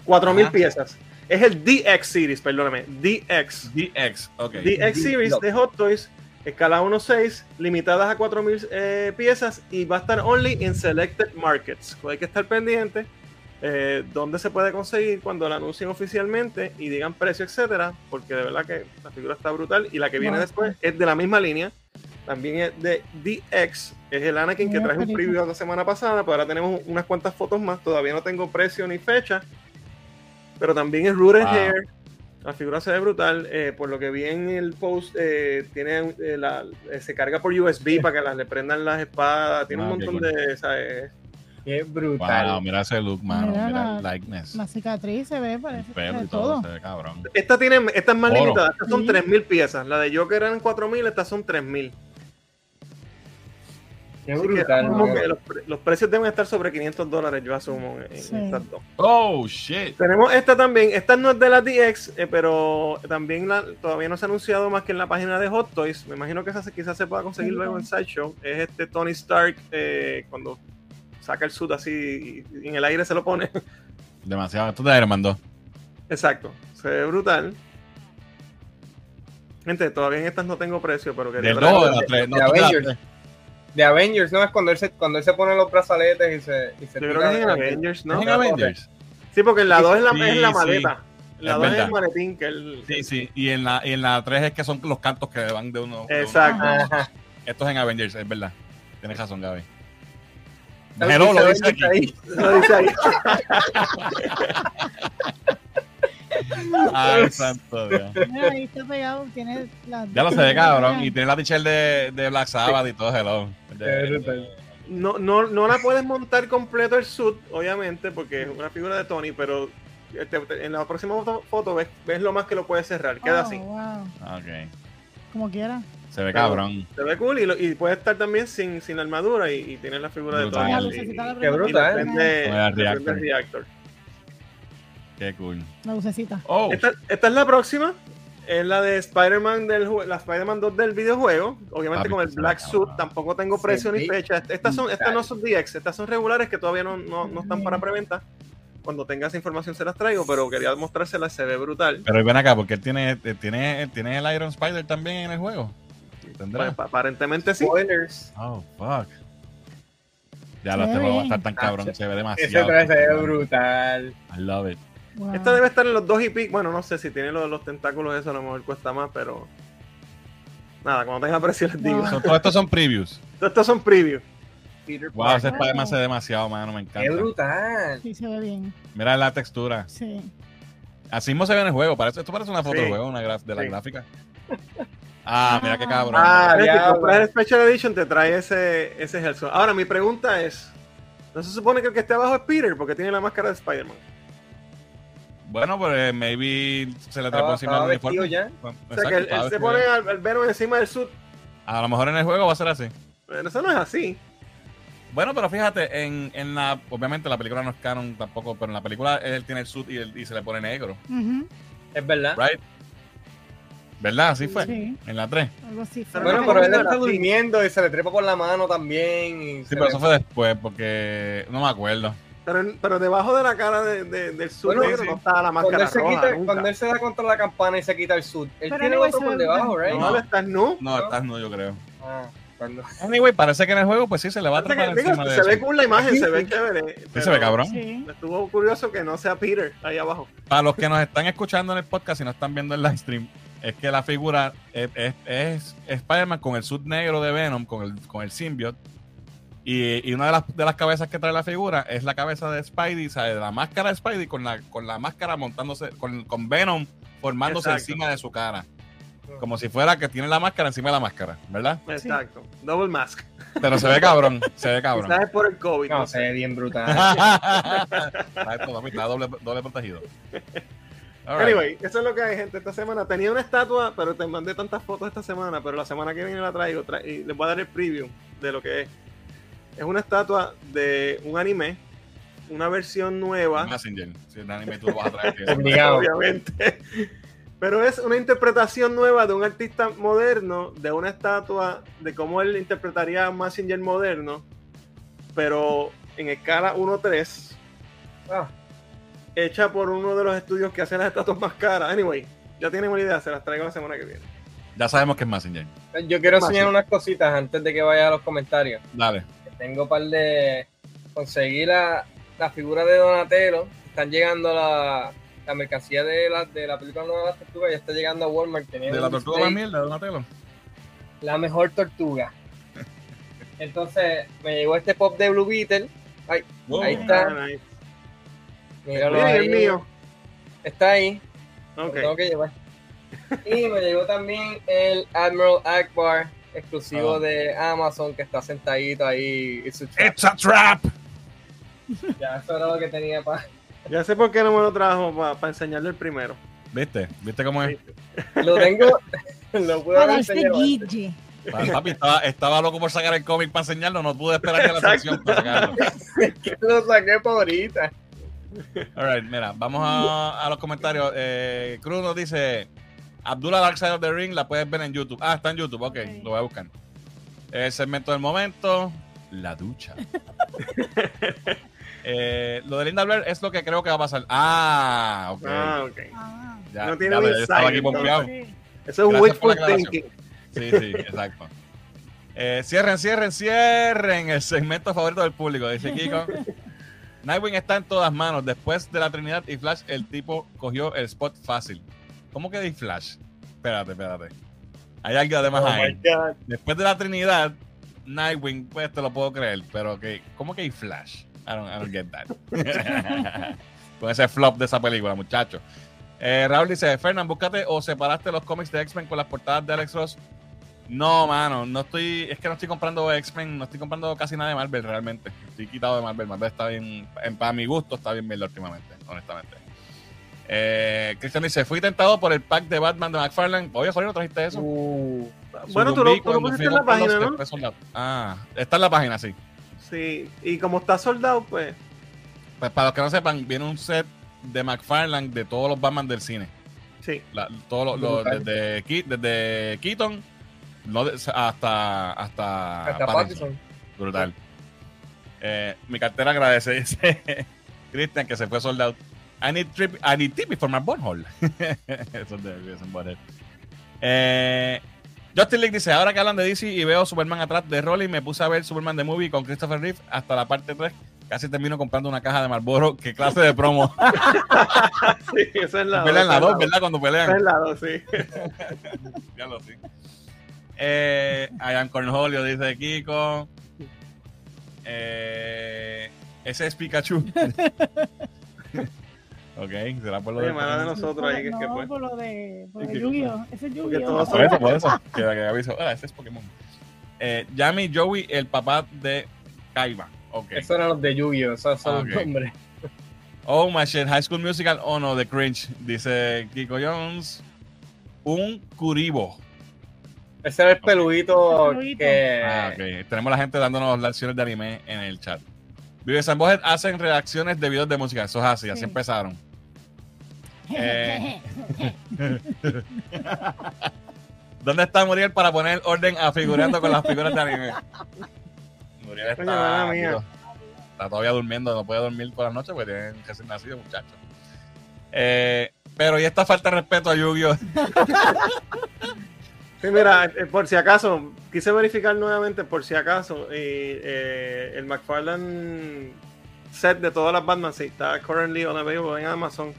4000
Ajá.
piezas. Es el DX Series, perdóname. DX.
DX, ok.
DX Series de Hot Toys, escala 1.6, limitadas a 4000 eh, piezas y va a estar only in selected markets. Hay que estar pendiente eh, dónde se puede conseguir cuando la anuncien oficialmente y digan precio, etcétera, porque de verdad que la figura está brutal y la que viene después es de la misma línea. También es de DX, es el Anakin que traje un preview la semana pasada, pero ahora tenemos unas cuantas fotos más, todavía no tengo precio ni fecha, pero también es Rooted
Wow.
Hair, la figura se ve brutal. eh, por lo que vi en el post, eh, tiene eh, la- eh, se carga por USB para que las, le prendan las espadas. Tiene un
Ah,
montón
cool.
de. ¿sabes?
Qué
Wow,
brutal.
mira ese look, mano.
Mira
Mira,
la-
el likeness.
La cicatriz se ve,
El
parece
pelo y todo.
todo.
Se ve cabrón.
Esta, tiene, esta es más
Oro.
limitada. Estas son
Sí.
3000 piezas. La de Joker eran 4000, estas son 3000.
Qué
Así
brutal.
que los, pre- los precios deben estar sobre 500 dólares, yo asumo, en, en
Sí.
estas dos.
Oh, shit.
Tenemos esta también. Esta no es de la DX, eh, pero también la- todavía no se ha anunciado más que en la página de Hot Toys. Me imagino que esa quizás se pueda conseguir luego en Sideshow. Es este Tony Stark eh, cuando saca el suit así y, y en el aire se lo pone.
Demasiado. Esto es de Iron Man 2.
Exacto. Se ve brutal. Gente, todavía en estas no tengo precio, pero quería
Del
traer-
2 de la 3. No,
de
te la-
Avengers. De Avengers, ¿no? Es cuando él se, cuando él se pone los brazaletes y se. Y se
Yo creo que es en
de-
Avengers,
¿Es
¿no?
en Avengers?
Sí, porque en la 2 es la,
Sí,
es la
sí.
maleta. En la
Es
2 es
verdad.
el maletín que él.
Sí, sí. Y en la, y en la 3 es que son los cantos que van de uno. de uno.
Exacto.
Esto es en Avengers, es verdad. Tienes razón, Gaby. Hello, lo dice aquí.
ahí.
Lo dice ahí.
Ay, santo Dios.
Mira, ahí está pegado, tiene la...
Ya lo sé, cabrón. Y tiene la t-shirt de, de Black Sabbath y todo, hello. De-.
No, no, no la puedes montar completo el suit, obviamente, porque es una figura de Tony, pero este, en la próxima foto, foto ves, ves lo más que lo puedes cerrar. Queda
Oh,
así.
wow.
Ok.
Como quiera.
Se ve cabrón.
Se ve cool y, lo- y puede estar también sin, sin armadura y, y tienes la figura de
Brutal.
Lucecita la
qué brutal.
prende
reactor.
reactor.
Qué cool.
La lucecita.
Oh,
Esta, esta es la próxima. Es la de Spider-Man del la Spider-man 2 del videojuego. Obviamente
Papi,
con el Black
cabrón.
Suit. Tampoco tengo precio ni fecha. Estas son, estas no son DX, estas son regulares que todavía no, no, no están para preventa. Cuando tenga esa información se las traigo, pero quería mostrárselas, se ve brutal.
pero ven acá, porque tiene, él tiene, tiene el Iron Spider también en el juego. ¿Tendrá?
Pues, aparentemente sí.
Spoilers.
Oh, fuck. Ya lo
Se
este va a estar tan cabrón, se ve demasiado.
Ese se ve brutal.
I love it.
Wow.
Esta debe estar en los dos y pico. Bueno, no sé si tiene los, los tentáculos, eso a lo mejor cuesta más, pero. Nada, cuando tenga precio les digo.
Wow.
Todos estos son previews.
Estos son previews.
Peter
Wow, ese. Spider-Man se ve demasiado, mano, me
Qué
encanta.
brutal.
Sí, se ve bien.
Mira la textura.
Sí.
Así mismo se ve en el juego. Parece, esto parece una foto
Sí.
del juego, una de la
Sí.
gráfica. [LAUGHS] Ah, mira qué cabrón.
Ah,
Si
diablo.
compras el Special Edition, te trae ese, ese Hellstorm. Ahora, mi pregunta es: ¿no se supone que el que esté abajo es Peter? Porque tiene la máscara de Spider-Man.
Bueno, pues eh, maybe se le trepó encima del uniforme.
ya.
Bueno,
O sea, que él, se pone al, al Venom encima del suit.
A lo mejor en el juego va a ser así.
Pero eso no es así.
Bueno, pero fíjate, en, en la, obviamente la película no es canon tampoco, pero en la película él tiene el suit y, él- y se le pone negro,
Ujú.
Es verdad.
right? ¿Verdad? Así fue.
Sí,
En la 3.
algo así. fue.
Pero
Bueno,
no
pero él está durmiendo y se le trepa por la mano también. y
Sí, pero
le-
eso fue después, porque no me acuerdo.
Pero, pero debajo de la cara de- de- del suit
Bueno,
negro
sí.
no está la
Cuando
máscara
él, se
roja.
quita, cuando él se da contra la campana y se quita el suit, él
Pero
tiene
anyway,
otro por debajo, right?
No, él está nu.
No, estás no, yo creo.
Ah, cuando-
Anyway, parece que en el juego, pues sí, se le va a
Parece que-
trepar
digo,
encima de
se
eso.
ve cool la imagen, se ve chévere.
Sí, se ve cabrón.
Sí.
Estuvo curioso que no sea Peter ahí abajo.
Para los que nos están escuchando en el podcast y no están viendo el live stream, es que la figura es, es, es Spider-Man con el suit negro de Venom, con el, con el symbiote. Y, y una de las, de las cabezas que trae la figura es la cabeza de Spidey, ¿sabes? de la máscara de Spidey con la, con la máscara montándose, con, con Venom formándose
Exacto.
encima de su cara. Como si fuera que tiene la máscara encima de la máscara, ¿verdad?
Exacto. Double mask.
Pero se ve cabrón, se ve cabrón.
Quizás es por el COVID.
No,
no
se ve bien brutal. [LAUGHS]
está, papi, está doble, doble protegido. All right.
Anyway, eso es lo que hay, gente. Esta semana tenía una estatua, pero te mandé tantas fotos esta semana, pero la semana que viene la traigo tra- y les voy a dar el preview de lo que es. Es una estatua de un anime, una versión nueva,
Messenger. Si el anime tú lo vas a traer. [LAUGHS]
obviamente. Pero es una interpretación nueva de un artista moderno, de una estatua, de cómo él interpretaría a Massinger moderno, pero en escala 1-3,
Ah,
hecha por uno de los estudios que hacen las estatuas más caras. Anyway, ya tienen una idea, se las traigo la semana que viene.
Ya sabemos que es Messenger.
yo quiero enseñar unas cositas antes de que vaya a los comentarios.
Dale.
Tengo un par de. Conseguí la, la figura de Donatello. Están llegando la, la mercancía de la, de la película nueva de las tortugas. Ya está llegando a Walmart.
De la tortuga más mierda, Donatello.
La mejor tortuga. [LAUGHS] Entonces me llegó este pop de Blue Beetle. Ay,
Wow.
Ahí está.
Ah, nice.
Míralo
Mira,
ahí.
el mío.
Está ahí. Tengo que llevar. Y me llegó también el Admiral Akbar exclusivo
Ah.
de Amazon que está sentadito ahí. trap.
It's a trap.
Ya, eso era lo que tenía para.
Ya sé por qué no me lo trajo para enseñarle el primero.
¿Viste? ¿Viste cómo es?
Lo tengo. [LAUGHS] lo pude haber
Para este. Gigi.
Papi, estaba, estaba loco por sacar el cómic para enseñarlo. No pude esperar que la sección para sacarlo. [LAUGHS]
que lo saqué por ahorita.
All right, mira, vamos a, a los comentarios. Eh, Cruz nos dice: Abdullah Dark Side of the Ring la puedes ver en YouTube. Ah, está en YouTube, ok,
Ok.
lo voy a buscar. El segmento del momento: La ducha. [LAUGHS] Eh, lo de Linda Blair es lo que creo que va a pasar. Ah, ok.
Ah, ok.
Ah,
ya,
no tiene
ya,
un
yo estaba aquí
sí.
Eso es
Gracias
wishful thinking.
Sí, sí, exacto. Eh, cierren, cierren, cierren el segmento favorito del público, dice Kiko. [LAUGHS] Nightwing está en todas manos. Después de la Trinidad y Flash, el tipo cogió el spot fácil. ¿Cómo que de Flash? Espérate, espérate. Hay algo además
Oh
ahí. Después de la Trinidad, Nightwing, pues te lo puedo creer, pero que, ¿cómo que hay Flash? I don't, I don't get that. [LAUGHS] Con ese flop de esa película, muchacho. Eh, Raúl dice, Fernán, búscate o separaste los cómics de X-Men con las portadas de Alex Ross. No, mano, no estoy, es que no estoy comprando X-Men, no estoy comprando casi nada de Marvel realmente. Estoy quitado de Marvel, Marvel está bien, en- para mi gusto está bien bien últimamente, honestamente. Eh, Cristian dice, fui tentado por el pack de Batman de McFarlane. Oye, joder, ¿no trajiste eso?
Uh,
Bueno, tú lo, tú lo pusiste en la página, ¿no?
soldado. Ah, está en la página, sí.
Sí, y como está soldado, pues.
Pues para los que no sepan, viene un set de McFarlane de todos los Batman del cine.
Sí.
La- todos los, los- desde, desde Keaton no de- hasta, hasta,
hasta
Pattinson.
Pattinson.
Brutal. Eh, mi cartera agradece, [LAUGHS] dice Christian, que se fue soldado. I need, trip, I need tippy for my butthole. [LAUGHS] Eso es de Butthead. Eh, Justin League dice, ahora que hablan de DC y veo Superman atrás de Rolling, me puse a ver Superman the Movie con Christopher Reeve hasta la parte 3. Casi termino comprando una caja de Marlboro. ¿Qué clase de promo? [LAUGHS]
Sí, eso es la
pelean
esa
las
es
dos,
la
¿verdad? Cuando
Esa es
pelean.
la dos, sí.
Ya lo sí. Eh, Ian Cornholio dice Kiko. Eh, ese es Pikachu. [LAUGHS] ok, será por lo
Oye,
de.
mala de nosotros ahí, que,
no,
que pues.
por lo de, por de Yu-Gi-Oh! Ese es Yu-Gi-Oh!
todos
Por eso, por eso. [LAUGHS] Que, que aviso. Ah, ese es Pokémon. Eh, Yami Joey, el papá de Kaiba. Ok.
Esos eran los de Yu-Gi-Oh! Esos son
Ah, ok.
los nombres.
Oh my shit, High School Musical. Oh no, The Cringe. Dice Kiko Jones. Un Kuribo.
Ese era el peludito
Peludito.
que.
Ah, ok. Tenemos la gente dándonos lecciones de anime en el chat. Vive San Bojet hacen reacciones de videos de música. Eso es así, así
Sí.
empezaron. [LAUGHS] Eh. [LAUGHS] ¿Dónde está Muriel para poner orden a figurando con las figuras de anime? Muriel está,
mía.
está todavía durmiendo, no puede dormir por la noche porque tiene recién nacido, muchacho. Eh, pero y esta falta de respeto a Yu-Gi-Oh! [LAUGHS]
Sí, mira, eh, por si acaso, quise verificar nuevamente por si acaso, y, eh, el McFarlane set de todas las Batman sí, está currently on available en Amazon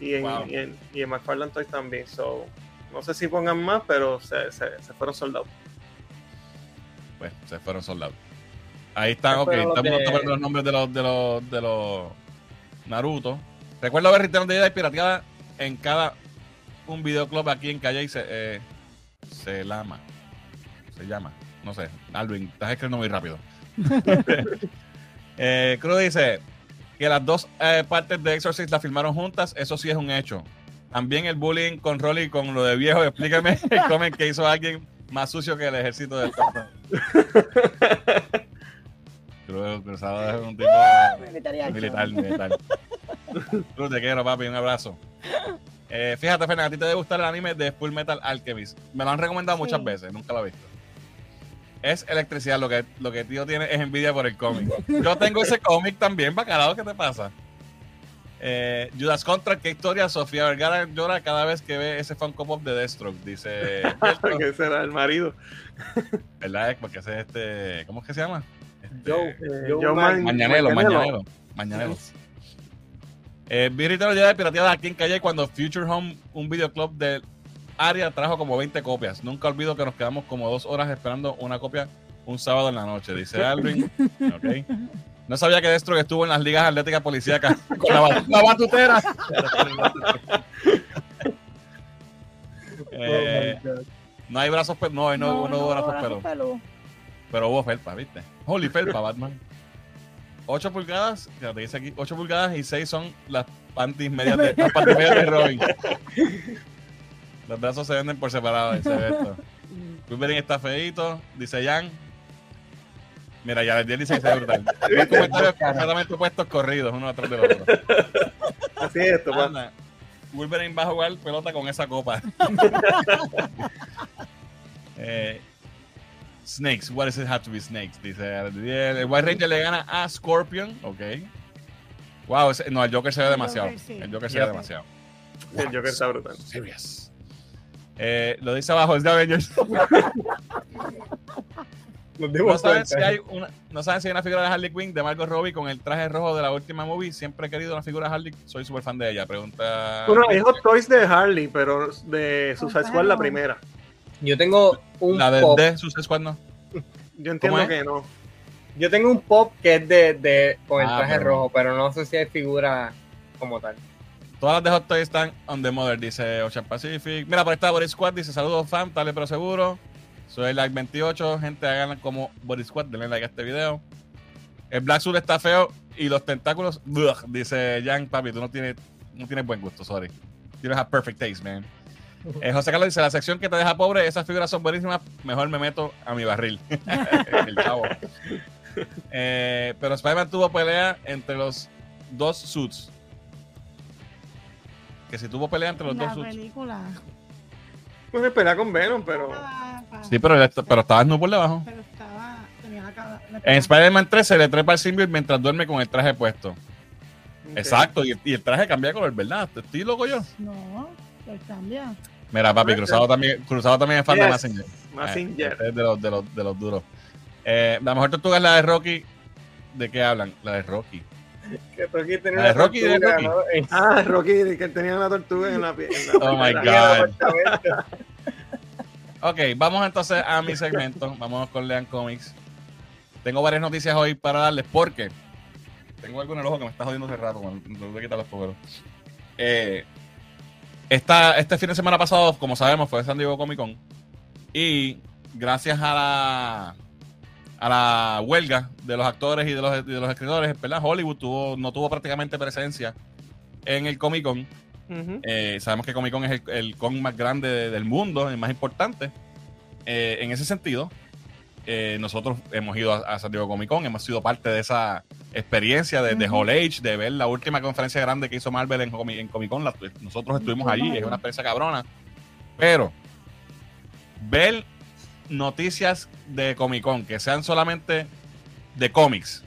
y en,
Wow.
y en, y en McFarlane Toys también. So, no sé si pongan más, pero se, se, se fueron soldados.
Pues se fueron soldados. Ahí están, ok. Estamos
de-
tomando los nombres de los, de los, de los Naruto. Recuerdo ver Return de Jedi pirateada en cada un videoclub aquí en Calle y se, eh, se lama. Se llama. No sé. Alvin, estás escribiendo muy rápido. [LAUGHS] eh, Cruz dice que las dos eh, partes de Exorcist las filmaron juntas. Eso sí es un hecho. También el bullying con Rolly con lo de viejo. Explícame [LAUGHS] el comment que hizo alguien más sucio que el ejército del. [LAUGHS] Cruz Cruzado es un tipo
Militariacho.
militar, militar. Cruz, te quiero, papi. Un abrazo. Eh, fíjate, Fernan, a ti te debe gustar el anime de Full Metal Alchemist. Me lo han recomendado
Sí.
muchas veces, nunca lo he visto. Es electricidad, lo que, lo que tío tiene es envidia por el cómic. [LAUGHS] Yo tengo ese cómic también, bacalao, ¿qué te pasa? Eh, Judas Contra, qué historia. Sofía Vergara llora cada vez que ve ese Funko Pop de Deathstroke. Dice, [LAUGHS]
que ese era el marido.
¿verdad? Porque ese es este, ¿cómo es que se llama? Este,
Joe,
Eh,
Joe
Joe
Man-
Man-
Mañanero,
Mañanelo.
Mañanero. Mañanero. Eh, vi Return de pirateada aquí en Calle cuando Future Home, un videoclub del área, trajo como 20 copias. Nunca olvido que nos quedamos como dos horas esperando una copia un sábado en la noche, dice Alvin. [LAUGHS] Ok. No sabía que Destro estuvo en las ligas atléticas policíacas [LAUGHS] con la, bat- la batutera. [LAUGHS] Eh,
Oh God.
no hay brazos peludos. No, no, no, hubo brazos
brazos
peludos. Pero hubo felpa, ¿viste? Holy felpa, Batman. 8 pulgadas, fíjate, dice aquí, 8 pulgadas y 6 son las panties medias de, las panties medias de Robin. [LAUGHS] Los brazos se venden por separado, dice esto. Wolverine está feito, dice Jan. Mira, ya dice que se ve brutal. [LAUGHS] Los comentarios completamente opuestos corridos, uno atrás del otro. [LAUGHS]
Así es esto, pa.
Anda, Wolverine va a jugar pelota con esa copa. Eh, snakes, what does it have to be snakes? Dice el White Ranger le gana a Scorpion, ok. Wow, ese- no, el Joker se ve
El
demasiado.
Joker, sí.
El Joker se ve demasiado.
El Joker está brutal.
Serious. Eh, lo dice abajo, es de Avengers. [LAUGHS] No saben, si hay una, no saben si hay una figura de Harley Quinn de Margot Robbie con el traje rojo de la última movie. Siempre he querido una figura de Harley. Soy súper fan de ella. Pregunta.
Bueno, hay Hot Toys de Harley, pero de Suicide Squad la primera.
Yo tengo un
La de,
pop.
de Suicide Squad, no.
Yo entiendo que no.
Yo tengo un pop que es de, de con el
Ah,
traje
pero-
rojo, pero no sé si hay figura como tal.
Todas las de Hot Toys están on the mother, dice Ocean Pacific. Mira, por esta Body Squad dice: Saludos, fam, dale pero seguro. Soy like 28. Gente, hagan como Body Squad. Denle like a este video. El Black Suit está feo y los tentáculos, ugh, dice Jan, papi, tú no tienes, no tienes buen gusto, sorry. You don't have perfect taste, man. Eh, José Carlos dice: La sección que te deja pobre, esas figuras son buenísimas. Mejor me meto a mi barril. [LAUGHS] El chavo. Eh, pero Spider-Man tuvo pelea entre los dos suits. Que si tuvo pelea entre los
La
dos suits.
película.
Pues pelea con Venom, pero.
Sí, pero, pero estaba no por debajo.
Pero estaba. Tenía la cara. la
En Spider-Man 3 se le trepa el symbiote mientras duerme con el traje puesto. Exacto, y, y el traje cambia de color, ¿verdad? ¿Estoy loco yo?
No, él cambia.
Mira, papi, Cruzado también, Cruzado también es fan de
Yes.
Massinger.
Mazinger.
Eh, este es de los, de los, de los duros. Eh, la mejor tortuga es la de Rocky. ¿De qué hablan? La de Rocky.
Que Rocky tenía
La de
una
Rocky, de
tortuga,
Rocky.
¿no?
Ah, Rocky, que tenía una tortuga en la piel.
Oh my God. Ok, vamos entonces a mi segmento. Vamos con Lean Comics. Tengo varias noticias hoy para darles porque tengo algo en el ojo que me está jodiendo hace rato. man. Me voy a quitar los fogueros. Eh, esta, este fin de semana pasado, como sabemos, fue San Diego Comic Con. Y gracias a la, a la huelga de los actores y de los, y de los escritores, ¿verdad? Hollywood tuvo, no tuvo prácticamente presencia en el Comic Con. Eh, sabemos que Comic Con es el, el con más grande de- del mundo, el más importante. Eh, en ese sentido, eh, nosotros hemos ido a, a San Diego Comic Con, hemos sido parte de esa experiencia de, de
Ujú.
Hall Age, de ver la última conferencia grande que hizo Marvel en, Comi- en Comic Con. La- nosotros estuvimos allí, es una experiencia cabrona. Pero ver noticias de Comic Con que sean solamente de cómics,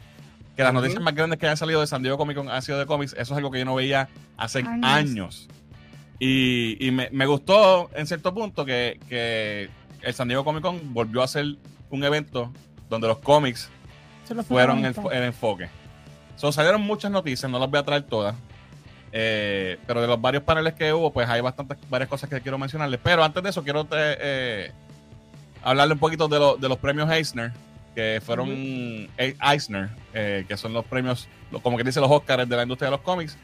que las noticias más grandes que han salido de San Diego Comic Con han sido de cómics, eso es algo que yo no veía hace
Años.
años. Y, y me, me gustó en cierto punto que, que el San Diego Comic Con volvió a ser un evento donde los cómics fueron el, el enfoque. So, salieron muchas noticias, no las voy a traer todas. Eh, pero de los varios paneles que hubo, pues hay bastantes, varias cosas que quiero mencionarles. Pero antes de eso, quiero eh, eh, hablarle un poquito de, lo- de los premios Eisner, que fueron E- Eisner, eh, que son los premios, como que dice los Oscars de la industria de los cómics.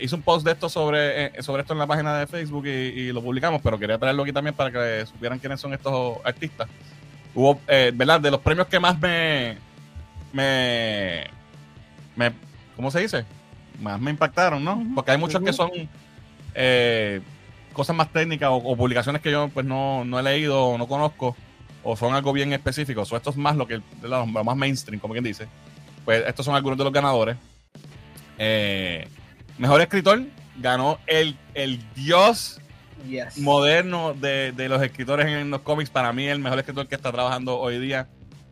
Hice un post de esto sobre, sobre esto en la página de Facebook y, y lo publicamos, pero quería traerlo aquí también para que supieran quiénes son estos artistas. Hubo, eh, ¿verdad? De los premios que más me, me, me, ¿cómo se dice? Más me impactaron, ¿no? Porque hay muchos que son eh, cosas más técnicas o, o publicaciones que yo pues no, no he leído o no conozco o son algo bien específico. O esto es más lo que lo más mainstream, como quien dice. Pues estos son algunos de los ganadores. Eh, mejor escritor ganó el, el dios
Yes.
moderno de, de los escritores en los cómics. Para mí, el mejor escritor que está trabajando hoy día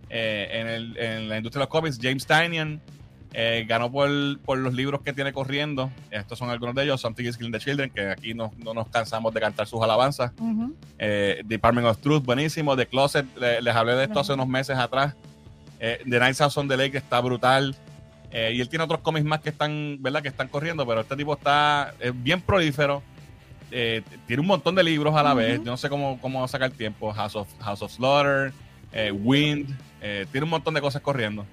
eh, en, el- en la industria de los cómics, James Tynion, eh, ganó por, por los libros que tiene corriendo. Estos son algunos de ellos: Something is Killing the Children, que aquí no, no nos cansamos de cantar sus alabanzas.
Ujú.
Eh, Department of Truth, buenísimo. The Closet, le- les hablé de esto hace unos meses atrás. Eh, The Night House on the Lake está brutal. Eh, y él tiene otros cómics más que están, ¿verdad? Que están corriendo, pero este tipo está bien prolífero. Eh, tiene un montón de libros a la vez. Yo no sé cómo, cómo sacar tiempo. House of, House of Slaughter, eh, Wind. eh, tiene un montón de cosas corriendo.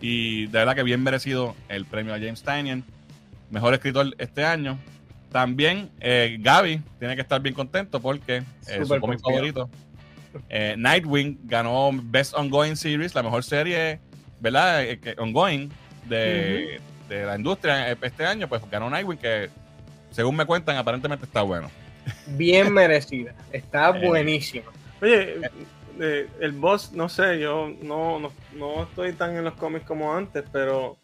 Y de verdad que bien merecido el premio a James Tynion. Mejor escritor este año. También Gaby tiene que estar bien contento porque eh, su cómic favorito. Nightwing ganó Best Ongoing Series, la mejor serie, ¿verdad? Ongoing de, de la industria este año, pues ganó Nightwing, que según me cuentan, aparentemente está bueno.
Bien [LAUGHS] merecida. Está
Eh.
buenísima.
Oye, eh, el boss, no sé, yo no, no, no estoy tan en los cómics como antes, pero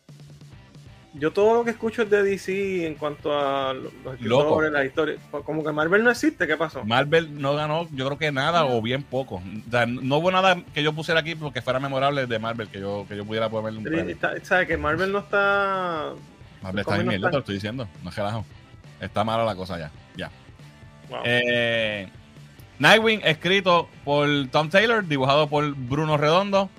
yo todo lo que escucho es de DC en cuanto a los escritores, la historia. Como que Marvel no existe, ¿qué pasó?
Marvel no ganó, yo creo que nada o bien poco. O sea, no hubo nada que yo pusiera aquí porque fuera memorable de Marvel, que yo, que yo pudiera ponerle un
¿Sabes que Marvel no está.
Marvel está en mierda, te lo estoy diciendo. No es relajo. Está mala la cosa ya. Ya.
Wow.
Eh, Nightwing, escrito por Tom Taylor, dibujado por Bruno Redondo.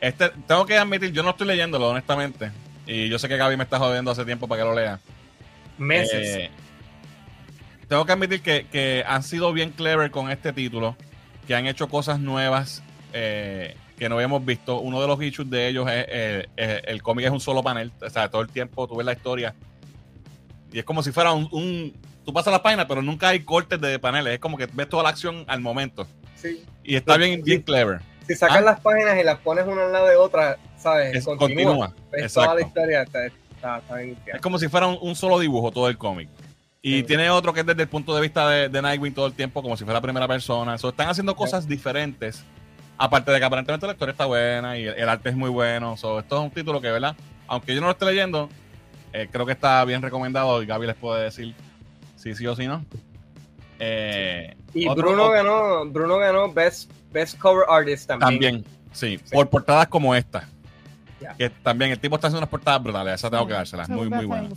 Este, tengo que admitir, yo no estoy leyéndolo, honestamente. Y yo sé que Gaby me está jodiendo hace tiempo para que lo lea.
Meses.
Eh, tengo que admitir que, que han sido bien clever con este título, que han hecho cosas nuevas eh, que no habíamos visto. Uno de los issues de ellos es, eh, eh, el cómic es un solo panel, o sea, todo el tiempo tú ves la historia y es como si fuera un, un- tú pasas la página, pero nunca hay cortes de paneles, es como que ves toda la acción al momento
Sí.
y está bien, bien clever.
Si sacas
Ah.
las páginas y las pones una al lado de otra, ¿sabes?
Es- continúa,
Ves toda
exacto.
la historia. Está, está, está bien
Es como si fuera un, un solo dibujo todo el cómic. Y
Sí.
tiene otro que es desde el punto de vista de, de Nightwing todo el tiempo, como si fuera primera persona. So, están haciendo cosas diferentes. Aparte de que aparentemente la historia está buena y el, el arte es muy bueno. So, esto es un título que, ¿verdad? Aunque yo no lo esté leyendo, eh, creo que está bien recomendado y Gaby les puede decir si sí o si no. Eh,
Y
otro-
Bruno
otro-
ganó, Bruno ganó Best, Best Cover Artist también.
También, sí,
Sí.
por portadas como esta. Que también el tipo está haciendo unas portadas brutales, esas tengo que dárselas, muy, muy buenas.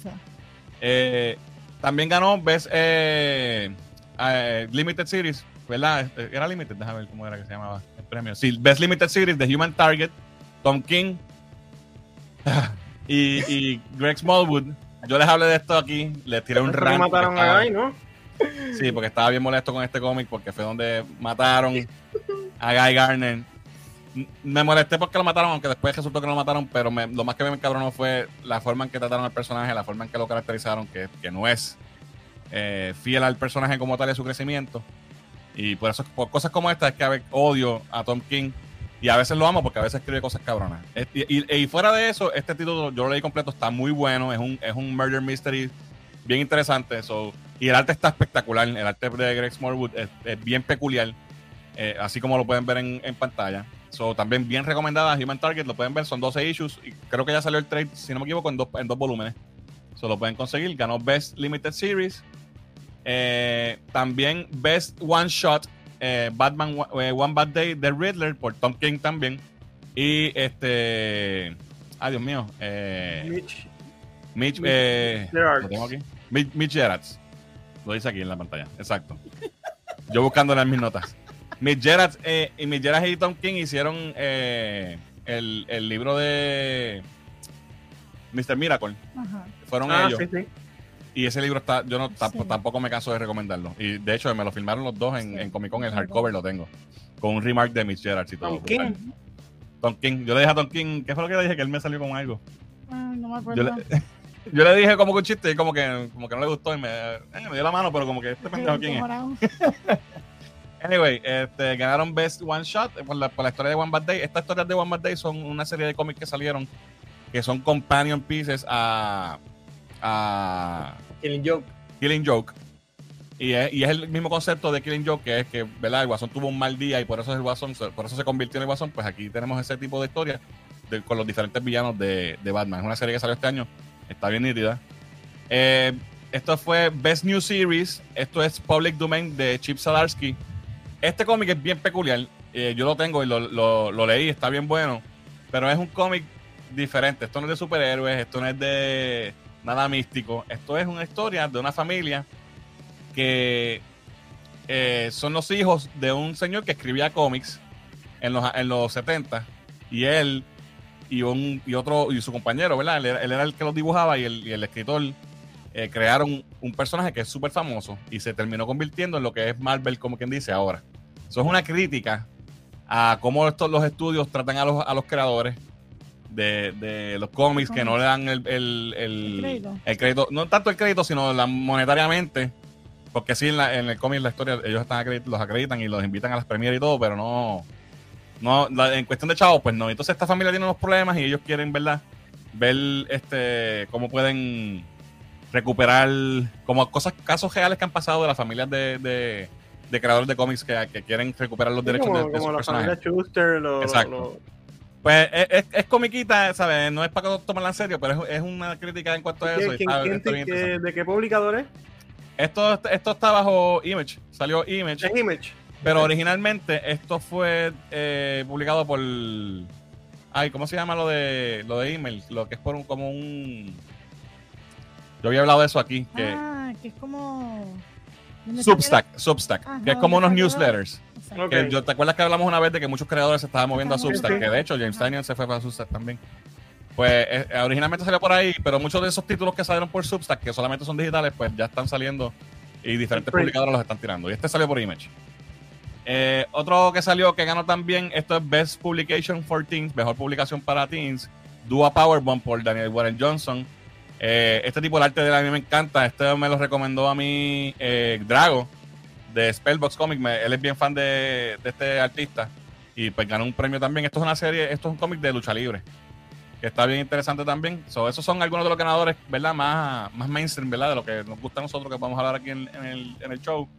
Eh, también ganó Best eh, eh, Limited Series, ¿verdad? Eh, Era Limited, déjame ver cómo era que se llamaba el premio. Sí, Best Limited Series de Human Target, Tom King [LAUGHS] y, y Greg Smallwood. Yo les hablé de esto aquí, les tiré un rant.
mataron
estaba-
a Guy, ¿no?
Sí, porque estaba bien molesto con este cómic porque fue donde mataron a Guy Garner. Me molesté porque lo mataron, aunque después resultó que no lo mataron, pero me- lo más que me encabronó fue la forma en que trataron al personaje, la forma en que lo caracterizaron, que, que no es eh, fiel al personaje como tal y a su crecimiento. Y por eso, por cosas como esta, es que a odio a Tom King y a veces lo amo porque a veces escribe cosas cabronas. Y, fuera de eso, este título yo lo leí completo, está muy bueno, es un, es un murder mystery bien interesante. Y el arte está espectacular. El arte de Greg Smallwood es, bien peculiar, eh, así como lo pueden ver en, en pantalla. So, también bien recomendada. Human Target, lo pueden ver, son 12 issues. Y creo que ya salió el trade, si no me equivoco, en dos, en dos volúmenes. So, lo pueden conseguir. Ganó Best Limited Series. Eh, también Best One Shot, eh, Batman eh, One Bad Day de Riddler por Tom King también. Y este. Ay, Dios mío. Eh,
Mitch.
Mitch,
Mitch
eh,
Gerards.
lo tengo aquí. Mitch, Mitch Gerards. Lo dice aquí en la pantalla. Exacto. Yo buscándole en mis notas. Mitch Gerard, eh, y Mitch Gerard y Tom King hicieron eh, el, el libro de Mr. Miracle.
Ajá.
Fueron
Ah,
ellos.
sí, sí.
Y ese libro está, yo no
Sí.
tampoco me canso de recomendarlo. Y de hecho me lo filmaron los dos en, en Comic Con, el hardcover lo tengo. Con un remark de Mitch Gerard y todo.
Tom King.
brutal. Tom King. Yo le dije a Tom King, ¿qué fue lo que le dije? Que él me salió con algo.
Ah, no me
Yo
acuerdo.
le, [LAUGHS] yo le dije como que un chiste y como que, como que no le gustó y me, eh, me dio la mano, pero como que este pendejo quién es. [LAUGHS] Anyway, este, ganaron Best One Shot por la, por la historia de One Bad Day. Estas historias de One Bad Day son una serie de cómics que salieron que son companion pieces a, a
Killing Joke.
Killing Joke. Y es, el mismo concepto de Killing Joke, que es que ¿verdad? el Guasón tuvo un mal día y por eso es el Guasón, por eso se convirtió en el Guasón. Pues aquí tenemos ese tipo de historia con los diferentes villanos de, Batman. Es una serie que salió este año, está bien nítida. Eh, esto fue Best New Series. Esto es Public Domain de Chip Zdarsky. Este cómic es bien peculiar. eh, yo lo tengo y lo- lo leí, está bien bueno. Pero es un cómic diferente. Esto no es de superhéroes, esto no es de nada místico. Esto es una historia de una familia que eh, son los hijos de un señor que escribía cómics en los, en los 70 y él y un y otro y su compañero, ¿verdad? Él era, el que los dibujaba y el, el escritor eh, crearon un personaje que es súper famoso y se terminó convirtiendo en lo que es Marvel, como quien dice ahora. Eso es una crítica a cómo estos, los estudios tratan a los, a los creadores de, de los cómics, que no le dan el, el, el-
El crédito.
el crédito, no tanto el crédito, sino la, monetariamente, porque sí, en, la- en el cómic, la historia, ellos están acredit- los acreditan y los invitan a las premieres y todo, pero no, no la- en cuestión de chavos, pues no. Entonces esta familia tiene unos problemas y ellos quieren, ¿verdad? Ver este cómo pueden recuperar como cosas, casos reales que han pasado de las familias de, de, de creadores de cómics que, que quieren recuperar los
Sí,
derechos
como,
de, de sus
como la
personajes.
familia Schuster, lo-
Exacto.
lo-
Pues es, es, es comiquita, ¿sabes? No es para tomarla en serio, pero es, es una crítica en cuanto a eso. y
¿Quién-
está-
quién-
está bien
qué-
interesante.
¿De qué publicador es?
Esto, esto está bajo Image, salió Image,
Es Image.
pero originalmente esto fue eh, publicado por. Ay, ¿cómo se llama lo de lo de email? Lo que es por un, como un. Yo había hablado de eso aquí, que
Ah, que es como. ¿dónde
Substack, Substack,
Ajá,
que es como unos newsletters.
Exacto.
Ok.
Que yo, ¿Te acuerdas que hablamos una vez de que muchos creadores se estaban moviendo a. Substack?
Sí.
Que de hecho James. Tynion se fue para Substack también. Pues eh, originalmente salió por ahí, pero muchos de esos títulos que salieron por Substack, que solamente son digitales, pues ya están saliendo y diferentes publicadores los están tirando. Y este salió por Image. Eh, otro que salió que ganó también, esto es Best Publication for Teens, mejor publicación para teens, Dua Powerbomb por Daniel Warren Johnson. Eh, este tipo de arte de él a mí me encanta. Este me lo recomendó a mí eh, Drago de Spellbox Comic. Él es bien fan de, este artista y pues ganó un premio también. Esto es una serie, esto es un cómic de lucha libre que está bien interesante también. So, esos son algunos de los ganadores, ¿verdad? Más, más mainstream, ¿verdad? De lo que nos gusta a nosotros que vamos a hablar aquí en, el, en el show.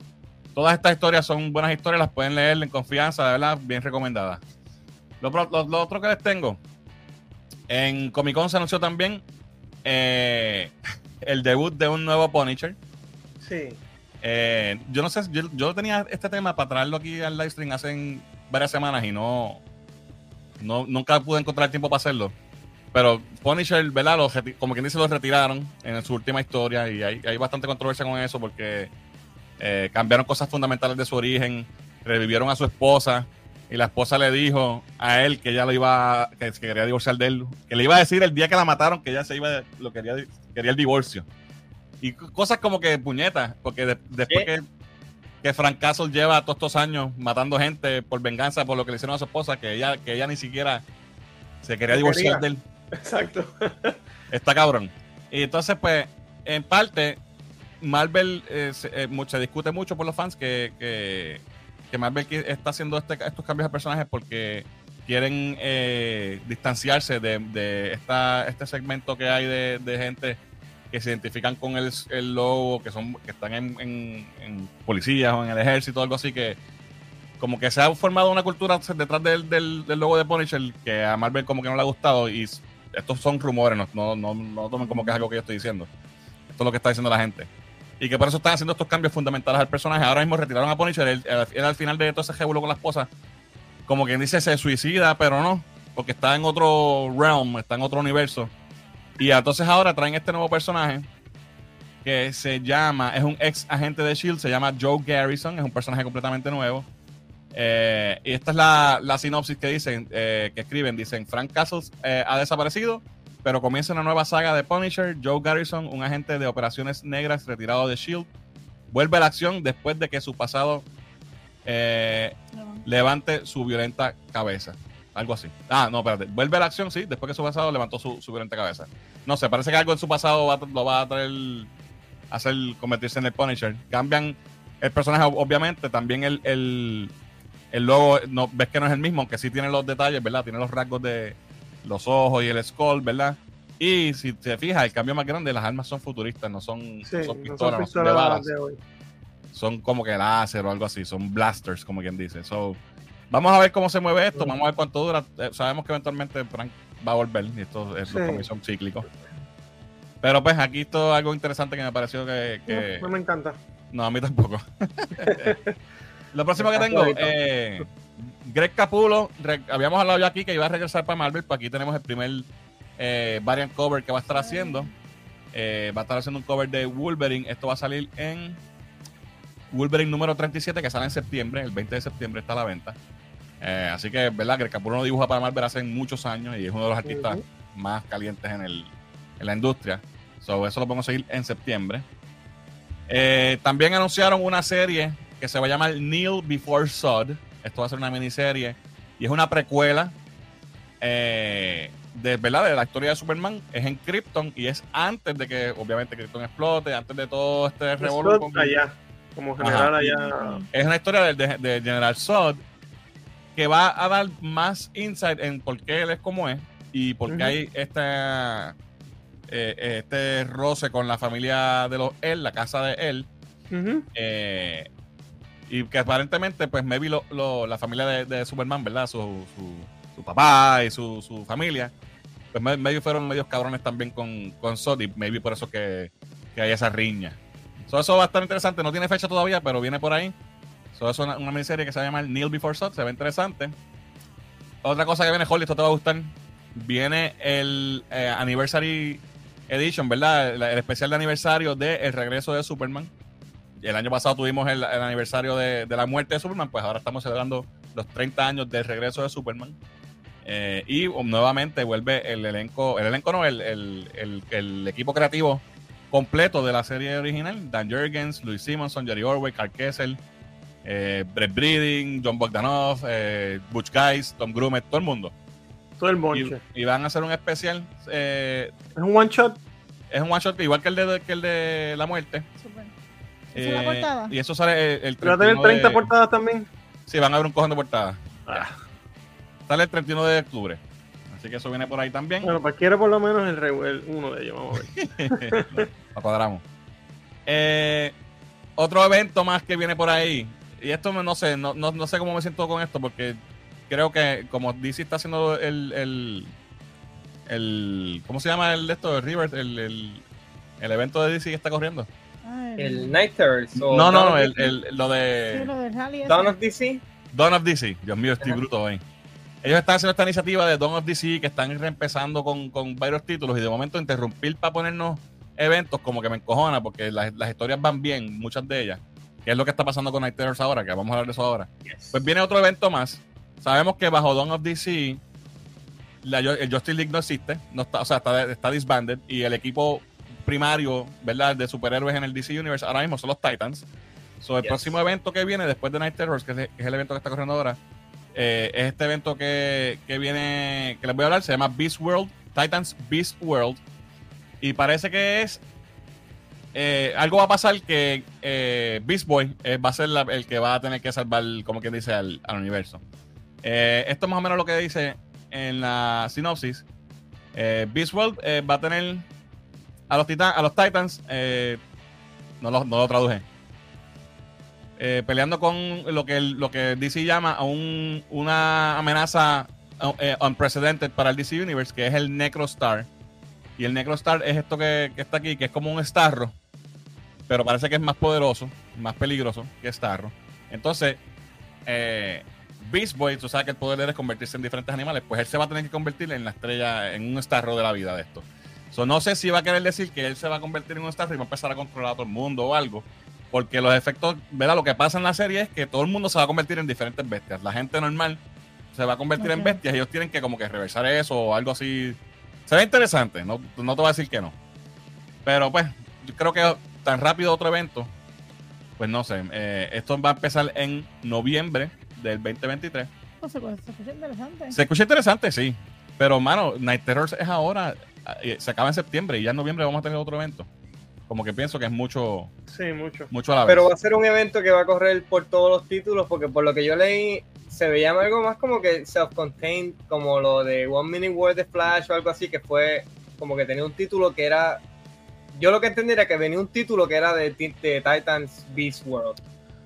Todas estas historias son buenas historias, las pueden leer en confianza, verdad, bien recomendadas. Lo- lo otro que les tengo, en Comic Con se anunció también eh, [LAUGHS] el debut de un nuevo Punisher.
Sí.
Eh, yo no sé, yo, yo tenía este tema para traerlo aquí al live stream hace varias semanas y no, no nunca pude encontrar tiempo para hacerlo. Pero Punisher, ¿verdad? Lo reti- como quien dice, lo retiraron en su última historia y hay, bastante controversia con eso porque eh, cambiaron cosas fundamentales de su origen, revivieron a su esposa y la esposa le dijo a él que ella lo iba, que, que quería divorciar de él, que le iba a decir el día que la mataron que ella se iba, lo quería, quería el divorcio. Y cosas como que puñetas, porque de- después
¿Qué?
que, que Frank Castle lleva todos estos años matando gente por venganza por lo que le hicieron a su esposa, que ella, que ella ni siquiera se quería divorciar de él.
Exacto. [LAUGHS]
Está cabrón. Y entonces, pues, en parte, Marvel eh, se, eh, se discute mucho por los fans que, que, que Marvel está haciendo este- estos cambios de personajes porque quieren eh, distanciarse de, de esta, este segmento que hay de, de gente que se identifican con el, el logo, que son que están en, en- policías o en el ejército algo así, que como que se ha formado una cultura detrás del, del, del logo de Punisher que a Marvel como que no le ha gustado y estos son rumores, no, no, no, tomen como que es algo que yo estoy diciendo. Esto es lo que está diciendo la gente. Y que por eso están haciendo estos cambios fundamentales al personaje. Ahora mismo retiraron a Punisher, él- él al final de todo ese jebulo con la esposa, como quien dice, se suicida, pero no, porque está en otro realm, está en otro universo. Y entonces ahora traen este nuevo personaje que se llama, es un ex agente de Shield, se llama Joe Garrison, es un personaje completamente nuevo. Eh, y esta es la, la sinopsis que dicen, eh, que escriben. Dicen, Frank Castles eh, ha desaparecido, pero comienza una nueva saga de Punisher. Joe Garrison, un agente de operaciones negras retirado de S.H.I.E.L.D., vuelve a la acción después de que su pasado eh, levante su violenta cabeza. Algo así. Ah, no, espérate. Vuelve a la acción, sí, después que su pasado levantó su, su violenta cabeza. No sé, parece que algo en su pasado va lo va a traer, hacer convertirse en el Punisher. Cambian el personaje, ob- obviamente, también el, el, el logo, no, ves que no es el mismo, aunque sí tiene los detalles, ¿verdad? Tiene los rasgos de los ojos y el skull, ¿verdad? Y si te fijas, el cambio más grande, las armas son futuristas, no son,
Sí,
no son
no
pistolas,
son
no son de balas
de hoy.
son como que láser o algo así, son blasters, como quien dice. So, vamos a ver cómo se mueve esto, vamos a ver cuánto dura. Eh, sabemos que eventualmente Frank va a volver, y esto es los
Sí.
son cíclicos. Pero pues aquí esto es algo interesante que me pareció que... que-
No, no me encanta.
no, a mí tampoco. [LAUGHS] Lo próximo que tengo, eh, Greg Capulo, habíamos hablado ya aquí que iba a regresar para Marvel, pues aquí tenemos el primer eh, variant cover que va a estar haciendo. Eh, va a estar haciendo un cover de Wolverine. Esto va a salir en Wolverine número 37, que sale en septiembre, el 20 de septiembre está a la venta. Eh, así que, ¿verdad? Greg Capullo no dibuja para Marvel hace muchos años y es uno de los artistas
Ujú.
más calientes en, el, en la industria. So, eso lo podemos seguir en septiembre. Eh, también anunciaron una serie que se va a llamar Neil Before Sod. Esto va a ser una miniserie y es una precuela eh, de, ¿verdad? de la historia de Superman. Es en Krypton y es antes de que, obviamente, Krypton explote, antes de todo este
allá, como general allá.
es una historia del de, de General Zod que va a dar más insight en por qué él es como es y por qué hay esta, eh, este roce con la familia de los él, la casa de él. Eh, y que aparentemente, pues, maybe lo- lo- la familia de, de Superman, ¿verdad? Su, su, su papá y su, su familia, pues me- medio fueron medios cabrones también con, con Zod y maybe por eso que, que hay esa riña. So, eso va a estar interesante. No tiene fecha todavía, pero viene por ahí. So, es una, miniserie que se llama Neil Before Sod. Se ve interesante. Otra cosa que viene, Holly, esto te va a gustar. Viene el eh, Anniversary Edition, ¿verdad? El, especial de aniversario de El regreso de Superman. El año pasado tuvimos el, el aniversario de, de la muerte de Superman, pues ahora estamos celebrando los 30 años del regreso de Superman. Eh, y um, nuevamente vuelve el elenco, el elenco no, el- el equipo creativo completo de la serie original. Dan Jurgens, Louis Simonson, Jerry Orwell, Carl Kessel, eh, Brett Breeding, John Bogdanov, eh, Butch Guys, Tom Grumet, todo el mundo.
Todo el
Y,
bonche.
y van a hacer un especial. eh,
Es un one shot.
es un one shot igual que el de, que el de la muerte.
Súper. ¿Esa es la
Eh,
portada?
y eso sale el, el
¿Va a tener
31
30
de-
portadas también?
Sí, van a haber un cojón de portadas.
Ah.
Sale el 31 de octubre. Así que eso viene por ahí también.
Bueno, pues quiero por lo menos el, el uno de ellos. Vamos a ver. [LAUGHS]
Lo cuadramos. Eh, otro evento más que viene por ahí. Y esto no sé, no, no, no sé cómo me siento con esto, porque creo que como DC está haciendo el. el, el- ¿Cómo se llama el de esto? El River, el, el, el evento de DC que está corriendo.
El Night Terrors. o
No, no, no, el, lo
sí,
de
lo del rally ese.
Dawn of DC.
Dawn of DC. Dios mío, estoy
Ajá.
bruto hoy. Ellos están haciendo esta iniciativa de Dawn of DC que están reempezando con, con varios títulos y de momento interrumpir para ponernos eventos como que me encojona porque las, las historias van bien, muchas de ellas. Que es lo que está pasando con Night Terrors ahora, que vamos a hablar de eso ahora. Pues viene otro evento más. Sabemos que bajo Dawn of DC la- el Justice League no existe, no está, o sea, está, está disbanded y el equipo primario, ¿verdad? De superhéroes en el DC Universe ahora mismo son los Titans. So, el
Yes.
próximo evento que viene después de Night Terrors, que es, el- que es el evento que está corriendo ahora, eh, es este evento que, que viene, que les voy a hablar, se llama Beast World, Titans Beast World. Y parece que es. Eh, algo va a pasar que eh, Beast Boy eh, va a ser el que va a tener que salvar, como quien dice, al, universo. Esto es más o menos lo que dice en la sinopsis. Beast World va a tener a los, titan- a los Titans. no, lo, no lo traduje. Peleando con lo que, lo que DC llama a un- una amenaza unprecedented para el DC Universe, que es el Necrostar. Y el Necrostar es esto que, que está aquí, que es como un Starro, pero parece que es más poderoso, más peligroso que Starro. Entonces, eh, Beast Boy, tú sabes que el poder de él es convertirse en diferentes animales, pues él se va a tener que convertir en la estrella, en un Starro de la vida de esto. So, no sé si va a querer decir que él se va a convertir en un Starro y va a empezar a controlar a todo el mundo o algo. porque los efectos, ¿verdad? Lo que pasa en la serie es que todo el mundo se va a convertir en diferentes bestias. La gente normal se va a convertir en bestias y ellos tienen que como que reversar eso o algo así. Se ve interesante, no, no te voy a decir que no. Pero pues, yo creo que tan rápido otro evento, pues no sé. eh, esto va a empezar en noviembre del 2023.
Pues se, se escucha interesante.
Se escucha interesante, sí. Pero, mano, Night Terrors es ahora, eh, se acaba en septiembre y ya en noviembre vamos a tener otro evento. Como que pienso que es mucho,
Sí, mucho.
mucho a la vez.
Pero va a ser un evento que va a correr por todos los títulos, porque por lo que yo leí, se veía algo más como que self-contained, como lo de One Minute World de Flash o algo así, que fue como que tenía un título que era. Yo lo que entendí era que venía un título que era de, de Titans Beast World.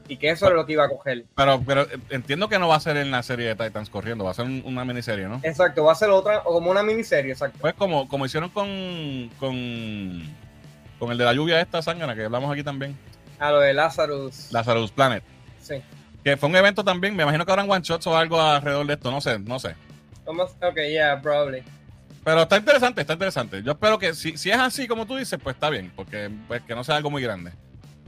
Y que eso era lo que iba a coger.
Pero, pero eh, entiendo que no va a ser en la serie de Titans corriendo, va a ser un- una miniserie, ¿no?
Exacto, va a ser otra, o como una miniserie, exacto.
Pues como, como hicieron con, con, con el de la lluvia esta sangana que hablamos aquí también,
A lo de Lazarus.
Lazarus Planet.
Sí.
Que fue un evento también, me imagino que habrán one shots o algo alrededor de esto, no sé, no sé.
Ok, yeah, probably.
Pero está interesante, está interesante. Yo espero que si, si es así como tú dices, pues está bien, porque pues, que no sea algo muy grande.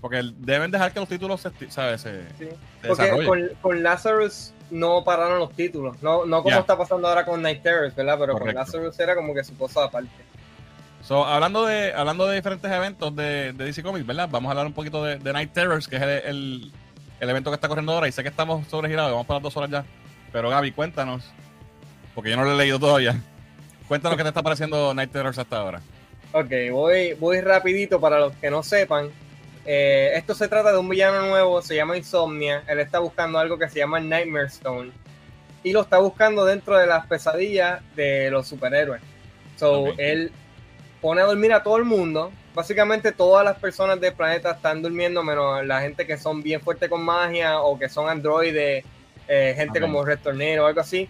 Porque deben dejar que los títulos se, ¿sabes? se,
Sí.
se
Porque con, con Lazarus no pararon los títulos. No, no como está pasando ahora con Night Terrors, ¿verdad? Pero
Correcto.
con Lazarus era como que su cosa aparte.
So, hablando de hablando de diferentes eventos de, de DC Comics, ¿verdad? Vamos a hablar un poquito de, de Night Terrors, que es el, el- el evento que está corriendo ahora. Y sé que estamos sobregirados, vamos para las dos horas ya. Pero Gaby, cuéntanos, porque yo no lo he leído todavía. Cuéntanos qué te está pareciendo Night Terrors hasta ahora.
Ok, voy, voy rapidito para los que no sepan. Eh, esto se trata de un villano nuevo, se llama Insomnia. Él está buscando algo que se llama Nightmare Stone. Y lo está buscando dentro de las pesadillas de los superhéroes. So, él pone a dormir a todo el mundo. Básicamente todas las personas del planeta están durmiendo, menos la gente que son bien fuertes con magia o que son androides, eh, gente como Retornero o algo así.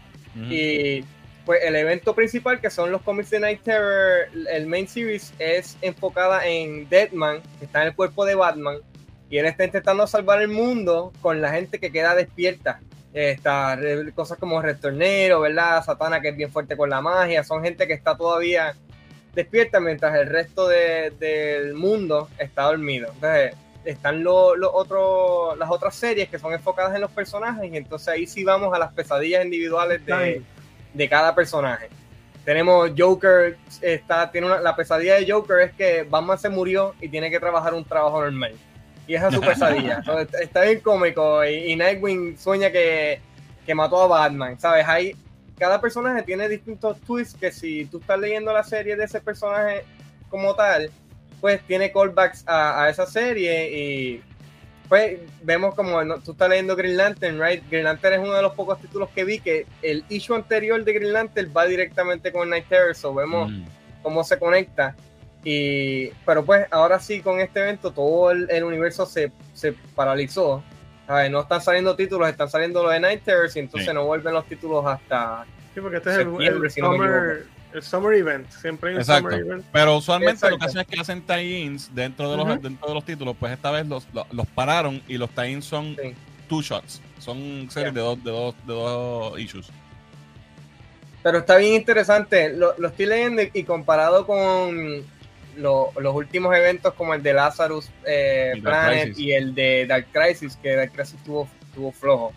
Y pues el evento principal, que son los cómics de Night Terror, el main series, es enfocada en Deadman, que está en el cuerpo de Batman, y él está intentando salvar el mundo con la gente que queda despierta. Está cosas como Retornero, ¿verdad? Satana, que es bien fuerte con la magia, son gente que está todavía despierta mientras el resto de- del mundo está dormido. Entonces, están lo- lo otro- las otras series que son enfocadas en los personajes, y entonces ahí sí vamos a las pesadillas individuales de, de cada personaje. Tenemos Joker, está, tiene una, la pesadilla de Joker es que Batman se murió y tiene que trabajar un trabajo normal. Y esa es su [LAUGHS] pesadilla. Entonces, está- bien cómico. Y, y Nightwing sueña que, que mató a Batman. ¿Sabes? Hay, cada personaje tiene distintos twists que si tú estás leyendo la serie de ese personaje como tal, pues tiene callbacks a, a esa serie y pues vemos como no, tú estás leyendo Green Lantern, right? Green Lantern es uno de los pocos títulos que vi que el issue anterior de Green Lantern va directamente con Night Terror, so vemos
Mm.
cómo se conecta. Y, pero pues ahora sí con este evento todo el, el universo se, se paralizó. ¿sabes? No están saliendo títulos, están saliendo los de Night Terrors y entonces
Sí.
no vuelven los títulos hasta...
Sí, porque este es el, el
si no me
summer, el summer event. Siempre hay un
Exacto.
summer event.
Pero usualmente lo que hacen es que hacen tie-ins dentro, de los, dentro de los títulos, pues esta vez los, los, los pararon y los tie-ins son
Sí.
two shots. Son series de, dos, de, dos, de dos issues.
Pero está bien interesante, lo, lo estoy leyendo y- comparado con lo- los últimos eventos como el de Lazarus eh, Planet
Crisis.
y el de Dark Crisis, que Dark Crisis tuvo, tuvo flojo.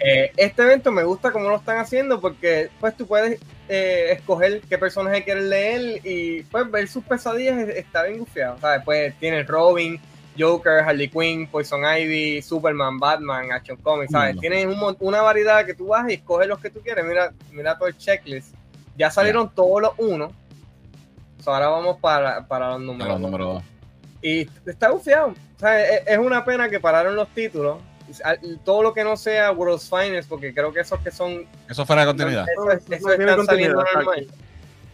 Eh, este evento me gusta cómo lo están haciendo porque pues tú puedes eh, escoger qué personaje quieres leer y pues ver sus pesadillas es- está bien gufiado, ¿sabes? Pues tienes Robin, Joker, Harley Quinn, Poison Ivy, Superman, Batman, Action Comics, ¿sabes?
Mm.
Tienes un una variedad que tú vas y escoges los que tú quieres. Mira, mira todo el checklist. Ya salieron todos los unos. So, ahora vamos para, para los números.
los número dos.
Y está bufiado. O sea, es, es una pena que pararon los títulos. Todo lo que no sea World's Finest, porque creo que esos que son.
Eso fuera de continuidad.
Eso,
No,
eso
no tiene
están saliendo
continuidad,
normal.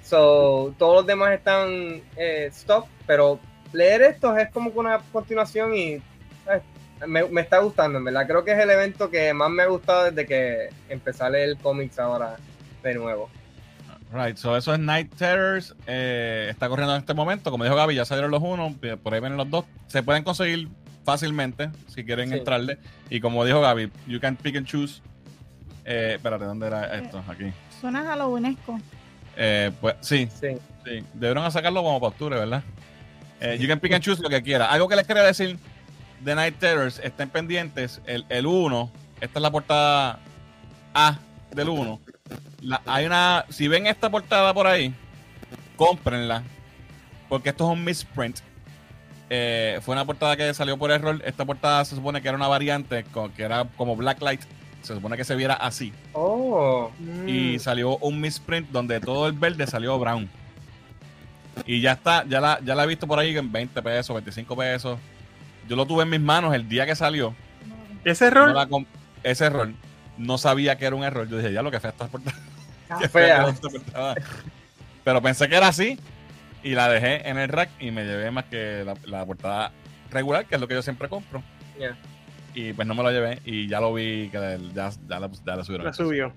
So, todos los demás están eh, stop, pero leer estos es como que una continuación y ¿sabes? me, me está gustando, en verdad. Creo que es el evento que más me ha gustado desde que empecé a leer cómics ahora de nuevo.
Right, so eso es Night Terrors. eh, está corriendo en este momento. Como dijo Gaby, ya salieron los unos, por ahí vienen los dos. Se pueden conseguir fácilmente si quieren
Sí.
entrarle. Y como dijo Gaby, you can pick and choose. Eh, espérate, ¿dónde era esto? Aquí.
Suena a lo UNESCO.
Eh, pues sí,
Sí.
sí. Debieron sacarlo como para octubre, ¿verdad? Eh, you can pick and choose lo que quiera. Algo que les quería decir The Night Terrors, estén pendientes. El, el 1, esta es la portada A del 1. La- hay una, si ven esta portada por ahí, cómprenla. Porque esto es un misprint. Eh, fue una portada que salió por error. Esta portada se supone que era una variante, con- que era como Blacklight. Se supone que se viera así.
Oh,
Y salió un misprint donde todo el verde salió brown. Y ya está, ya la, ya la he visto por ahí en 20 pesos, 25 pesos. Yo lo tuve en mis manos el día que salió.
Ese error,
ese error. No sabía que era un error. Yo dije, ya lo que fea esta portada. [LAUGHS] qué fea
fea.
esta portada. Pero pensé que era así. Y la dejé en el rack y me llevé más que la, la portada regular, que es lo que yo siempre compro. Y pues no me lo llevé. Y ya lo vi que ya, ya, la, ya la subieron.
la subió.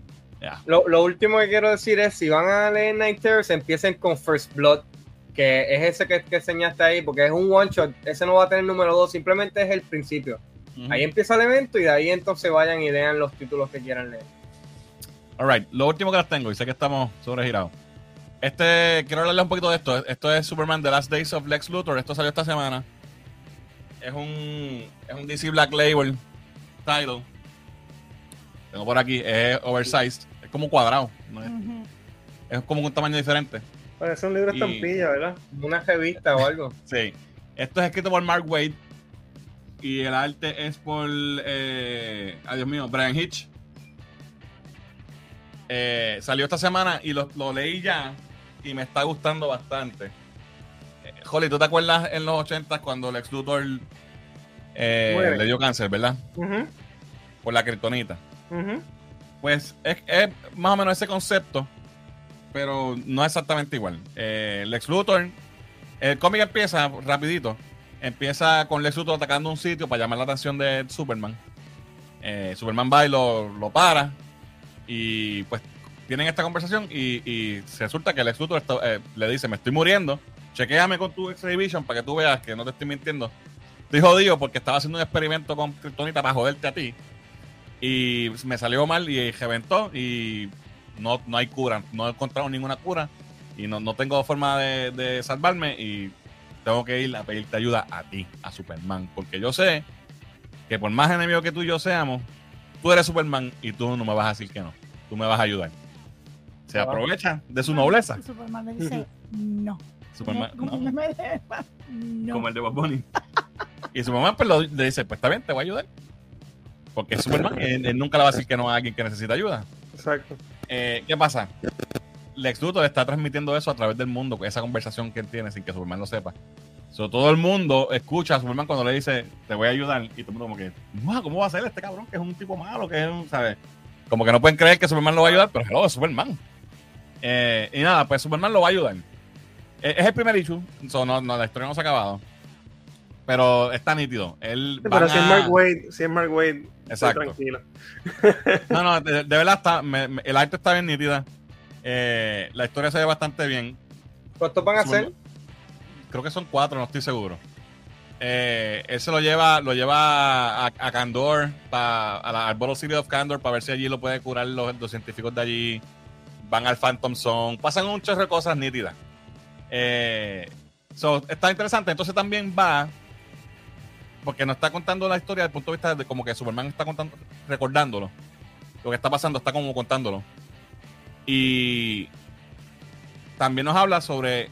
Lo, lo último que quiero decir es, si van a leer Night Terrors, empiecen con First Blood, que es ese que, que enseñaste ahí, porque es un one shot, ese no va a tener número 2, simplemente es el principio. Ahí empieza el evento y de ahí entonces vayan y lean los títulos que quieran leer.
Alright, lo último que las tengo, y sé que estamos sobregirados. Este, quiero hablarles un poquito de esto. Esto es Superman The Last Days of Lex Luthor. Esto salió esta semana. Es un, es un DC Black Label title. Tengo por aquí, es oversized. Es como cuadrado. ¿no? Es, es como un tamaño diferente.
Parece un libro
Y-
estampilla, ¿verdad?
Una revista o algo. [LAUGHS]
Sí. Esto es escrito por Mark Wade. Y el arte es por. Eh, adiós mío, Brian Hitch. Eh, salió esta semana y lo, lo leí ya. Y me está gustando bastante. Eh, Holly, ¿tú te acuerdas en los 80 cuando Lex Luthor eh, le dio cáncer, verdad? Por la kriptonita.
ujú.
Pues es, es más o menos ese concepto, pero no exactamente igual. Eh, Lex Luthor, el cómic empieza rapidito. Empieza con Lex Luthor atacando un sitio para llamar la atención de Superman. Eh, Superman va y lo, lo para. Y pues tienen esta conversación y, y resulta que Luthor está- eh, le dice, me estoy muriendo. Chequéame con tu Vision para que tú veas que no te estoy mintiendo. Estoy jodido porque estaba haciendo un experimento con Kryptonita para joderte a ti y me salió mal y reventó y no, no hay cura, no he encontrado ninguna cura y no, no tengo forma de, de salvarme y tengo que ir a pedirte ayuda a ti, a Superman, porque yo sé que por más enemigo que tú y yo seamos, tú eres Superman y tú no me vas a decir que no, tú me vas a ayudar. Se aprovecha de su nobleza.
Superman le dice, [LAUGHS] no.
Superman, [LAUGHS]
Como
no,
no.
como el de Bob Bunny. y Superman pues, lo- le dice, pues está bien, te voy a ayudar. Porque Superman, él, él nunca le va a decir que no a alguien que necesita ayuda.
Exacto.
Eh, ¿Qué pasa? Lex Luthor está transmitiendo eso a través del mundo, esa conversación que él tiene sin que Superman lo sepa. So, todo el mundo escucha a Superman cuando le dice, te voy a ayudar, y todo el mundo como que, "Mua, ¿cómo va a ser este cabrón? Que es un tipo malo, que es un, ¿sabes? Como que no pueden creer que Superman lo va a ayudar, pero hello, es Superman. Eh, y nada, pues Superman lo va a ayudar. Eh, es el primer issue, so, no, no, la historia no se ha acabado. Pero está nítido. Él
Sí, pero si es
a-
Mark Wade, si es Mark Wade, estoy
Exacto.
tranquilo.
No, no, de, de verdad está, me- me- el arte está bien nítida. Eh, la historia se ve bastante bien.
¿Cuántos van a hacer?
Creo que son cuatro, no estoy seguro. Eh, él se lo lleva, lo lleva a, a Candor, pa- a la, al Bottle City of Candor, para ver si allí lo puede curar los, los científicos de allí. Van al Phantom Zone, pasan un chorro de cosas nítidas. Eh, so, está interesante. Entonces también va, porque nos está contando la historia desde el punto de vista de como que Superman está contando, recordándolo. Lo que está pasando está como contándolo. Y también nos habla sobre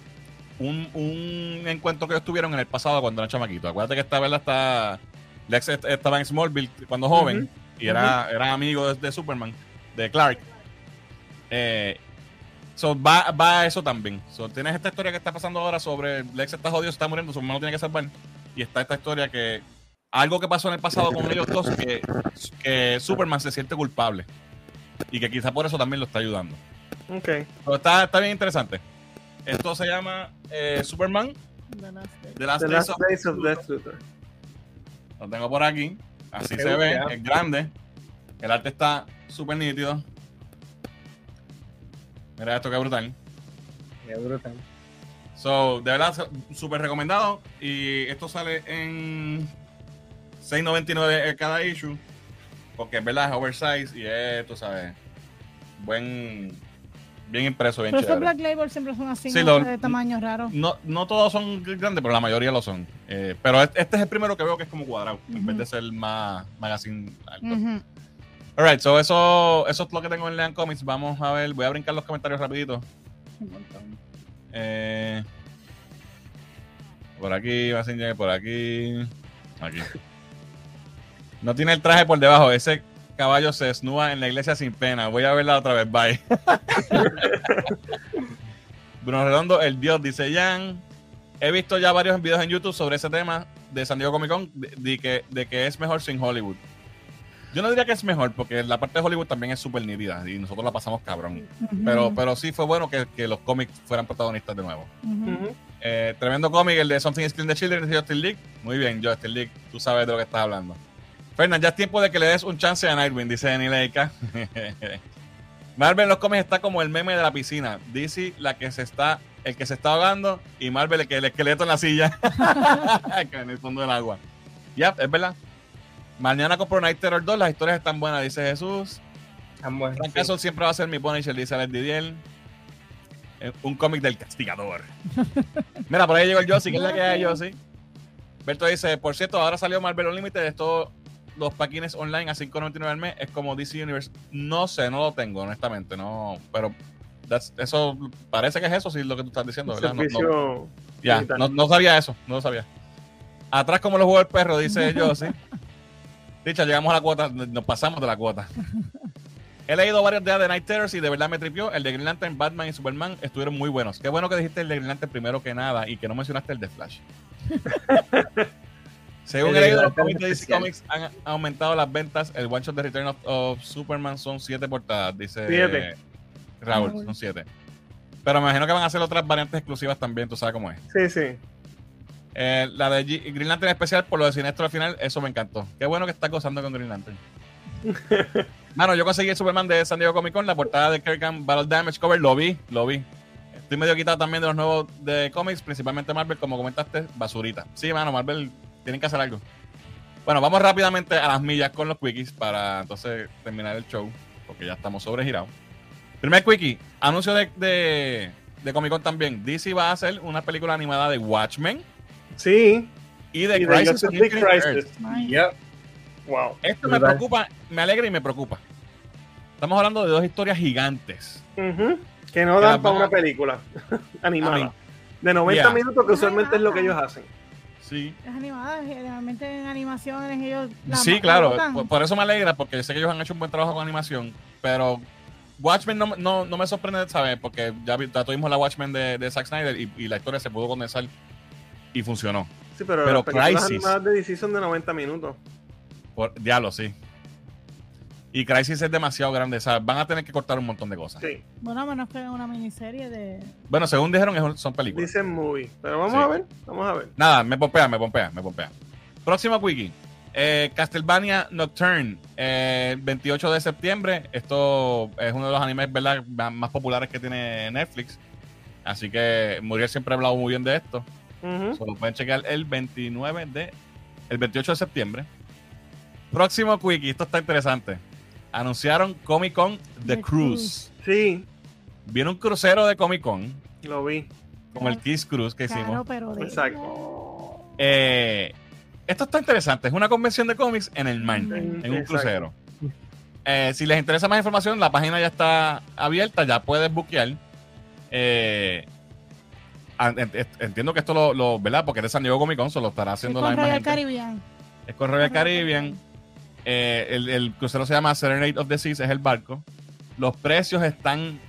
un, un encuentro que ellos tuvieron en el pasado cuando eran chamaquitos. Acuérdate que esta vez está. Lex est- estaba en Smallville cuando joven y era, era amigo de, de Superman, de Clark. Eh, so, va, va a eso también. So, tienes esta historia que está pasando ahora sobre Lex está jodido, se está muriendo, Superman lo tiene que salvar. Y está esta historia que. Algo que pasó en el pasado con ellos dos, que, que Superman se siente culpable. Y que quizá por eso también lo está ayudando.
Ok.
Pero está, está bien interesante. Esto se llama eh, Superman
The Last Day.
The Last
The
Days
Last
of
Days of Lex Luthor.
Lo tengo por aquí. Así
Qué
se ve, es grande. El arte está súper nítido. Mira esto que brutal.
Qué brutal.
So, de verdad, súper recomendado. Y esto sale en 6.99 cada issue. Porque en verdad es oversize y es, tú sabes, buen, bien impreso, bien
Pero estos
chévere.
Black Label siempre son así,
Sí,
¿no?
lo-
de tamaño raro.
No, no todos son grandes, pero la mayoría lo son. Eh, pero este es el primero que veo que es como cuadrado, en vez de ser más magazine alto.
Ujú.
Alright, so eso, eso es lo que tengo en Lean Comics. Vamos a ver, voy a brincar los comentarios rapidito. Eh, por aquí, Messenger, por aquí. Aquí. No tiene el traje por debajo. Ese caballo se desnuda en la iglesia sin pena. Voy a verla otra vez. Bye. [LAUGHS] Bruno Redondo, el dios, dice Jan. He visto ya varios videos en YouTube sobre ese tema de San Diego Comic Con, de, de que, de que es mejor sin Hollywood. Yo no diría que es mejor, porque la parte de Hollywood también es súper nítida y nosotros la pasamos cabrón. Pero, pero sí fue bueno que, que los cómics fueran protagonistas de nuevo. Eh, tremendo cómic, el de Something is Killing the Children de Justin League. Muy bien, Justin League, tú sabes de lo que estás hablando. Fernan, ya es tiempo de que le des un chance a Nightwing, dice Danny Leica. [LAUGHS] Marvel en los cómics está como el meme de la piscina. DC, la que se está, el que se está ahogando, y Marvel, el, que el esqueleto en la silla. [LAUGHS] en el fondo del agua. Ya, es verdad. Mañana compro Night Terror 2, las historias están buenas, dice Jesús.
Ambos,
Frank
sí.
Castle siempre va a ser mi Punisher, dice Alex Didier. Eh, Un cómic del castigador. [LAUGHS] Mira, por ahí llegó el Josie, que es la que hay, Josie. Berto dice, por cierto, ahora salió Marvel Unlimited, estos los paquines online a 5.99 al mes, es como DC Universe. No sé, no lo tengo, honestamente, no, pero eso parece que es eso, sí, lo que tú estás diciendo, ¿verdad? No- ya, no, no sabía eso, no lo sabía. Atrás como lo jugó el perro, dice [LAUGHS] yo, sí. Dicha, llegamos a la cuota, nos pasamos de la cuota. [LAUGHS] He leído varios días de Night Terrors y de verdad me tripió. El de Green Lantern, Batman y Superman estuvieron muy buenos. Qué bueno que dijiste el de Green Lantern primero que nada y que no mencionaste el de Flash. [LAUGHS] Según he leído, los cómics de DC. Comics han aumentado las ventas. El one shot de Return of, of Superman son siete portadas, dice
Siete.
Raúl. son siete. Pero me imagino que van a hacer otras variantes exclusivas también, tú sabes cómo es.
Sí, sí.
Eh, la de G- Green Lantern especial por lo de Sinestro al final, eso me encantó. Qué bueno que estás gozando con Green Lantern. [LAUGHS] Mano, yo conseguí el Superman de San Diego Comic Con, la portada de Kirkham Battle Damage Cover, lo vi, lo vi. Estoy medio quitado también de los nuevos de cómics, principalmente Marvel, como comentaste, basurita. Sí, mano, Marvel tienen que hacer algo. Bueno, vamos rápidamente a las millas con los quickies para entonces terminar el show, porque ya estamos sobregirados. Primer quickie, anuncio de, de, de Comic Con también. DC va a hacer una película animada de Watchmen
Sí.
y de
Y de
Crisis on Infinite.
Yep.
Wow.
Esto me preocupa, me alegra y me preocupa. Estamos hablando de dos historias gigantes.
Que no
Que
dan para una película [LAUGHS] animada.
I mean,
de 90
yeah.
minutos, que usualmente es lo que ellos hacen.
Sí,
Las animadas, generalmente en animaciones ellos... la
sí, claro. Por, por eso me alegra, porque sé que ellos han hecho un buen trabajo con animación. Pero Watchmen no, no, no me sorprende, ¿sabes? Porque ya, ya tuvimos la Watchmen de, de Zack Snyder y, y la historia se pudo condensar y funcionó.
Sí, pero,
Pero
las
Crisis.
animadas de DC son de 90 minutos.
Por, diablo, sí. Y Crisis es demasiado grande, ¿sabes? Van a tener que cortar un montón de cosas.
Sí.
Bueno, a menos que una miniserie de...
Bueno, según dijeron, es- son películas.
Dicen movie. Pero vamos
Sí.
a ver. Vamos a ver.
Nada, me pompea, me pompea, me pompea. Próximo quickie. Eh, Castlevania Nocturne, eh, 28 de septiembre. Esto es uno de los animes ¿verdad? más más populares que tiene Netflix. Así que Muriel siempre ha hablado muy bien de esto. So, lo pueden checar el 29 de. El 28 de septiembre. Próximo quickie, esto está interesante. Anunciaron Comic Con The, Cruise.
Sí,
Viene un crucero de Comic Con,
lo vi.
como el Kiss Cruise que hicimos.
Claro, pero de...
Exacto.
Eh, esto está interesante. Es una convención de cómics en el mar,
Mm.
en un
Exacto.
crucero. Eh, si les interesa más información, la página ya está abierta, ya puedes buquear. Eh, entiendo que esto lo, lo- ¿verdad? Porque es de San Diego Comic Con, se lo estará haciendo la
con
misma
Royal
gente.
Caribbean.
Es con Royal Caribbean. Eh, el, el crucero se llama Serenade of the Seas, es el barco. Los precios están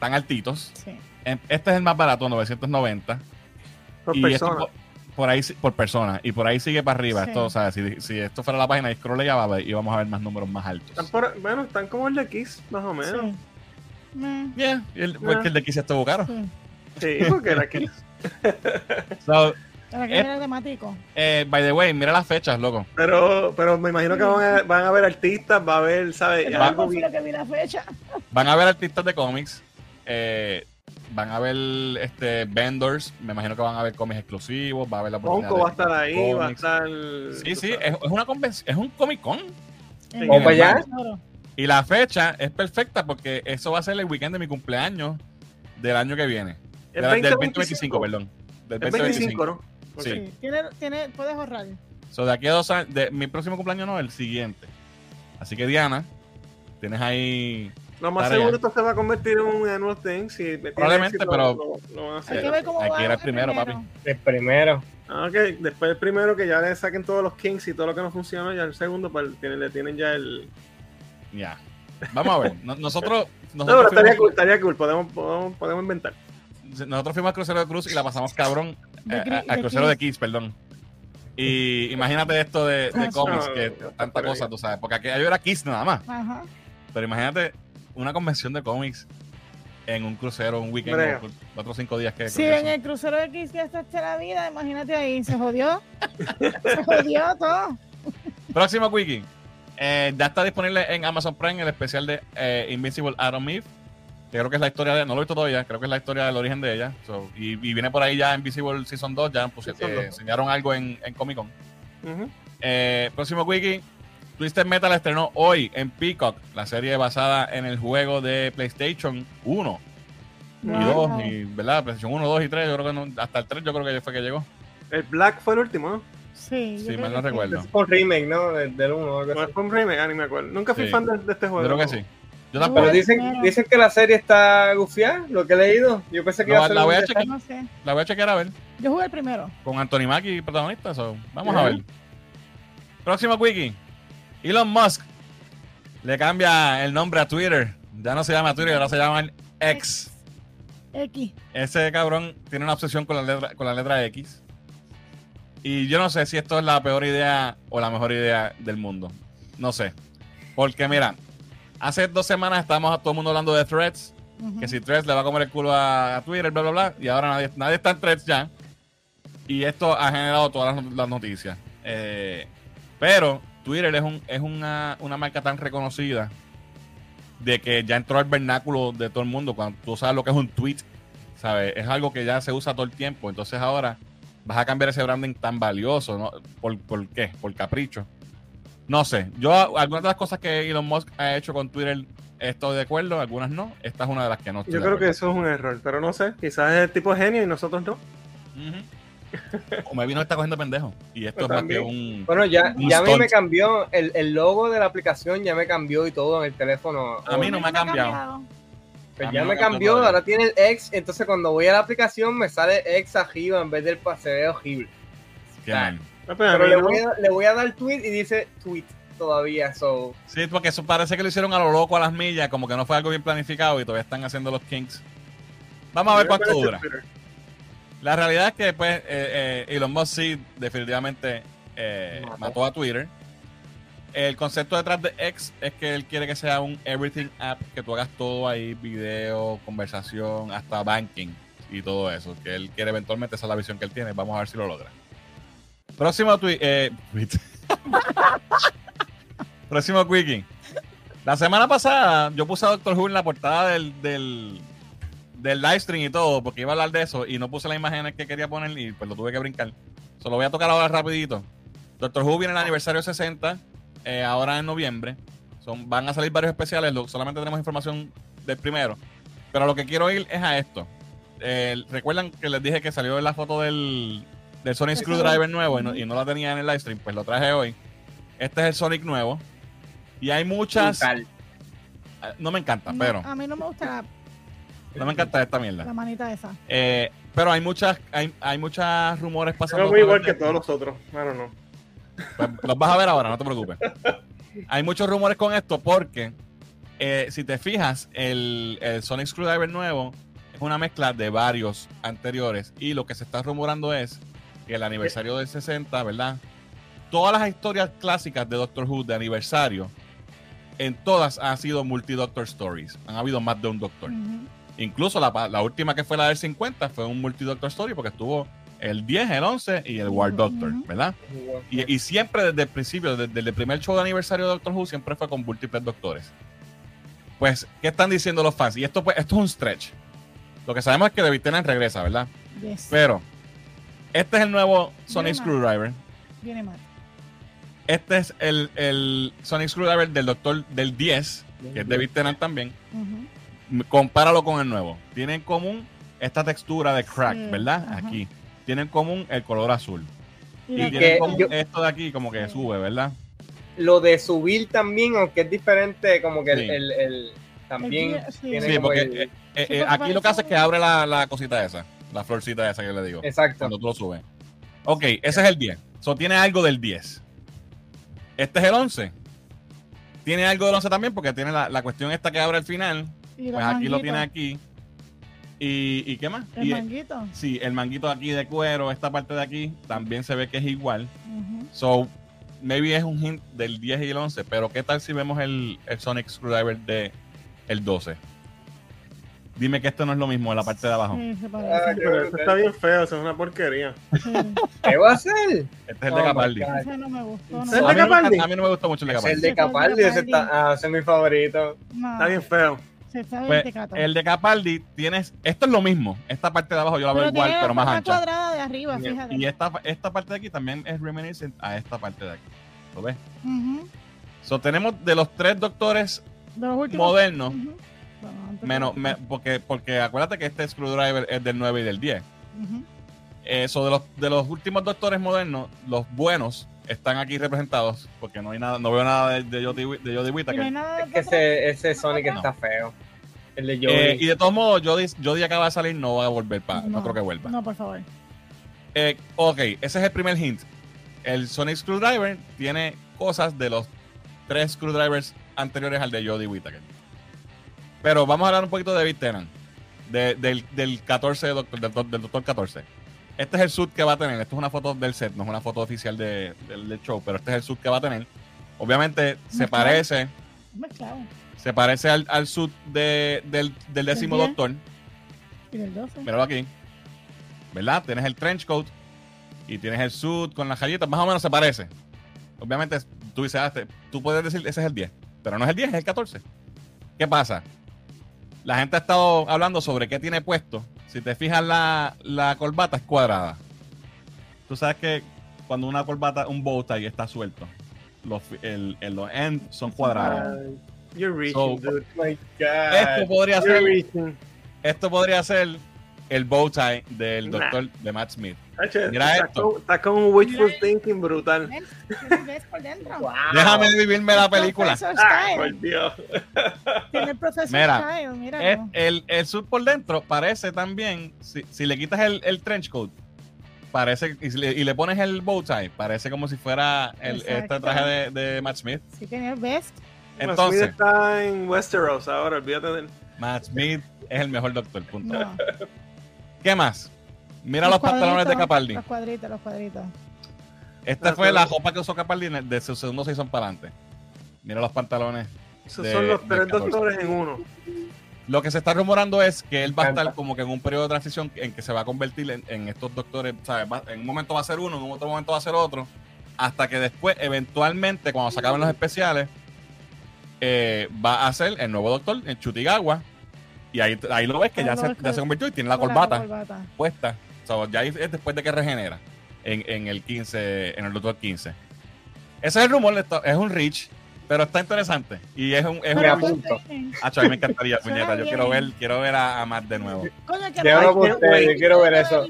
tan altitos.
Sí.
En- Este es el más barato, 990.
Por
y
persona.
por, por ahí por persona y por ahí sigue para arriba
Sí.
esto o sea si, si esto fuera la página y scroll ya va a ver- y vamos a ver más números más altos
Están por- bueno, están como el de Kiss, más o menos.
Sí.
Yeah, el, porque el de aquí se estuvo caro
sí.
Sí, porque era Kiss.
So,
Para que
Eh.
era temático.
eh, by the way mira las fechas loco
Pero, pero me imagino que van a, van a ver artistas, va a haber, ¿sabes?
Yo
Algo bien-
que vi la fecha. [LAUGHS]
van a ver artistas de cómics eh, van a ver este vendors me imagino que van a ver cómics exclusivos va a haber la oportunidad
Ponco va a estar ahí, va a estar.
sí sí es, es una convención es un comic con
Vamos para allá.
Y la fecha es perfecta porque eso va a ser el weekend de mi cumpleaños del año que viene.
El
Del- del
2025,
2025, perdón. Del
El 25, ¿no?
Sí.
Sí, tiene, tiene, puedes ahorrar.
So, de aquí a dos años, de, mi próximo cumpleaños no, el siguiente. Así que Diana, tienes ahí.
Lo más
Tarea.
seguro esto se va a convertir en un annual thing. Si
Probablemente,
éxito,
pero-
lo- lo
Hay que ver cómo
Hay
va
que ir al
el
primero, papi.
El primero.
Ah, ok, después el primero que ya le saquen todos los kings y todo lo que no funciona, ya el segundo pues, tiene- le tienen ya el...
Ya. Vamos a ver. No- nosotros, [LAUGHS]
No,
nosotros,
pero estaría
fuimos,
cool, estaría cool, podemos, podemos, podemos inventar.
Nosotros fuimos al crucero de Cruz y la pasamos cabrón.
De
eh, al crucero de
Kiss.
Kiss, perdón. Y imagínate esto de, de
Ah,
cómics,
sí.
que
No,
tanta cosa, tú sabes. Porque aquello era Kiss nada más.
Ajá.
Pero imagínate una convención de cómics en un crucero, un weekend, cuatro o cinco días que que
en
son.
el crucero de X que está hecha la vida, imagínate ahí, se jodió. se jodió todo.
Próximo Quickie. Eh, ya está disponible en Amazon Prime el especial de eh, Invincible Adam Eve. Que creo que es la historia de. No lo he visto todavía, creo que es la historia del origen de ella. So, y, y viene por ahí ya Invisible Season 2. Ya pues,
Season
eh,
2.
enseñaron algo en, en Comic Con. Eh, próximo Quickie. Twisted Metal estrenó hoy en Peacock, la serie basada en el juego de PlayStation 1 y
Wow.
2, y, ¿verdad? PlayStation 1, 2 y 3, yo creo que no, hasta el 3 yo creo que fue que llegó.
El Black fue el último, ¿no?
Sí,
Sí, mal no recuerdo.
Es un remake, ¿no? Del, del uno o algo
No,
así.
fue un remake, ah, ni me acuerdo. Nunca fui
Sí.
fan de, de este juego.
creo que sí. Yo
Yo
tampoco.
Pero dicen, dicen que la serie está gufiada, lo que he leído. Yo pensé que
La-
iba a ser
la voy a chequear.
No sé.
La voy a chequear a ver.
Yo jugué el primero.
con Anthony Mackie protagonista. so, vamos a ver. Próximo quickie. Elon Musk le cambia el nombre a Twitter. Ya no se llama Twitter, ahora se llama X.
X.
Ese cabrón tiene una obsesión con la letra, con la letra X. Y yo no sé si esto es la peor idea o la mejor idea del mundo. No sé. Porque mira, hace dos semanas estábamos todo el mundo hablando de threads. Que si Threads le va a comer el culo a, a Twitter, bla, bla, bla, y ahora nadie, nadie está en Threads ya. Y esto ha generado todas las noticias. Eh, pero Twitter es, un, es una, una marca tan reconocida de que ya entró al vernáculo de todo el mundo. Cuando tú sabes lo que es un tweet, ¿sabes? Es algo que ya se usa todo el tiempo. Entonces ahora vas a cambiar ese branding tan valioso, ¿no? ¿Por, por qué? Por capricho. No sé. Yo, algunas de las cosas que Elon Musk ha hecho con Twitter estoy de acuerdo, algunas no. Esta es una de las que no estoy
Yo
de
creo que eso es un error, pero no sé. Quizás es el tipo de genio y nosotros no. [LAUGHS]
O me vino está cogiendo pendejo. Y esto
Pues
es más que
también.
un.
Bueno, ya,
Un
ya a mí me cambió el, el logo de la aplicación, ya me cambió y todo en el teléfono.
A mí no me ha cambiado.
Pues ya me
cambió todavía.
ahora tiene el X, entonces cuando voy a la aplicación me sale X arriba en vez del paseo horrible.
Qué mal.
Ah, pues
Pero le
no.
voy, a, le voy a dar tweet y dice tweet todavía, so
Sí, porque eso parece que lo hicieron a lo loco a las millas, como que no fue algo bien planificado y todavía están haciendo los kinks. Vamos a ver cuánto dura. La realidad es que pues eh, eh, Elon Musk sí definitivamente eh,
Mató.
mató a Twitter. El concepto detrás de X es que él quiere que sea un everything app, que tú hagas todo ahí, video, conversación, hasta banking y todo eso. Que él quiere eventualmente, esa es la visión que él tiene. Vamos a ver si lo logra. Próximo tweet. Eh. [LAUGHS] Próximo quickie. La semana pasada yo puse a Doctor Who en la portada del, del, del live stream y todo, porque iba a hablar de eso y no puse las imágenes que quería poner y pues lo tuve que brincar. Se lo voy a tocar ahora rapidito. Doctor Who viene el aniversario 60, eh, ahora en noviembre. Son, van a salir varios especiales, lo- solamente tenemos información del primero. Pero lo que quiero ir es a esto. Eh, Recuerdan que les dije que salió la foto del, del Sonic. Screwdriver nuevo y no, y no la tenía en el live stream, pues lo traje hoy. Este es el Sonic nuevo. Y hay muchas...
brutal.
eh, No me encanta,
No,
pero...
A mí no me gusta la,
No me encanta esta mierda.
la manita esa.
Eh, pero hay muchas, hay, hay muchos rumores pasando.
Pero muy igual que todos los otros. Claro, no.
Pues, los vas a ver ahora, no te preocupes. Hay muchos rumores con esto porque, eh, si te fijas, el, el Sonic Screwdriver nuevo es una mezcla de varios anteriores. Y lo que se está rumorando es que el aniversario del 60, ¿verdad? Todas las historias clásicas de Doctor Who de aniversario, en todas han sido multi-Doctor Stories. Han habido más de un Doctor. Incluso la, la última que fue la del 50 fue un multi-Doctor Story porque estuvo el 10, el 11 y el War Doctor. ¿verdad? Y, y siempre desde el principio, desde, desde el primer show de aniversario de Doctor Who, siempre fue con múltiples doctores. Pues, ¿qué están diciendo los fans? Y esto, pues, esto es un stretch. Lo que sabemos es que David Tennant regresa, ¿verdad?
Yes.
Pero, este es el nuevo Sonic
Viene mal.
Screwdriver.
Viene mal.
Este es el, el Sonic Screwdriver del Doctor del 10, que es de Tennant también,
Ujú.
m- compáralo con el nuevo. Tiene en común esta textura de crack,
Sí,
¿verdad?
ajá.
Aquí. Tiene en común el color azul.
Y
Y tiene en
que
común
yo-
esto de aquí como que
Sí.
sube, ¿verdad?
Lo de subir también, aunque es diferente, como que el,
Sí.
el- el- también
El- sí.
tiene
Sí,
como
porque
el-
eh, eh,
Sí,
eh,
porque
aquí lo que hace es que abre la, la cosita esa, la florcita esa que le digo,
Exacto.
cuando tú lo subes. Ok, ese es el 10. So, tiene algo del 10. Este es el 11. Tiene algo del 11 también porque tiene la, la cuestión esta que abre al final. Pues aquí lo tiene aquí. ¿Y, y qué más?
El
Y,
manguito.
sí, el manguito aquí de cuero, esta parte de aquí, también se ve que es igual. So, maybe es un hint del 10 y el 11, pero ¿qué tal si vemos el, el Sonic Screwdriver de el 12? Dime que esto no es lo mismo en la parte de abajo.
Sí, se
Ah,
parece.
Pero eso está bien feo, eso es una porquería.
¿Qué va a hacer?
Este es el
Oh
de
my
Capaldi.
Ese no me gustó.
¿Es
No,
el
A
de
mí, no me-
Capaldi?
a mí no me gustó mucho el de Capaldi.
el de
Ese es el de
Capaldi, ese,
Capaldi.
está, ah, ese es mi favorito.
no,
Está bien feo.
se está bien
Pues, el de Capaldi tienes. Esto es lo mismo. Esta parte de abajo yo la veo
Pero
igual, pero más ancha.
cuadrada de arriba, fíjate.
Y esta, esta parte de aquí también es reminiscent a esta parte de aquí. ¿Lo ves?
Ujú.
So, tenemos de los tres doctores
De los últimos.
modernos, menos,
de-
me- porque, porque acuérdate que este screwdriver es del 9 y del 10.
Ujú.
Eso de los, de los últimos doctores modernos, los buenos están aquí representados, porque no hay nada, no veo nada de, de Jodie, Whi- de
no hay
Whittaker.
nada
Es que ese, ese Sonic está feo. El de
Eh,
Joey.
y de todos modos, Jodie, Jodie acaba de salir, no va a volver para, no, creo que vuelva.
No, por favor.
Eh, ok, ese es el primer hint. El Sonic Screwdriver tiene cosas de los tres screwdrivers anteriores al de Jodie Whittaker. Pero vamos a hablar un poquito de Big Tennant, de- del, del 14 doctor, del, del doctor 14. Este es el suit que va a tener. Esto es una foto del set, no es una foto oficial de- del, del show, pero este es el suit que va a tener. Obviamente se parece,
Mezclado.
se parece al, al suit de- del, del décimo doctor.
Y del 12.
Míralo aquí. ¿Verdad? Tienes el trench coat y tienes el suit con las rayitas. Más o menos se parece. Obviamente, tú dices, ah, este- tú puedes decir, ese es el 10. Pero no es el 10, es el 14. ¿Qué pasa? La gente ha estado hablando sobre qué tiene puesto. Si te fijas, la, la corbata es cuadrada. Tú sabes que cuando una corbata, un bow tie está suelto, los, el, el- los ends son cuadrados.
Ay, You're reaching,
So-
dude.
Oh my
Esto
God.
podría
You're
ser,
reaching.
esto podría ser el bow tie del
Nah.
doctor de Matt Smith. Mira
está
esto.
con- un wishful thinking brutal.
¿Ves? ¿Tienes ves por dentro? [LAUGHS]
Wow.
Déjame vivirme la película.
Ah, por Dios. [LAUGHS]
Tiene el profesor
Mira,
Style, mira.
Es- el, el por dentro parece también, si, si le quitas el, el trench coat, parece, y, si le, y le pones el bow tie, parece como si fuera el, este traje de, de Matt Smith.
Sí, tiene el vest.
Smith
Entonces,
está en Westeros ahora, olvídate de él.
Matt Smith es el mejor doctor, punto.
No.
¿Qué más? Mira los, pantalones de Capaldi.
Los cuadritos, los cuadritos.
Esta fue la ropa que usó Capaldi de su segundo season para adelante. Mira los pantalones.
Esos
De-
son los tres
14.
doctores en uno.
Lo que se está rumorando es que él va a estar como que en un periodo de transición en que se va a convertir en, en estos doctores, ¿sabes? Va- en un momento va a ser uno, en otro momento va a ser otro, hasta que después, eventualmente, cuando se acaben los especiales, eh, va a ser el nuevo doctor en Chutigawa. Y ahí, ahí lo ves que ya se, ya se convirtió y tiene la corbata
corbata.
puesta. O sea, ya es después de que regenera en, en el 15, en el doctor 15. Ese es el rumor, esto- es un reach, pero está interesante. Y es un, es un,
pues,
apunto.
sí.
Acho, a mí me encantaría, [LAUGHS] puñeta. Yo quiero ver, quiero ver a, a Matt de nuevo.
Coño, que no-
yo quiero ver eso.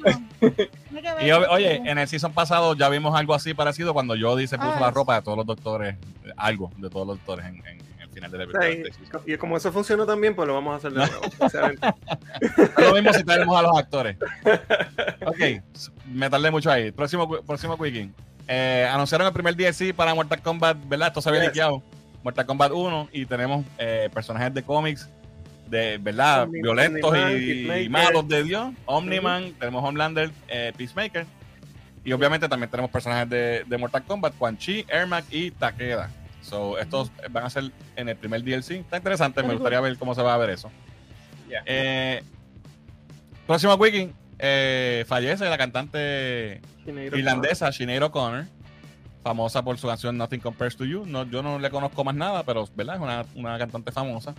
Y oye, en el season pasado ya vimos algo así parecido cuando Jodie se puso
Ah,
la
es-
ropa de todos los doctores, eh, algo de todos los doctores en, en-
O sea, y, y como eso funcionó también, pues lo vamos a hacer de nuevo. [LAUGHS]
Lo mismo si tenemos a los actores. [LAUGHS] Ok, me tardé mucho ahí. Próximo, próximo Quickie. Eh, anunciaron el primer DLC para Mortal Kombat, ¿verdad? Esto se había
Yes.
liqueado. Mortal Kombat 1 y tenemos eh, personajes de cómics de verdad
Omni-
violentos
Omniman,
y, y malos de Dios. Omniman, tenemos Homelander, eh, Peacemaker. Y obviamente también tenemos personajes de, de Mortal Kombat, Quan Chi, Ermac y Takeda. So, estos van a ser en el primer DLC. Está interesante, me gustaría ver cómo se va a ver eso.
Yeah.
Eh, próximo Wiki, eh, fallece la cantante
Sinead
irlandesa Sinead O'Connor, famosa por su canción Nothing Compares to You. No, yo no le conozco más nada, pero ¿verdad? es una, una cantante famosa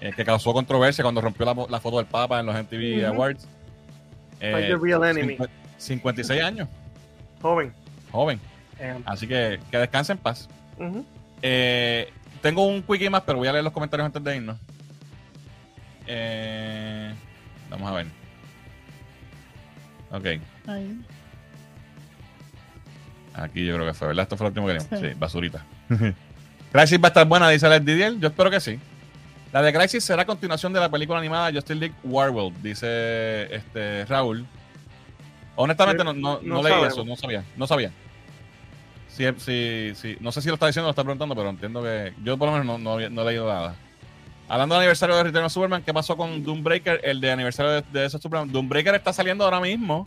eh, que causó controversia cuando rompió la, la foto del Papa en los MTV. Awards. Eh,
Find the real enemy.
cincu- 56 años,
Joven.
joven.
Eh,
Así que que descanse en paz. Eh, tengo un quickie más, pero voy a leer los comentarios antes de irnos. Eh, vamos a ver. Ok.
Ahí.
Aquí yo creo que fue, ¿verdad? Esto fue lo último que vimos.
Sí.
Sí, basurita. [LAUGHS] Crisis va a estar buena, dice Alex Didier. Yo espero que sí. La de Crisis será continuación de la película animada Justice League Warworld, dice este Raúl. Honestamente no, no, no
No
leí
sabemos.
eso, no sabía. No sabía. Sí, sí, sí. No sé si lo está diciendo o lo está preguntando, pero entiendo que. Yo por lo menos no, no, he leído nada. Hablando del aniversario de Return of Superman, ¿qué pasó con Doombreaker? El de aniversario de, de ese Superman. Doombreaker está saliendo ahora mismo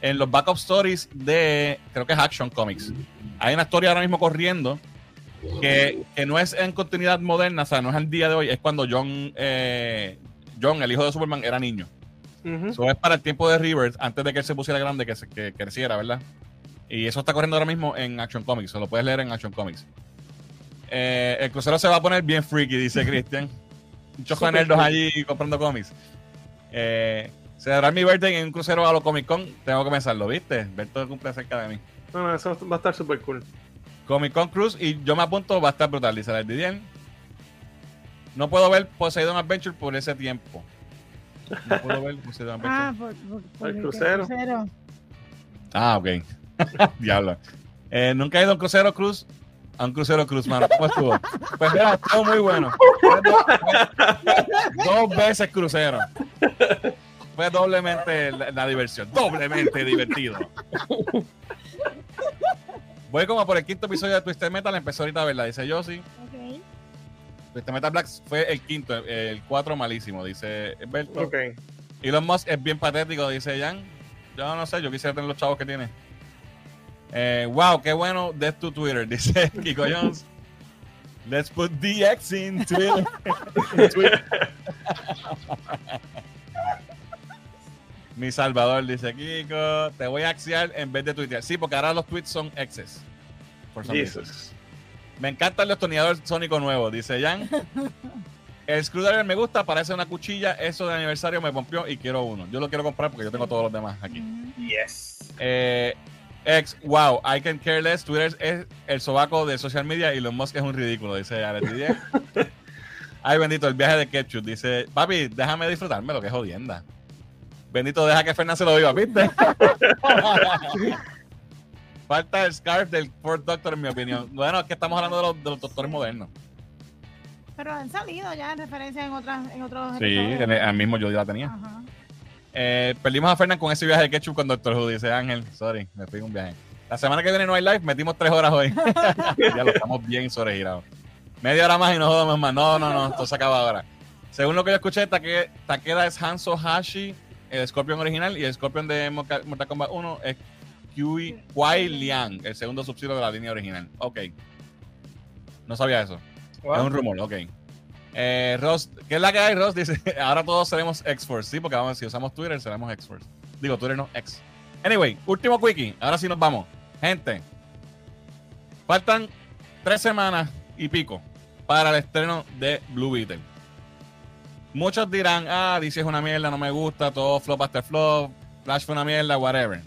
en los backup stories de. Creo que es Action Comics. Hay una historia ahora mismo corriendo que, que no es en continuidad moderna, o sea, no es al día de hoy, es cuando John, eh, John, el hijo de Superman, era niño. Eso es para el tiempo de Rebirth, antes de que él se pusiera grande, que, se, que creciera, ¿verdad? Y eso está corriendo ahora mismo en Action Comics, se lo puedes leer en Action Comics. Eh, el crucero se va a poner bien freaky, dice [LAUGHS] Christian. Muchos nerdos allí comprando cómics. Eh, se dará mi birthday en un crucero a lo Comic Con. Tengo que pensarlo, ¿viste? Berto cumple cerca de mí.
No, no, eso va a estar súper cool.
Comic Con Cruise y yo me apunto, va a estar brutal, dice la Didier. No puedo ver Poseidon Adventure por ese tiempo. No puedo ver Poseidon [LAUGHS] Adventure.
Ah, por, por- por
El
el
crucero.
crucero.
Ah, ok. [LAUGHS] Diablo. Eh, Nunca he ido a un crucero cruz. A un crucero cruz, mano. ¿Cómo estuvo? Pues mira, estuvo muy bueno. Fue do- fue dos veces crucero. Fue doblemente la, la diversión. Doblemente divertido. Voy como por el quinto episodio de Twisted Metal. Empezó ahorita a verla. Dice yo sí.
Ok.
Twisted Metal Black fue el quinto. El cuatro malísimo. Dice Berto.
Ok.
Elon Musk es bien patético, dice Jan. Yo no sé, yo quisiera tener los chavos que tiene. Eh, wow, qué bueno de tu Twitter, [LAUGHS] dice Kiko Jones. Let's put DX in Twitter. [LAUGHS] Twitter. Mi Salvador, dice Kiko. Te voy a axiar en vez de tuitear. Sí, porque ahora los tweets son exes. Por.
Jesus.
Me encanta el destornillador sónico nuevo, dice Jan. [LAUGHS] El screwdriver me gusta, parece una cuchilla. Eso de aniversario me pompió y quiero uno. Yo lo quiero comprar porque yo tengo todos los demás aquí.
Yes.
Eh, ex, wow, I can care less. Twitter es el sobaco de social media y Elon Musk es un ridículo, dice Alex Didier. [LAUGHS] Ay, bendito, el viaje de Ketchup. Dice, papi, déjame disfrutarme lo que es jodienda. Bendito, deja que Fernández se lo viva, ¿viste? [LAUGHS] Falta el scarf del Fourth Doctor, en mi opinión. Bueno, es que estamos hablando de los, de los doctores modernos.
Pero han salido ya en referencia en otras en otros
Sí, en el, el mismo yo ya la tenía.
Ajá.
Eh, perdimos a Fernan con ese viaje de ketchup con Doctor Who, dice Ángel. Sorry, me en un viaje. La semana que viene no hay live, metimos tres horas hoy. [LAUGHS] ya lo estamos bien sobregirados. Media hora más y no jodamos más. No, no, no, esto se acaba ahora. Según lo que yo escuché, Take- Takeda es Hanzo Hashi, el Scorpion original, y el Scorpion de Mortal Kombat 1 es Kui, Kuai Liang, el segundo subsidio de la línea original. Ok. No sabía eso.
Wow.
Es un rumor, ok. Eh, Ross, ¿qué es la que hay, Ross? Dice, [LAUGHS] ahora todos seremos X-Force. Sí, porque vamos, si usamos Twitter, seremos X-Force. Digo, Twitter no, X. Anyway, último quickie. Ahora sí nos vamos. Gente, faltan tres semanas y pico para el estreno de Blue Beetle. Muchos dirán, ah, DC es una mierda, no me gusta, todo flop hasta flop, Flash fue una mierda, whatever.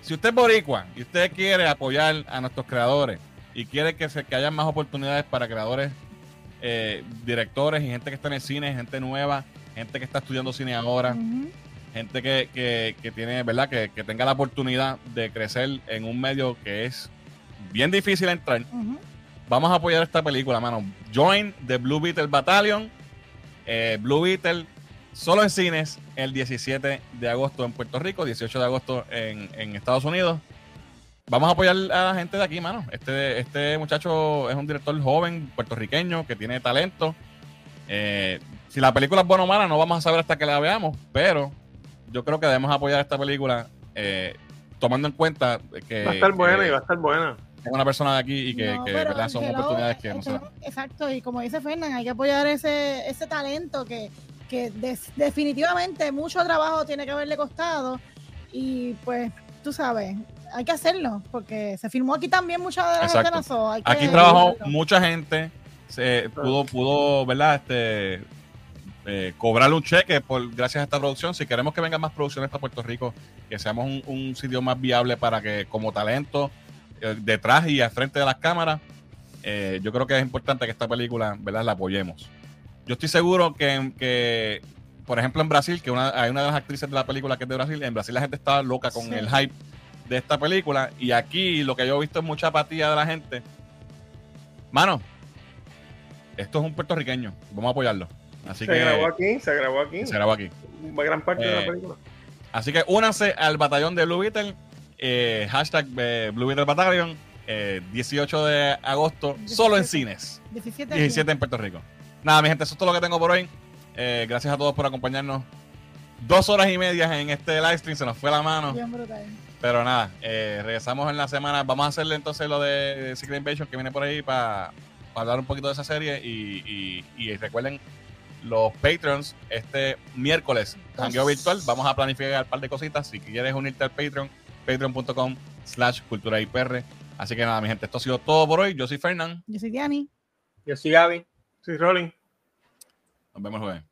Si usted es boricua y usted quiere apoyar a nuestros creadores y quiere que, se, que haya más oportunidades para creadores, eh, directores y gente que está en el cine, gente nueva, gente que está estudiando cine ahora, gente que, que- que tiene, ¿verdad? Que, que tenga la oportunidad de crecer en un medio que es bien difícil entrar. Vamos a apoyar esta película, mano. Join the Blue Beetle Battalion. Eh, Blue Beetle solo en cines el 17 de agosto en Puerto Rico, 18 de agosto en, en Estados Unidos. Vamos a apoyar a la gente de aquí, mano. Este, este muchacho es un director joven, puertorriqueño, que tiene talento. Eh, si la película es buena o mala, no vamos a saber hasta que la veamos, pero yo creo que debemos apoyar esta película eh, tomando en cuenta que,
Va a estar buena
que
y va a estar buena.
es una persona de aquí y que,
No,
que, ¿verdad? son oportunidades que no se.
Exacto, y como dice Fernán, hay que apoyar ese, ese talento que, que des- definitivamente mucho trabajo tiene que haberle costado y pues tú sabes, hay que hacerlo porque se filmó aquí también muchas de las
Exacto.
escenas. so hay que
Aquí trabajó
hacerlo.
mucha gente, se pudo, pudo, ¿verdad? Este, eh, cobrar un cheque por gracias a esta producción. Si queremos que vengan más producciones para Puerto Rico, que seamos un, un sitio más viable para que como talento eh, detrás y al frente de las cámaras, eh, yo creo que es importante que esta película, ¿verdad? La apoyemos. Yo estoy seguro que, que, por ejemplo, en Brasil, que una, hay una de las actrices de la película que es de Brasil, en Brasil la gente estaba loca con
Sí.
el hype de esta película. Y aquí lo que yo he visto es mucha apatía de la gente. Mano, esto es un puertorriqueño. Vamos a apoyarlo. Así
se
que
grabó aquí, se grabó aquí.
se grabó aquí.
Gran parte de
Eh,
la película.
Así que únanse al batallón de Blue Beetle. eh, hashtag eh, Blue Beetle Battalion. eh, 18 de agosto, solo en
17.
cines.
17. aquí.
17 en Puerto Rico. Nada, mi gente, eso es todo lo que tengo por hoy. Eh, gracias a todos por acompañarnos. Dos horas y media en este live stream, se nos fue la mano.
Bien brutal.
Pero nada, eh, regresamos en la semana. Vamos a hacerle entonces lo de Secret Invasion que viene por ahí para hablar un poquito de esa serie. Y, y- y recuerden, los Patreons, este miércoles, jangueo virtual, vamos a planificar un par de cositas. Si quieres unirte al Patreon, patreon.com slash cultura IPR. Así que nada, mi gente, esto ha sido todo por hoy. Yo soy Fernán.
Yo soy Diani.
Yo soy Gaby.
Sí, Rolling.
Nos vemos jueves.